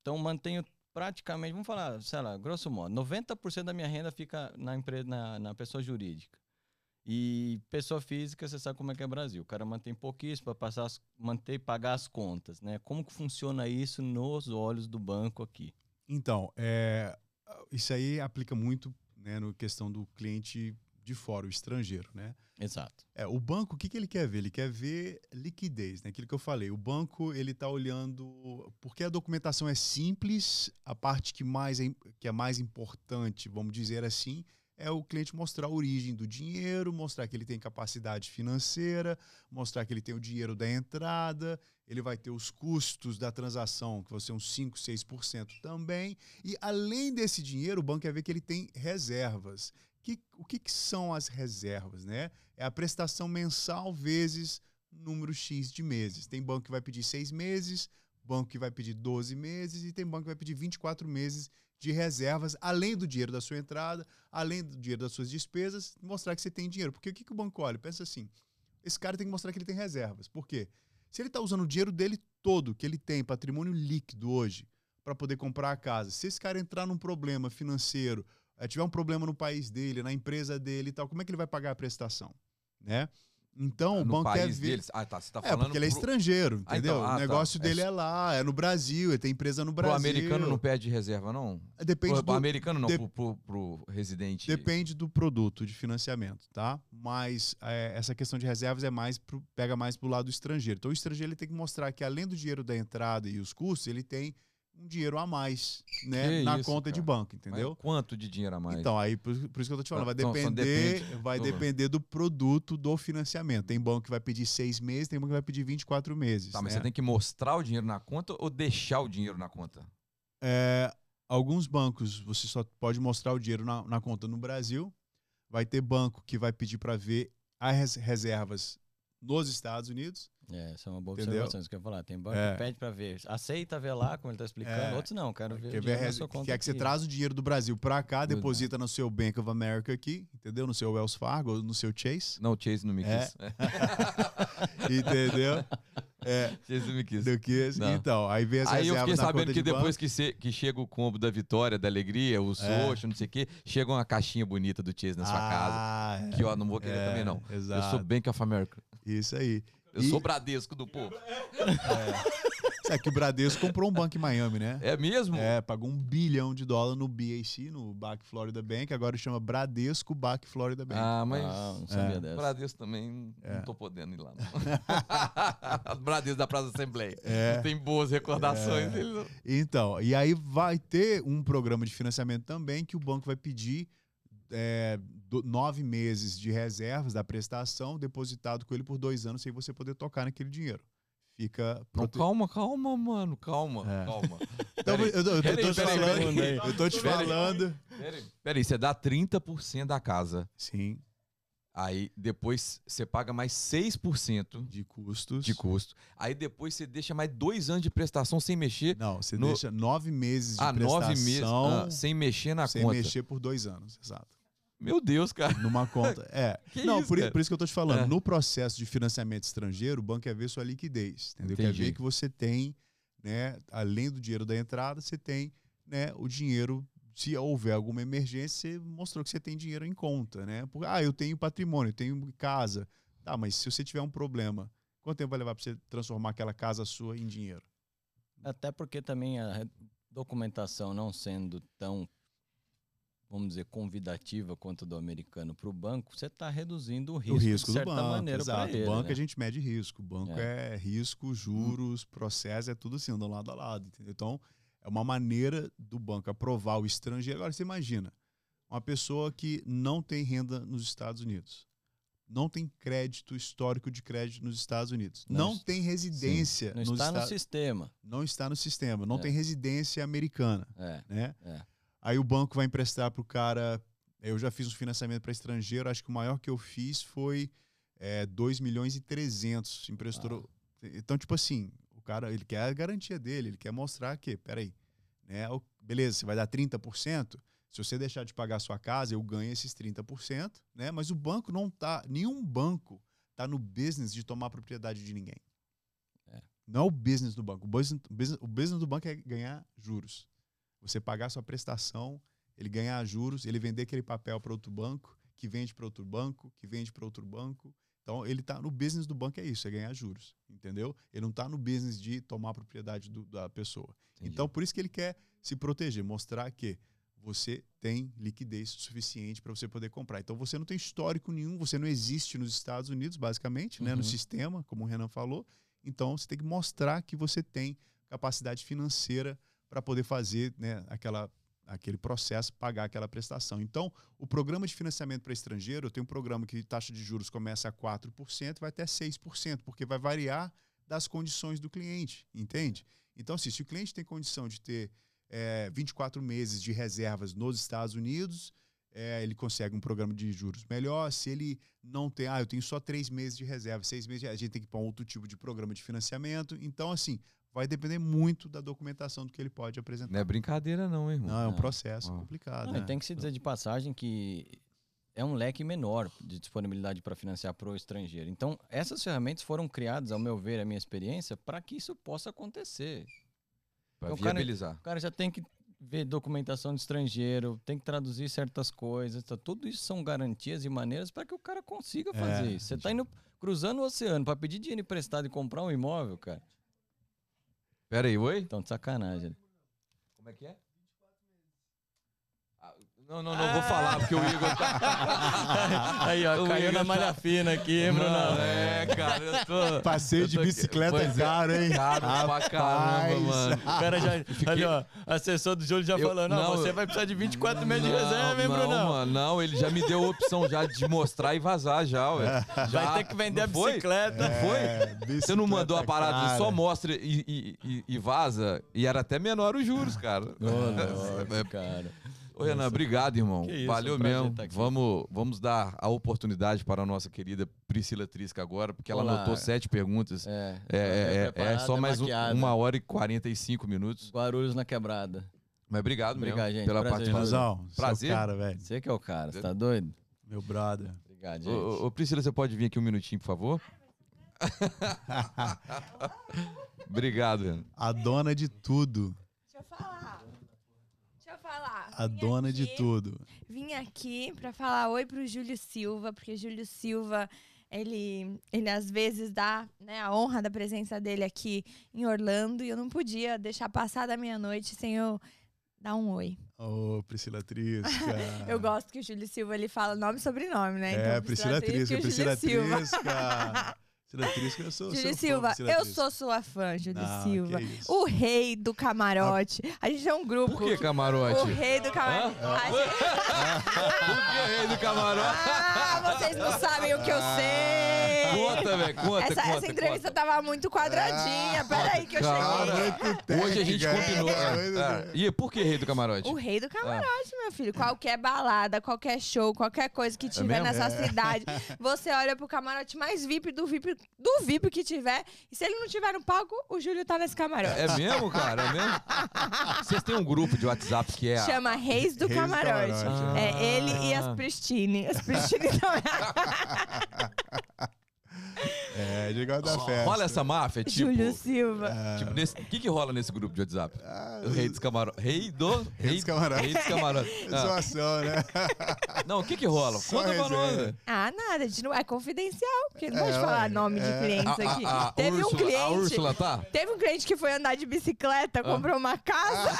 Então mantenho praticamente, vamos falar, sei lá, grosso modo, 90% da minha renda fica na empresa, na, na pessoa jurídica. E pessoa física, você sabe como é que é Brasil. O cara mantém pouquíssimo para passar, as- manter pagar as contas, né? Como que funciona isso nos olhos do banco aqui? Então, é, isso aí aplica muito né, no questão do cliente de fora, o estrangeiro, né? Exato. É, o banco, o que, que ele quer ver? Ele quer ver liquidez, né? Aquilo que eu falei. O banco, ele está olhando... Porque a documentação é simples, a parte que, mais é, que é mais importante, vamos dizer assim, é o cliente mostrar a origem do dinheiro, mostrar que ele tem capacidade financeira, mostrar que ele tem o dinheiro da entrada, ele vai ter os custos da transação, que vão ser uns 5, 6% também. E além desse dinheiro, o banco quer ver que ele tem reservas. Que, o que, que são as reservas, né? É a prestação mensal vezes número X de meses. Tem banco que vai pedir seis meses, banco que vai pedir 12 meses e tem banco que vai pedir 24 meses de reservas, além do dinheiro da sua entrada, além do dinheiro das suas despesas, mostrar que você tem dinheiro. Porque o que, que o banco olha? Pensa assim, esse cara tem que mostrar que ele tem reservas. Por quê? Se ele está usando o dinheiro dele todo, que ele tem, patrimônio líquido hoje, para poder comprar a casa, se esse cara entrar num problema financeiro, tiver um problema no país dele, na empresa dele e tal, como é que ele vai pagar a prestação? Né? Então, o no banco quer ver... deles. Ah, tá. Você tá É, falando porque ele é pro, estrangeiro, Ah, entendeu? então, ah, o tá. negócio É dele s- é lá, é no Brasil, ele tem empresa no Brasil. americano não pede reserva, não? Depende pro, do, americano não, de- pro, pro, pro residente. Depende do produto de financiamento, tá? Mas é, essa questão de reservas é mais pro- pega mais pro lado do estrangeiro. Então o estrangeiro ele tem que mostrar que além do dinheiro da entrada e os custos, ele tem um dinheiro a mais, né, Que na isso, conta de cara. banco, Mas entendeu? Quanto de dinheiro a mais? Então, aí por, por isso que eu tô te falando, vai só depender, depende vai do- depender do produto do financiamento. Tem banco que vai pedir seis meses, tem banco que vai pedir 24 meses. tá, mas né? você tem que mostrar o dinheiro na conta ou deixar o dinheiro na conta? É, alguns bancos você só pode mostrar o dinheiro na, na conta no Brasil. Vai ter banco que vai pedir para ver as reservas nos Estados Unidos. É, essa é uma boa Entendeu? observação, isso que eu ia falar. Tem banco É. que pede para ver. Aceita ver lá, como ele tá explicando. É. Outros não, quero ver Quer o ver conta quer que você traz o dinheiro do Brasil para cá, deposita no seu Bank of America aqui, entendeu? No seu Wells Fargo, ou no seu Chase, Não, o Chase não me É. quis. É. entendeu? É, Chase não me quis. do que Não. então, aí vem as Aí eu fiquei sabendo que de depois que, se- que chega o combo da vitória, da alegria, o Socho, não sei o quê, chega uma caixinha bonita do Chase na sua casa. ah, Que ó, não vou querer é, também não. Eu Exato. sou Bank of America. Isso aí. Eu E- sou Bradesco do povo. É que o Bradesco comprou um banco em Miami, né? É mesmo? É, pagou um bilhão de dólar no BAC, no Bac Florida Bank, agora chama Bradesco Bac Florida Bank. Ah, mas Ah, não sabia É. dessa. Bradesco também É. não tô podendo ir lá. Não. Bradesco da Praça da Assembleia. É. Tem boas recordações. É. não- Então, e aí vai ter um programa de financiamento também que o banco vai pedir é, do- nove meses de reservas da prestação depositado com ele por dois anos sem você poder tocar naquele dinheiro. Fica Não, prote- calma, calma, mano. Calma, É. calma. Então, eu, eu- eu Peraí, tô peraí, falando, eu tô te falando. Peraí, peraí, você dá 30% da casa. Sim, Aí depois você paga mais 6% de custos. de custo. Aí depois você deixa mais dois anos de prestação sem mexer. Não, você No- deixa nove meses de Ah, prestação nove meses ah, sem mexer na sem conta. mexer por dois anos, exato. Meu Deus, cara. Numa conta. É. Que não, isso, por, por isso que eu tô te falando. É. No processo de financiamento estrangeiro, o banco quer ver sua liquidez. Entendeu? Quer Entendi. ver que você tem, né, além do dinheiro da entrada, você tem né, o dinheiro. Se houver alguma emergência, você mostrou que você tem dinheiro em conta, né? Porque, ah, eu tenho patrimônio, eu tenho casa. Tá, mas se você tiver um problema, quanto tempo vai levar para você transformar aquela casa sua em dinheiro? Até porque também a documentação não sendo tão, vamos dizer, convidativa quanto do americano para o banco, você está reduzindo o risco, o risco de do certa banco, maneira exato. ele. o banco né? a gente mede risco. O banco é, risco, juros, processo, é tudo assim, andando lado a lado. Entendeu? Então, é uma maneira do banco aprovar o estrangeiro. Agora, você imagina, uma pessoa que não tem renda nos Estados Unidos, não tem crédito, histórico de crédito nos Estados Unidos, Não não, tem residência Não nos está no sistema. não está no sistema, não É. tem residência americana, É. né? É. Aí o banco vai emprestar para o cara. Eu já fiz um financiamento para estrangeiro, acho que o maior que eu fiz foi é, 2 milhões e 300. Emprestou. Então, tipo assim, cara ele quer a garantia dele, ele quer mostrar que, peraí, né? Beleza, você vai dar 30%. Se você deixar de pagar a sua casa, eu ganho esses 30%, né? Mas o banco não tá. Nenhum banco tá no business de tomar propriedade de ninguém. É. Não é o business do banco. O business- o business do banco é ganhar juros. Você pagar sua prestação, ele ganhar juros, ele vender aquele papel para outro banco, que vende para outro banco, que vende para outro banco. Então, ele tá no business do banco é isso, é ganhar juros, entendeu? Ele não tá no business de tomar a propriedade do- da pessoa. Entendi. Então, por isso que ele quer se proteger, mostrar que você tem liquidez suficiente para você poder comprar. Então, você não tem histórico nenhum, você não existe nos Estados Unidos, basicamente, né, Uhum. no sistema, como o Renan falou. Então, você tem que mostrar que você tem capacidade financeira para poder fazer né, aquela, aquele processo, pagar aquela prestação. Então, o programa de financiamento para estrangeiro, eu tenho um programa que taxa de juros começa a 4%, vai até 6%, porque vai variar das condições do cliente, entende? Então, assim, se o cliente tem condição de ter é, 24 meses de reservas nos Estados Unidos, é, ele consegue um programa de juros melhor. Se ele não tem, ah, eu tenho só três meses de reserva, seis meses, de, a gente tem que um outro tipo de programa de financiamento. Então, assim, vai depender muito da documentação do que ele pode apresentar. Não é brincadeira, não, hein, irmão. Não, é um processo Ah. complicado. Não, né? tem que se dizer de passagem que é um leque menor de disponibilidade para financiar para o estrangeiro. Então, essas ferramentas foram criadas, ao meu ver, a minha experiência, para que isso possa acontecer. Pra o cara- viabilizar. O cara já tem que ver documentação de estrangeiro, tem que traduzir certas coisas. Tá? Tudo isso são garantias e maneiras para que o cara consiga fazer É, isso. Você está indo cruzando o oceano para pedir dinheiro emprestado e comprar um imóvel, cara. Pera aí, oi? Então, de sacanagem. Como é que é? Não, não, não vou falar, porque o Igor tá. Aí, ó, O caiu Igor na tá- malha fina aqui, hein, Bruno? Não, é, cara, eu tô. Passeio eu de bicicleta Pois é caro, hein? Caro pra caramba, mano. O cara já. Ali, ó, assessor do Júlio já Eu- falando, não, não, você vai precisar de 24 meses de reserva, hein, não, Brunão? mano, não, ele já me deu a opção já de mostrar e vazar já, ué. Já, Vai ter que vender a não foi? bicicleta. foi? É, Você não mandou a bicicleta parada, cara. só mostra e, e- e- e vaza. E era até menor os juros, cara. Nossa, cara. Ô, Renan, obrigado, irmão. Isso, Valeu mesmo. Vamos, vamos dar a oportunidade para a nossa querida Priscila Trisca agora, porque ela Olá. anotou sete perguntas. É, É, é- é- é só mais um- maquiada. uma hora e 45 minutos. Guarulhos na quebrada. Mas obrigado mesmo Obrigado, gente. pela Prazer, participação. Prazer. Prazer. cara, velho. Você que é o cara, você tá doido? Meu brother. Obrigado, gente. Ô, ô, Priscila, você pode vir aqui um minutinho, por favor? Obrigado, Renan. A dona de tudo. Deixa eu falar. Falar. A dona de aqui- tudo. Vim aqui pra falar oi pro Júlio Silva, porque Júlio Silva ele, ele às vezes dá né, a honra da presença dele aqui em Orlando e eu não podia deixar passar da meia-noite sem eu dar um oi. Ô, Priscila Trisca. Eu gosto que o Júlio Silva ele fala nome e sobrenome, né? É, Priscila Trisca, e o Priscila Júlio Silva. Trisca. Trisca, eu sou Júlio Silva, eu sou sua fã, Júlio Não, Silva. O rei do camarote. A gente é um grupo. Por que camarote? O rei do camarote. A gente- Por que rei do camarote? Ah, vocês não sabem o que eu sei. Conta, velho, conta, Essa, conta. essa entrevista conta. tava muito quadradinha. Peraí que eu Cara, cheguei. Hoje a gente combinou. é, é, é. E por que rei do camarote? O rei do camarote, meu filho. Qualquer balada, qualquer show, qualquer coisa que tiver mesmo? nessa cidade, você olha pro camarote mais VIP do VIP do VIP que tiver. E se ele não tiver no palco, o Júlio tá nesse camarote. É mesmo, cara? É mesmo? Vocês têm um grupo de WhatsApp que é. Chama Reis do Reis do Camarote. Camarote, É ele e as Ah. Pristine. As Pristine também. É, de igual da festa. Rola essa máfia, tipo. Júlio Silva. tipo, nesse- O que, que rola nesse grupo de WhatsApp? Ah, O rei dos camarotes. Rei do. Rei dos camarotes. Rei dos camarotes. Ah, Zoação, né? Não, o que que rola? Só Conta pra resenha. nós. Ah, nada, a gente não é confidencial, porque não É, pode falar ué, nome de é. clientes A, aqui. a, a, Teve Úrsula, um cliente. a Úrsula tá? Teve um cliente que foi andar de bicicleta, comprou uma casa.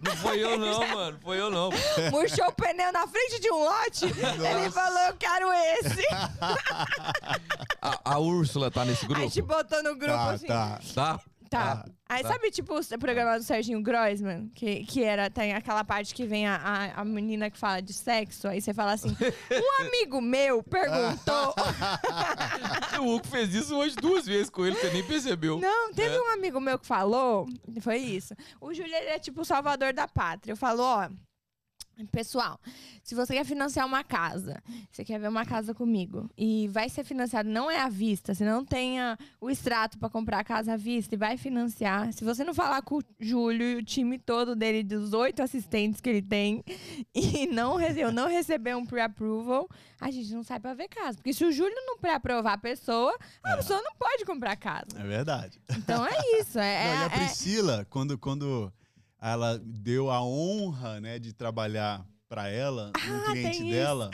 Não foi eu, não, mano. Foi eu, não. murchou o pneu na frente de um lote. Ele falou: Eu quero esse. A, a Úrsula tá nesse A grupo? gente botou no grupo Tá, assim. tá. Tá? Tá. Aí tá. sabe, tipo, o programa do Serginho Groisman? Que, que era, tem aquela parte que vem a, a, a menina que fala de sexo, aí você fala assim: um amigo meu perguntou. O Hugo fez isso hoje duas vezes com ele, você nem percebeu. Não, teve É. um amigo meu que falou, foi isso. O Júlio ele é tipo o salvador da pátria. Eu falo, ó, pessoal, se você quer financiar uma casa, você quer ver uma casa comigo e vai ser financiado não é à vista, você não tenha o extrato para comprar a casa à vista e vai financiar. Se você não falar com o Júlio e o time todo dele dos oito assistentes que ele tem e não eu não receber um pre-approval, a gente não sai para ver casa, porque se o Júlio não pré-aprovar a pessoa, a pessoa não pode comprar casa. É verdade. Então é isso. É, Não, e a é- é- Priscila, quando, quando ela deu a honra, né, de trabalhar pra ela, um Ah, cliente dela,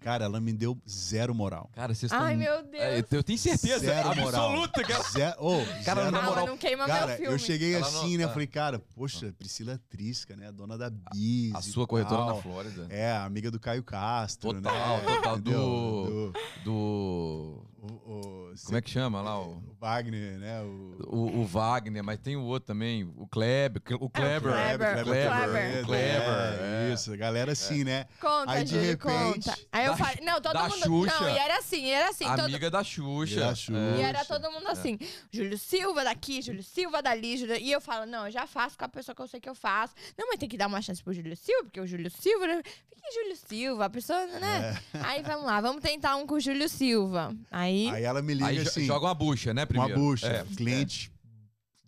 cara, ela me deu zero moral. Cara, vocês estão. Ai, meu Deus. É, eu tenho certeza Zero moral. absoluta ela. Zero, oh, Cara, zero na moral, não queima meu Cara, filme. eu cheguei Ela assim, não- né? ah. Falei, cara, poxa, Priscila Trisca, né? A dona da Bis. A e sua corretora tal. na Flórida. É, a amiga do Caio Castro, Total, né? total, Entendeu? do- Do. do- o, o- Como é que chama lá? O, o Wagner, né? O, o, o Wagner, mas tem o outro também, o Kleber. O Kleber. Kleber, Kleber, Kleber. Kleber, é, é. Isso, a galera assim, né? Conta, Aí, de Júlio, repente, conta. Aí eu falei, não, todo da mundo. Xuxa. Não, e era assim, e era assim. todo- Amiga da Xuxa. Da Xuxa. E era todo mundo assim, Júlio Silva daqui, Júlio Silva dali, Júlio... e eu falo, não, eu já faço com a pessoa que eu sei que eu faço. Não, mas tem que dar uma chance pro Júlio Silva, porque o Júlio Silva, né? Fique Júlio Silva, a pessoa, né? Aí vamos lá, vamos tentar um com o Júlio Silva. Aí, Aí ela me liga Aí assim, joga uma bucha, né, uma primeiro? bucha. É. Cliente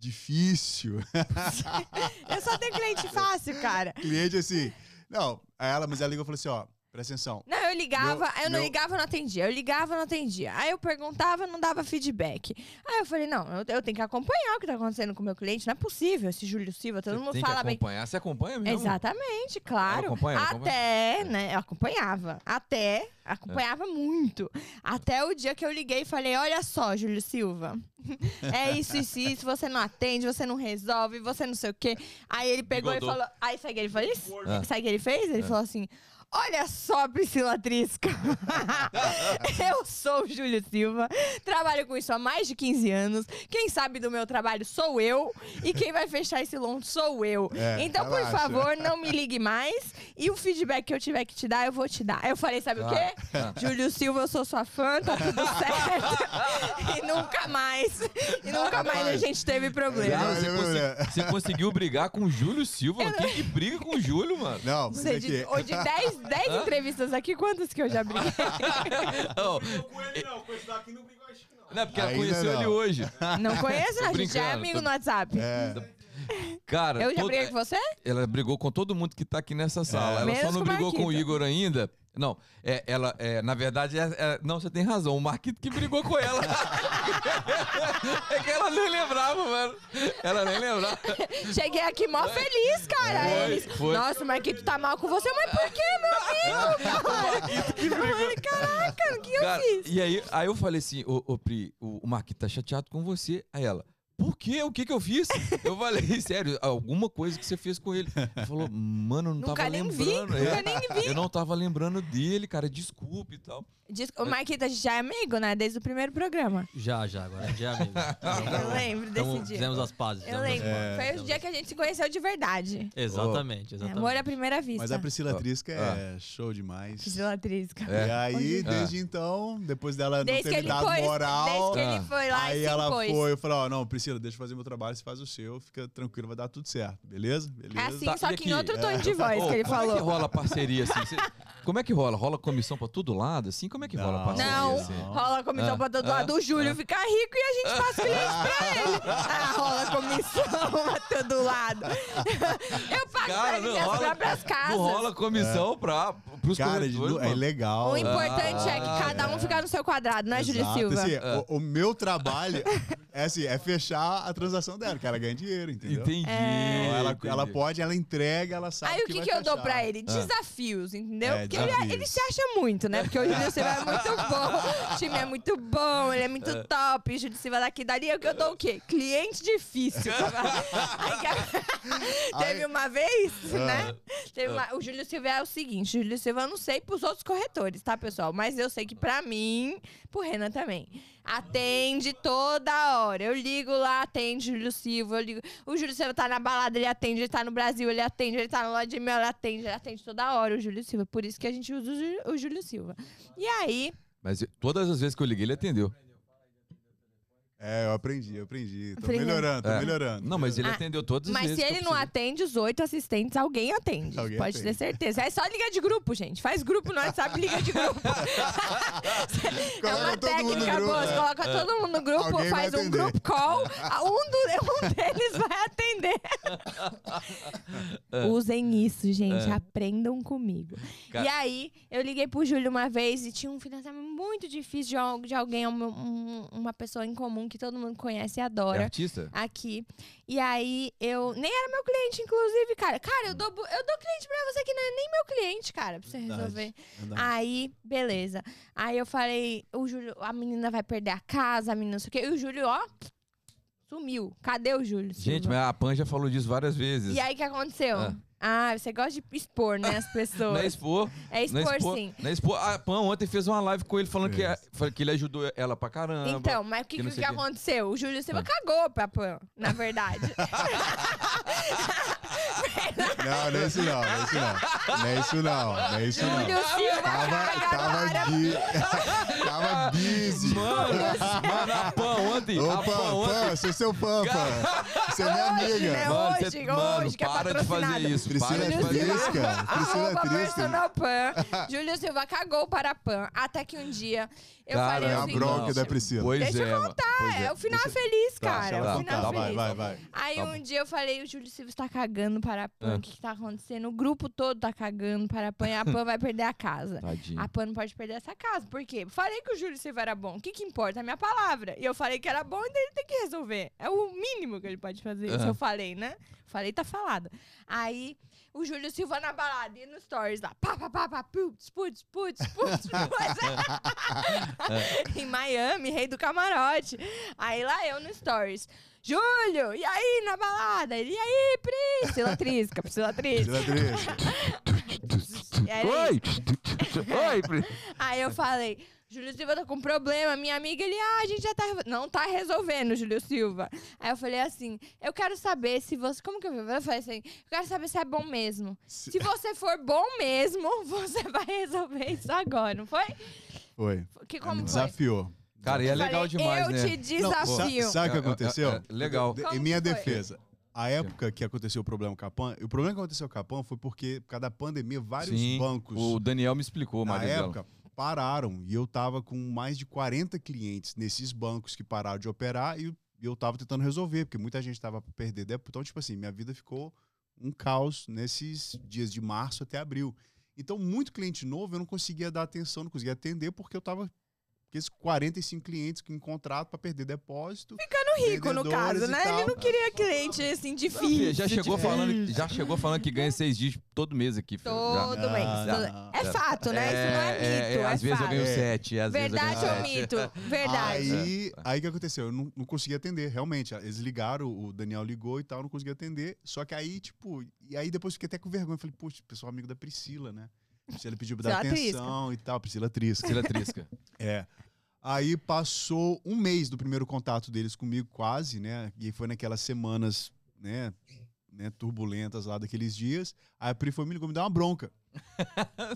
difícil. eu só tenho cliente fácil, cara. Cliente assim. Não, aí ela, mas ela ligou e falou assim: ó, presta atenção. Não, eu ligava, Meu- eu não meu- ligava, eu não atendia. Eu ligava, eu não atendia. Aí eu perguntava, não dava feedback. Aí eu falei, não, eu, eu tenho que acompanhar o que tá acontecendo com o meu cliente. Não é possível esse Júlio Silva, todo Você mundo tem fala que bem. acompanhar. Você acompanha mesmo? Exatamente, claro. Ela acompanha, ela Até, né? Eu acompanhava. Até, acompanhava muito. Até o dia que eu liguei e falei: olha só, Júlio Silva. É isso, isso, isso. Você não atende, você não resolve, você não sei o quê. Aí ele pegou Bigodou. e falou. Aí sabe o que ele fez? Ah. Sabe o que ele fez? Ele falou assim. Olha só, Priscila Trisca. eu sou o Júlio Silva, trabalho com isso há mais de 15 anos. Quem sabe do meu trabalho sou eu. E quem vai fechar esse loan sou eu. É, então, por relaxa. favor, não me ligue mais. E o feedback que eu tiver que te dar, eu vou te dar. Aí eu falei, sabe o quê? Ah. Júlio Silva, eu sou sua fã, tá tudo certo. e nunca mais. E nunca mais a gente teve problema. Não, você, não, não. você conseguiu brigar com o Júlio Silva? Quem que briga com o Júlio, mano? Não, mas Você é de, que. ou de 10, 10 entrevistas aqui, quantas que eu já briguei? Não, Eu com ele não, com esse daqui não brigou, acho que não. não é porque ela Ainda conheceu não. ele hoje. Não conheço? A gente já é amigo tô- no WhatsApp. É, Cara, Eu já todo- briguei com você? ela brigou com todo mundo que tá aqui nessa sala. ela Menos só não brigou com o. Igor ainda. Não, é, ela, é, na verdade, é, é- não, você tem razão. O Marquito que brigou com ela. É que ela nem lembrava, mano. Ela nem lembrava. Cheguei aqui mó feliz, cara. Foi, Eles, foi. nossa, o Marquito tá mal com você, mas por quê, meu amigo? Eu falei, caraca, o que eu Cara, fiz? e aí, aí eu falei assim, ô, ô Pri, o, o Marquinhos tá chateado com você. Aí ela, por quê? O que que eu fiz? Eu falei, sério, alguma coisa que você fez com ele. Ele falou, mano, eu não Nunca tava nem vi, lembrando. nunca É, nem vi. Eu não tava lembrando dele, cara, desculpe e tal. Diz- O Marquito, a gente já é amigo, né? Desde o primeiro programa. Já, já, agora gente é amigo. Eu lembro desse Então, dia. Fizemos as pazes. Eu lembro. pazes, Foi o dia que a gente se conheceu de verdade. Exatamente, É, exatamente. amor à primeira vista. Mas a Priscila Ah. Trisca é show demais. Priscila Trisca. É. E aí, É. desde então, depois dela não Desde ter que me dado foi, moral, desde que ele Ah. foi lá aí e ela impôs. foi, eu falei, ó, não, Priscila, deixa eu fazer meu trabalho, você faz o seu, fica tranquilo, vai dar tudo certo, beleza? Beleza? É assim, Tá, só que em aqui? outro tom de voz Ô, que ele como é que falou. rola parceria assim? Cê- como é que rola? Rola comissão pra todo lado, assim? Como é que rola Não. parceria? Não, assim? rola comissão Ah, pra todo ah, lado. O Júlio fica rico e a gente faz cliente pra ele. Ah, rola comissão pra todo lado. Eu pago pra Cara, ele não minhas rola, próprias casas. não rola comissão pra, pros Cara, corretores, é legal. O importante é Ah, que cada um fica no seu quadrado, não é, Júlio Exato, Silva? assim, o, o meu trabalho é assim, é fechar a transação dela, que ela ganha dinheiro, entendeu? Entendi. Então, ela, entendi. ela pode, ela entrega, ela sabe Aí o que, vai que eu dou fechar. pra ele? Desafios, entendeu? É, Porque ele, desafios. ele se acha muito, né? Porque o Júlio Silva é muito bom, o time é muito bom, ele é muito top, o Júlio Silva daqui dali, é o que eu dou o quê? Cliente difícil. Aí que- Teve uma vez, né? Teve uma- O Júlio Silva é o seguinte, o Júlio Silva eu não sei pros outros corretores, tá, pessoal? Mas eu sei que pra mim, pro Renan também. Atende toda hora. Eu ligo lá, atende o Júlio Silva. Eu ligo. O Júlio Silva tá na balada, ele atende. Ele tá no Brasil, ele atende. Ele tá no loja de mel, ele atende. Ele atende toda hora o Júlio Silva. Por isso que a gente usa o Júlio, o Júlio Silva. E aí, Mas todas as vezes que eu liguei, ele atendeu. É, eu aprendi, eu aprendi. Tô melhorando, tô É. melhorando. Não, mas ele Ah, atendeu todas as mas vezes. se que eu ele não precisei. atende os oito assistentes, alguém atende. Alguém Pode atende. ter certeza. É só ligar de grupo, gente. Faz grupo no WhatsApp, liga de grupo. é Coloca uma todo mundo no técnica grupo, boa. Você é. coloca todo mundo no grupo, Alguém vai faz um atender. group call. a- Um, do- um deles vai atender. Usem isso, gente. É. Aprendam comigo. E aí, eu liguei pro Júlio uma vez e tinha um financiamento muito difícil de, al- de alguém, um- um- uma pessoa em comum que todo mundo conhece e É adora artista? aqui. E aí eu. Nem era meu cliente, inclusive, cara. Cara, eu dou, bu- eu dou cliente pra você que não é nem meu cliente, cara, pra você Verdade. resolver. Verdade. Aí, beleza. Aí eu falei, o Júlio, a menina vai perder a casa, a menina não sei o quê. E o Júlio, ó, sumiu. Cadê o Júlio? Gente, Silva? mas a Pan já falou disso várias vezes. E aí, o que aconteceu? Ah. Ah, você gosta de expor, né, as Não é pessoas. expor. É Não expor, é expor, sim. não é expor. A Pan ontem fez uma live com ele falando que, falou que ele ajudou ela pra caramba. Então, mas o que, que não que, que aconteceu? O Júlio Silva Ah. cagou pra Pan, na verdade. Não, não é isso não, não é isso não. Não é isso não, não é isso não. Júlio Silva Tava, caga tava, bi... tava busy. Mano, mano, a Pan ontem. Ô, a Pan Pan, ontem. Sou seu Pan. Você é minha Hoje, amiga. né? Mano, hoje, cê- hoje, mano, que é para de fazer isso. Priscila fazer Silva. isso. Trisca. Priscila Arroba Trisca. personal Pan. Júlio Silva cagou para a Pan. Até que um dia eu Cara, falei É a seguinte. bronca da Priscila. Pois Deixa eu é, mano. Pois É, é. o final Você- feliz, Tá, cara. tá, o final tá, feliz. vai, vai, vai. Aí Tá um bom. dia eu falei, o Júlio Silva está cagando para a Pan. Ah. O que, que tá acontecendo? O grupo todo tá cagando para a Pan e a Pan vai perder a casa. Tadinho. A Pan não pode perder essa casa. Por quê? Falei que o Júlio Silva era bom. O que, que importa? A minha palavra. E eu falei que era bom, e daí ele tem que resolver. É o mínimo que ele pode fazer. Se Aham. eu falei, né? Falei, tá falado. Aí, o Júlio Silva na balada, e no stories lá. Pá, pá, pá, pá, putz, putz, putz, putz, putz. em Miami, rei do camarote. Aí lá eu no stories. Júlio, e aí na balada? Ele, e aí, Priscila Trisca, Priscila Trisca. Priscila Trisca. Oi! Oi, Pri. Aí eu falei, Júlio Silva tá com problema. Minha amiga, ele, ah, a gente já tá. Não tá resolvendo, Júlio Silva. Aí eu falei assim, eu quero saber se você. Como que eu vi? Eu falei assim, eu quero saber se é bom mesmo. Se você for bom mesmo, você vai resolver isso agora, não foi? Foi. Que, Me como foi? desafiou. Cara, e é Eu legal falei, demais, eu né? te Não, sa- desafio. sabe o que É, é, aconteceu? é, é, legal. De- Como Em minha defesa. A época que aconteceu o problema com a PAN, o problema que aconteceu com a PAN foi porque, por causa da pandemia, vários Sim, bancos O Daniel me explicou, na Marizela. época pararam e eu tava com mais de 40 clientes nesses bancos que pararam de operar e eu- e eu tava tentando resolver, porque muita gente tava pra perder débito. Então, tipo assim, minha vida ficou um caos nesses dias de março até abril. Então, muito cliente novo eu não conseguia dar atenção, não conseguia atender porque eu tava aqueles 45 clientes que em contrato para perder depósito. Ficando rico, no caso, né? Ele não queria cliente assim difícil. já chegou falando, já chegou falando que ganha seis dígitos todo mês aqui. filha. Já. Todo mês. Ah, todo- não. É fato, né? Isso não é mito. É, às vezes eu fato. ganho É. sete, às Verdade vezes eu ou ganho sete. mito? Verdade. Aí, aí o que aconteceu? Eu não, não consegui atender, realmente. Eles ligaram, o Daniel ligou e tal, eu não consegui atender. Só que aí, tipo, e aí depois fiquei até com vergonha. Falei, poxa, pessoal amigo da Priscila, né? Priscila pediu pra dar Priscila atenção e tal, Priscila Trisca. Priscila Trisca. É. Aí passou um mês do primeiro contato deles comigo, quase, né? E foi naquelas semanas, né? né, turbulentas lá daqueles dias. Aí a Pri foi me ligou, me deu uma bronca.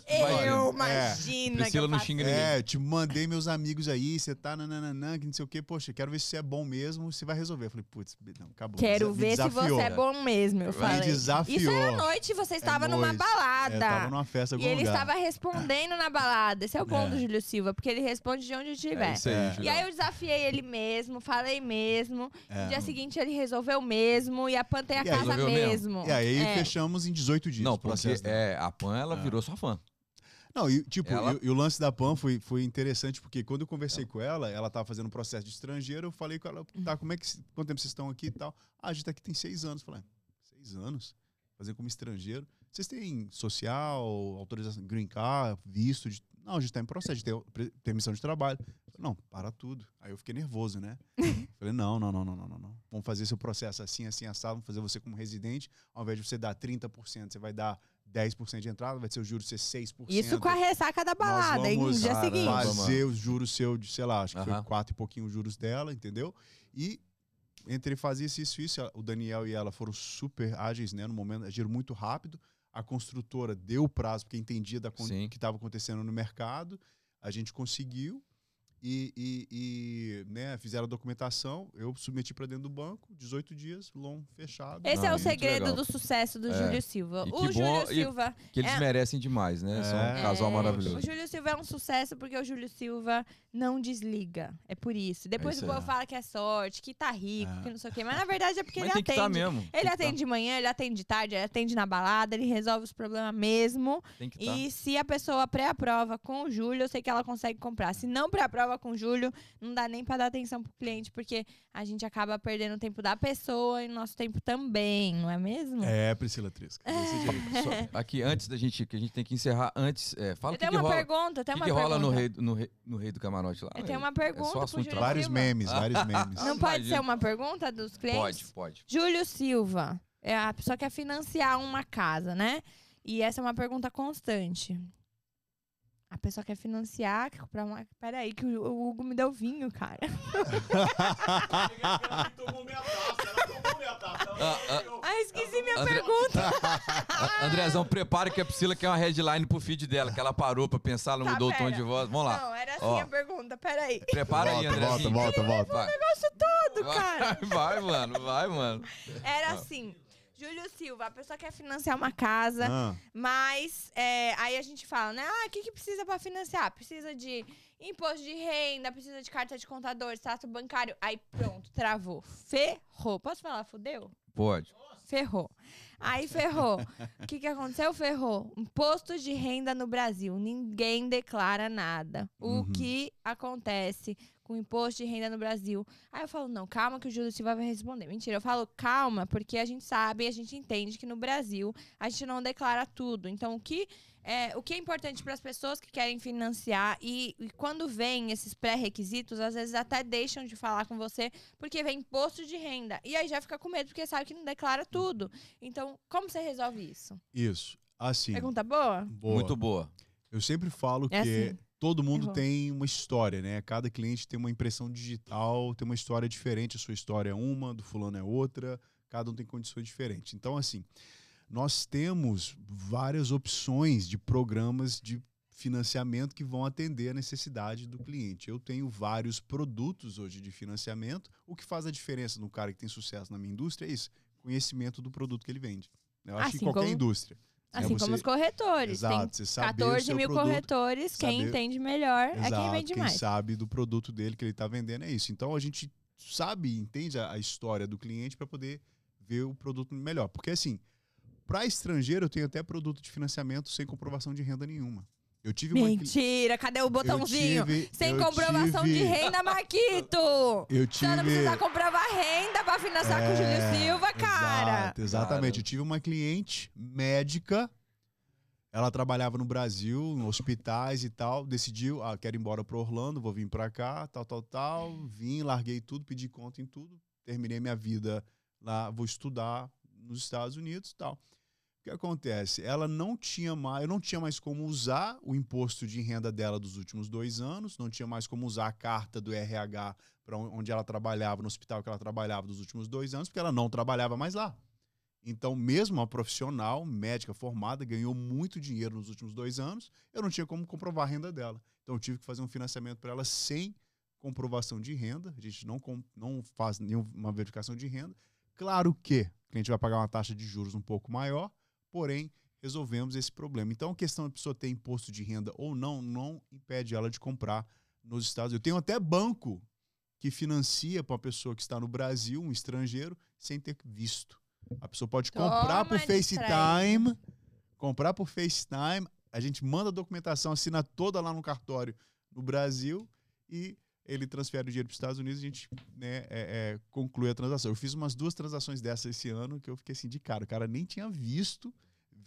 Eu, É. imagina. Priscila que eu não xinga ninguém. É, te mandei meus amigos aí, você tá nananã, que não sei o quê. Poxa, quero ver se você é bom mesmo, você vai resolver. Eu falei, putz, não, acabou. Quero Me ver se desafiou. você é bom mesmo, eu Me falei. desafiou. Isso era à noite, você estava numa noite. balada. É, tava numa festa E ele lugar. estava respondendo na balada. Esse é o bom É. do Júlio Silva, porque ele responde de onde estiver. É isso aí, É. E aí eu desafiei ele mesmo, falei mesmo. É. No dia seguinte ele resolveu mesmo e a Pan tem a E casa resolveu mesmo? mesmo. E aí É. fechamos em 18 dias. Não, porque processo dela. é, a Pan, ela É. virou sua fã. Não, e tipo, Ela- e, e o lance da PAN foi, foi interessante, porque quando eu conversei com ela, ela tava fazendo um processo de estrangeiro, eu falei com ela, tá, como é que, quanto tempo vocês estão aqui e tal? Ah, a gente tá aqui tem seis anos. Eu falei, "Ah, seis anos? Fazer como estrangeiro? Vocês têm social, autorização, green card, visto? De... Não, a gente tá em processo de ter pre- permissão de trabalho. Falei, não, para tudo. Aí eu fiquei nervoso, né? falei, não, não, não, não, não, não, não. Vamos fazer seu processo assim, assim, assado, vamos fazer você como residente, ao invés de você dar 30%, você vai dar 10% de entrada, vai ser o juro ser 6%. Isso com a ressaca da balada, hein? No dia Caramba, seguinte. mano. fazer os juros seu de, sei lá, acho que Aham. foi quatro e pouquinho os juros dela, entendeu? E entre fazer isso, isso, isso, o Daniel e ela foram super ágeis, né? No momento, agiram muito rápido. A construtora deu o prazo, porque entendia da Sim. que estava acontecendo no mercado. A gente conseguiu e, e- e, né, fizeram a documentação. Eu submeti para dentro do banco, 18 dias, long fechado. Esse Ah, é o segredo legal. do sucesso do É. Júlio Silva. E O que Júlio bom- e- Silva. Que eles É. merecem demais, né? São um É. casal É, maravilhoso. O Júlio Silva é um sucesso porque o Júlio Silva não desliga. É por isso. Depois isso o povo aí. fala que é sorte, que tá rico, É. que não sei o quê. Mas na verdade é porque Mas ele tem que estar atende. mesmo. Ele atende de manhã, ele atende de tarde, ele atende na balada, ele resolve os problemas mesmo. tá, Tem que estar. E se a pessoa pré-aprova com o Júlio, eu sei que ela consegue comprar. Se não pré-aprova com o Júlio, não dá nem pra dar atenção pro cliente, porque a gente acaba perdendo o tempo da pessoa e o nosso tempo também, não é mesmo? É, Priscila Trisca. desse jeito. Só- aqui, antes da gente, que a gente tem que encerrar, antes, é, fala Eu o que, tenho que uma rola, pergunta, que uma que rola no pergunta. rei, no, rei, no rei do camarote lá. Eu tenho É- uma é pergunta assunto Júlio vários Silva. memes, vários memes. Não pode Imagina. ser uma pergunta dos clientes? Pode, pode. Júlio Silva, é a pessoa que quer financiar uma casa, né? E essa é uma pergunta constante. A pessoa quer financiar, quer comprar uma. Peraí, que o o Hugo me deu vinho, cara. Ah, ah, Ah, esqueci minha André- pergunta. Andrezão, prepara que a Priscila quer uma headline pro feed dela, que ela parou pra pensar, ela Tá, mudou o tom de voz. Vamos lá. Não, era assim Ó. a pergunta, peraí. Prepara aí, volta, volta, Andrezinho. volta, volta. Vai. Negócio todo, cara. Vai, mano, vai, mano. Era assim. Júlio Silva, a pessoa quer financiar uma casa, Ah, mas é, aí a gente fala, né? Ah, o que, que precisa pra financiar? Precisa de imposto de renda, precisa de carta de contador, status bancário. Aí pronto, travou. Ferrou. Posso falar, fudeu? Pode. Ferrou. Aí ferrou. O que, que aconteceu? Ferrou. Imposto de renda no Brasil. Ninguém declara nada. O Uhum. que acontece com imposto de renda no Brasil? Aí eu falo, não, calma que o Júlio Silva vai responder. Mentira, eu falo, calma, porque a gente sabe, a gente entende que no Brasil a gente não declara tudo. Então, o que é, o que é importante para as pessoas que querem financiar e, e quando vem esses pré-requisitos, às vezes até deixam de falar com você porque vem imposto de renda. E aí já fica com medo porque sabe que não declara tudo. Então, como você resolve isso? isso. Assim. Pergunta boa? boa. Muito boa. Eu sempre falo que É assim. Todo mundo tem uma história, né? Cada cliente tem uma impressão digital, tem uma história diferente. A sua história é uma, do fulano é outra. Cada um tem condições diferentes. Então, assim, nós temos várias opções de programas de financiamento que vão atender a necessidade do cliente. Eu tenho vários produtos hoje de financiamento. O que faz a diferença no cara que tem sucesso na minha indústria é isso: conhecimento do produto que ele vende. Eu acho que Assim em qualquer como- indústria. É Assim você- como os corretores. Exato, você Tem saber o 14 seu mil produto, corretores. Quem saber- entende melhor é quem Exato, vende quem mais. sabe do produto dele que ele está vendendo é isso. Então a gente sabe, entende a, a história do cliente para poder ver o produto melhor. Porque assim, para estrangeiro eu tenho até produto de financiamento sem comprovação de renda nenhuma. Eu tive uma Mentira, cadê o botãozinho? Tive- Sem comprovação tive- de renda, Marquito! Eu Você não tive. precisa comprovar renda pra financiar com o Júlio É, Silva, cara. Exato, exatamente. Cara. Eu tive uma cliente médica. Ela trabalhava no Brasil, em hospitais e tal. Decidiu, ah, quero ir embora para Orlando, vou vir para cá, tal, tal, tal. Vim, larguei tudo, pedi conta em tudo. Terminei minha vida lá, vou estudar nos Estados Unidos e tal. Que acontece? Ela não tinha mais, eu não tinha mais como usar o imposto de renda dela dos últimos dois anos, não tinha mais como usar a carta do RH para onde ela trabalhava, no hospital que ela trabalhava dos últimos dois anos, porque ela não trabalhava mais lá. Então, mesmo uma profissional, médica formada, ganhou muito dinheiro nos últimos dois anos, eu não tinha como comprovar a renda dela. Então, eu tive que fazer um financiamento para ela sem comprovação de renda. A gente não, não faz nenhuma verificação de renda. Claro que o cliente vai pagar uma taxa de juros um pouco maior, porém, resolvemos esse problema. Então, a questão da pessoa ter imposto de renda ou não, não impede ela de comprar nos Estados Unidos. Eu tenho até banco que financia para uma pessoa que está no Brasil, um estrangeiro, sem ter visto. A pessoa pode comprar por Toma, FaceTime, comprar por FaceTime, a gente manda a documentação, assina toda lá no cartório no Brasil e ele transfere o dinheiro para os Estados Unidos e a gente né, é, é, conclui a transação. Eu fiz umas duas transações dessas esse ano que eu fiquei assim de cara. O cara nem tinha visto,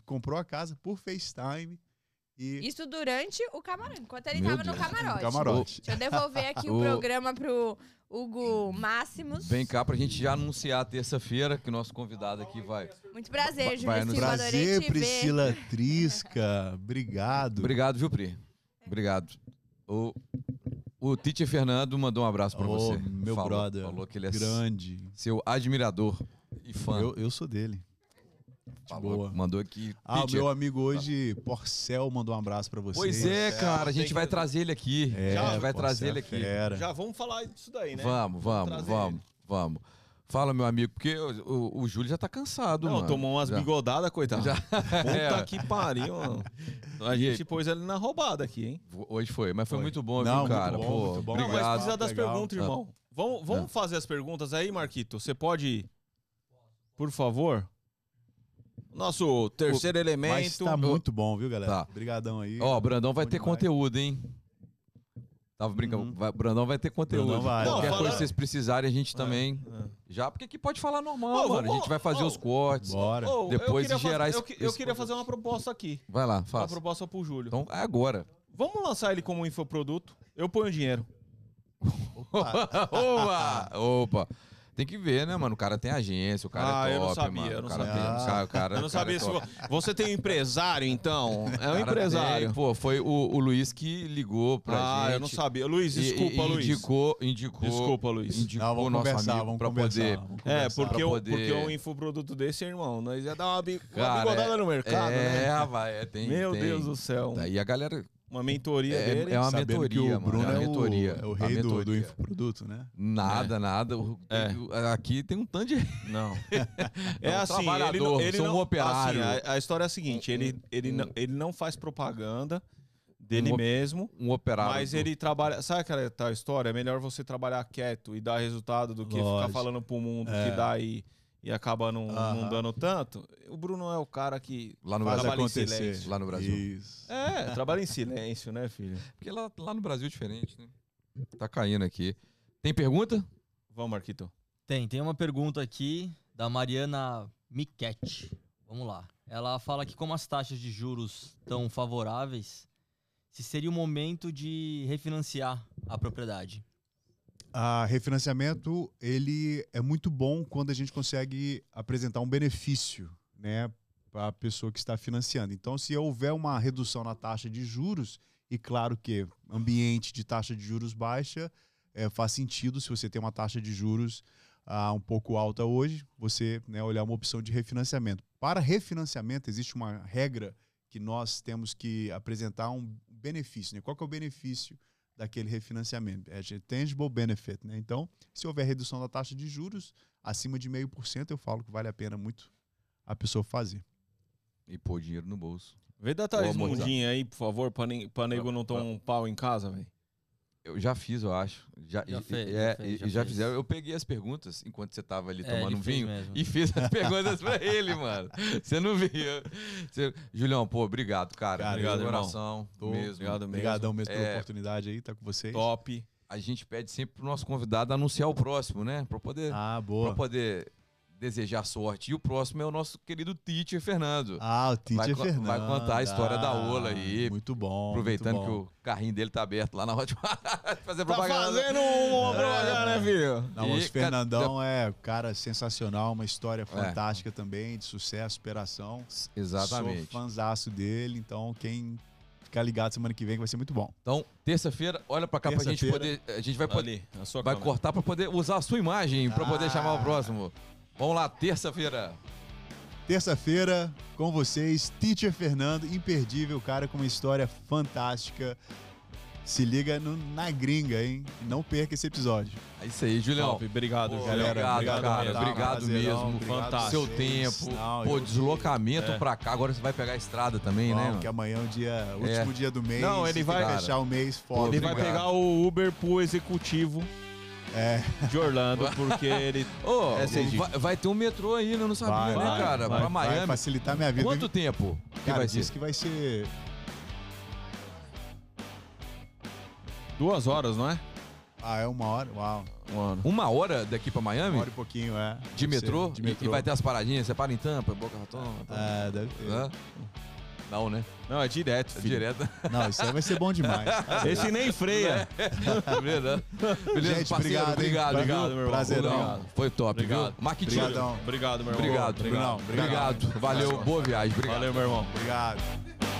comprou a casa por FaceTime e Isso durante o camarote, enquanto ele Meu tava no Deus. camarote. camarote. Deixa eu devolver aqui o, programa pro Hugo Máximos. Vem cá pra gente já anunciar terça-feira que o nosso convidado aqui vai. Muito prazer, Júlio Vai Silva. Prazer, te ver. Priscila Trisca. Obrigado. Obrigado, viu, Pri? Obrigado. O, o Tite Fernando mandou um abraço pra Ô, você. meu falou, brother. Falou que ele é Grande. seu admirador e fã. Eu, eu sou dele. Falou, boa. Mandou aqui. Ah, o meu amigo hoje, Porcel, mandou um abraço pra você. Pois é, cara, a gente vai trazer ele aqui. É, a gente vai Porcel trazer ele é aqui. Fera. Já vamos falar disso daí, né? Vamos, vamos, vamos, vamos. Fala, meu amigo, porque o, o- o Júlio já tá cansado, Não, mano. tomou umas Já. bigodadas, coitado. Já. Puta É. que pariu, mano. A gente pôs ele na roubada aqui, hein? Hoje foi, mas foi, Foi. muito bom, Não, viu, muito cara? bom, Pô, muito bom. Não, mas obrigado. precisa das Legal. perguntas, irmão. Vamos, vamos fazer as perguntas aí, Marquito. Você pode, por favor? Nosso terceiro Mas elemento. tá muito bom, viu, galera? Tá. Obrigadão aí. Ó, o Brandão vai Bom ter demais. conteúdo, hein? Tava brincando. Uhum. Vai- Brandão vai ter conteúdo. Brandão vai. Qualquer Não, coisa que vocês precisarem, a gente também. Ah. Já, porque aqui pode falar normal, Ô, mano. A gente vai fazer ô, os cortes. Bora. Ô, Depois eu de gerar fazer, esse- eu, que- eu esse queria fazer uma proposta aqui. Vai lá, Uma faça. proposta pro Júlio. Então, é agora. Vamos lançar ele como infoproduto? Eu ponho dinheiro. Opa! Opa! Tem que ver, né, mano? O cara tem agência, o cara Ah, é eu top, não sabia, mano. eu não sabia. Tem, cara, cara, Eu não cara sabia é se você tem um empresário, então. É um Cara, empresário. tem, pô, foi o, o Luiz que ligou pra ah, gente. eu não sabia. Luiz, e- desculpa, e, Luiz. Indicou, indicou. Desculpa, Luiz. Indicou Não, vamos nosso conversar, amigo vamos pra conversar. poder. vamos É, porque, Pra um, poder- porque um infoproduto desse, irmão, nós ia dar uma, bi- uma Cara, bigodada é- no mercado, é, né? rapaz, é, tem. Meu tem. Deus do céu. Daí a galera. Uma mentoria É, dele. é uma Sabendo mentoria, que o mano. Bruno é uma é, mentoria. o, é o rei do, do infoproduto, né? Nada, nada. O- É. Aqui tem um tanto de. Não. É É um assim, ele, trabalhador, não- ele sou um não, operário. assim, a, a história é a seguinte, ele, ele, um- não, ele não faz propaganda dele Um mesmo, Um operário. mas ele trabalha... Sabe aquela tal história? É melhor você trabalhar quieto e dar resultado do que ficar Lógico. falando pro mundo É. que dá e, e acaba não, não dando tanto. O Bruno é o cara que... Lá no Faz Brasil. trabalha em acontecer. silêncio. Lá no Brasil. Isso. É, trabalha em silêncio, né, filho? Porque lá, lá no Brasil é diferente, né? Tá caindo aqui. Tem pergunta? Vamos, Marquito. Tem, tem uma pergunta aqui da Mariana Miquete. Vamos lá. Ela fala que como as taxas de juros estão favoráveis, se seria o momento de refinanciar a propriedade. A refinanciamento, ele é muito bom quando a gente consegue apresentar um benefício, né, para a pessoa que está financiando. Então, se houver uma redução na taxa de juros, e claro que ambiente de taxa de juros baixa, eh, faz sentido se você tem uma taxa de juros ah, um pouco alta hoje, você né, olhar uma opção de refinanciamento. Para refinanciamento, existe uma regra que nós temos que apresentar um benefício. Né? Qual que é o benefício daquele refinanciamento? É de tangible benefit. Né? Então, se houver redução da taxa de juros acima de 0,5%, eu falo que vale a pena muito a pessoa fazer. E pôr dinheiro no bolso. Vê da Thaís. Mundinha aí, por favor, pra nego não tomar um pau em casa, velho. Eu já fiz, eu acho. Já, Já e- fez, e- já é, fez, já e já fizeram. Eu peguei as perguntas enquanto você tava ali É, tomando um vinho mesmo. e fiz as perguntas pra ele, mano. Você não viu. Você- Julião, pô, obrigado, cara. Cara, obrigado, irmão. coração. Tô- mesmo. Obrigado mesmo. Obrigadão mesmo pela É. oportunidade aí, tá com vocês. Top. A gente pede sempre pro nosso convidado anunciar o próximo, né? Pra poder, Ah, pra boa. poder desejar sorte. E o próximo é o nosso querido Teacher Fernando. Ah, o Tite Vai Fernando. vai contar a história da Ola aí. Muito bom. Aproveitando muito que bom. o carrinho dele tá aberto lá na Hotmart. fazer Tá propaganda. fazendo uma propaganda, né, filho? Não, E, o cara, Fernandão é um cara sensacional, uma história É. fantástica também, de sucesso, superação. Exatamente. Sou fãzaço dele, então quem ficar ligado semana que vem que vai ser muito bom. Então, terça-feira, olha pra cá pra gente poder. A gente vai poder. Ali, na sua Vai câmera. cortar pra poder usar a sua imagem pra poder Ah. chamar o próximo. Vamos lá, terça-feira. Terça-feira, com vocês, Teacher Fernando, imperdível, cara com uma história fantástica. Se liga no- na gringa, hein? Não perca esse episódio. É isso aí, Julião. Top, obrigado, Pô, Julião. obrigado, obrigado cara. mesmo. Obrigado mesmo. obrigado Fantástico. Seu tempo. Não, Pô, deslocamento É. pra cá. Agora você vai pegar a estrada também, né? Vamos, mano? que amanhã é o dia, o último dia do mês. Não, ele vai- fechar o mês foda. Ele vai pegar o Uber pro executivo É, de Orlando, porque ele. Ô, é vai, vai ter um metrô aí, né? Eu não sabia, vai, né, vai, cara? vai, pra vai Miami. facilitar minha vida. Quanto tempo que Cara, vai ser? que vai ser. Duas horas, não é? Ah, é uma hora? Uau. Mano. Uma hora daqui pra Miami? Uma hora e pouquinho, é. De ser, metrô? De E- metrô. E vai ter as paradinhas? Você para em Tampa, Boca Raton? É, deve ter. Hã? Não, né? Não, é direto, É filho. direto. Não, isso aí vai ser bom demais. Esse nem freia. Beleza, Beleza, Gente, parceiro? obrigado? Obrigado? Obrigado, meu irmão. Prazerão. Obrigado. Foi top, Obrigado. viu? Obrigado, meu irmão. Obrigado. Brunão, Obrigado. Valeu, boa viagem. Obrigado. Valeu, meu irmão. Obrigado.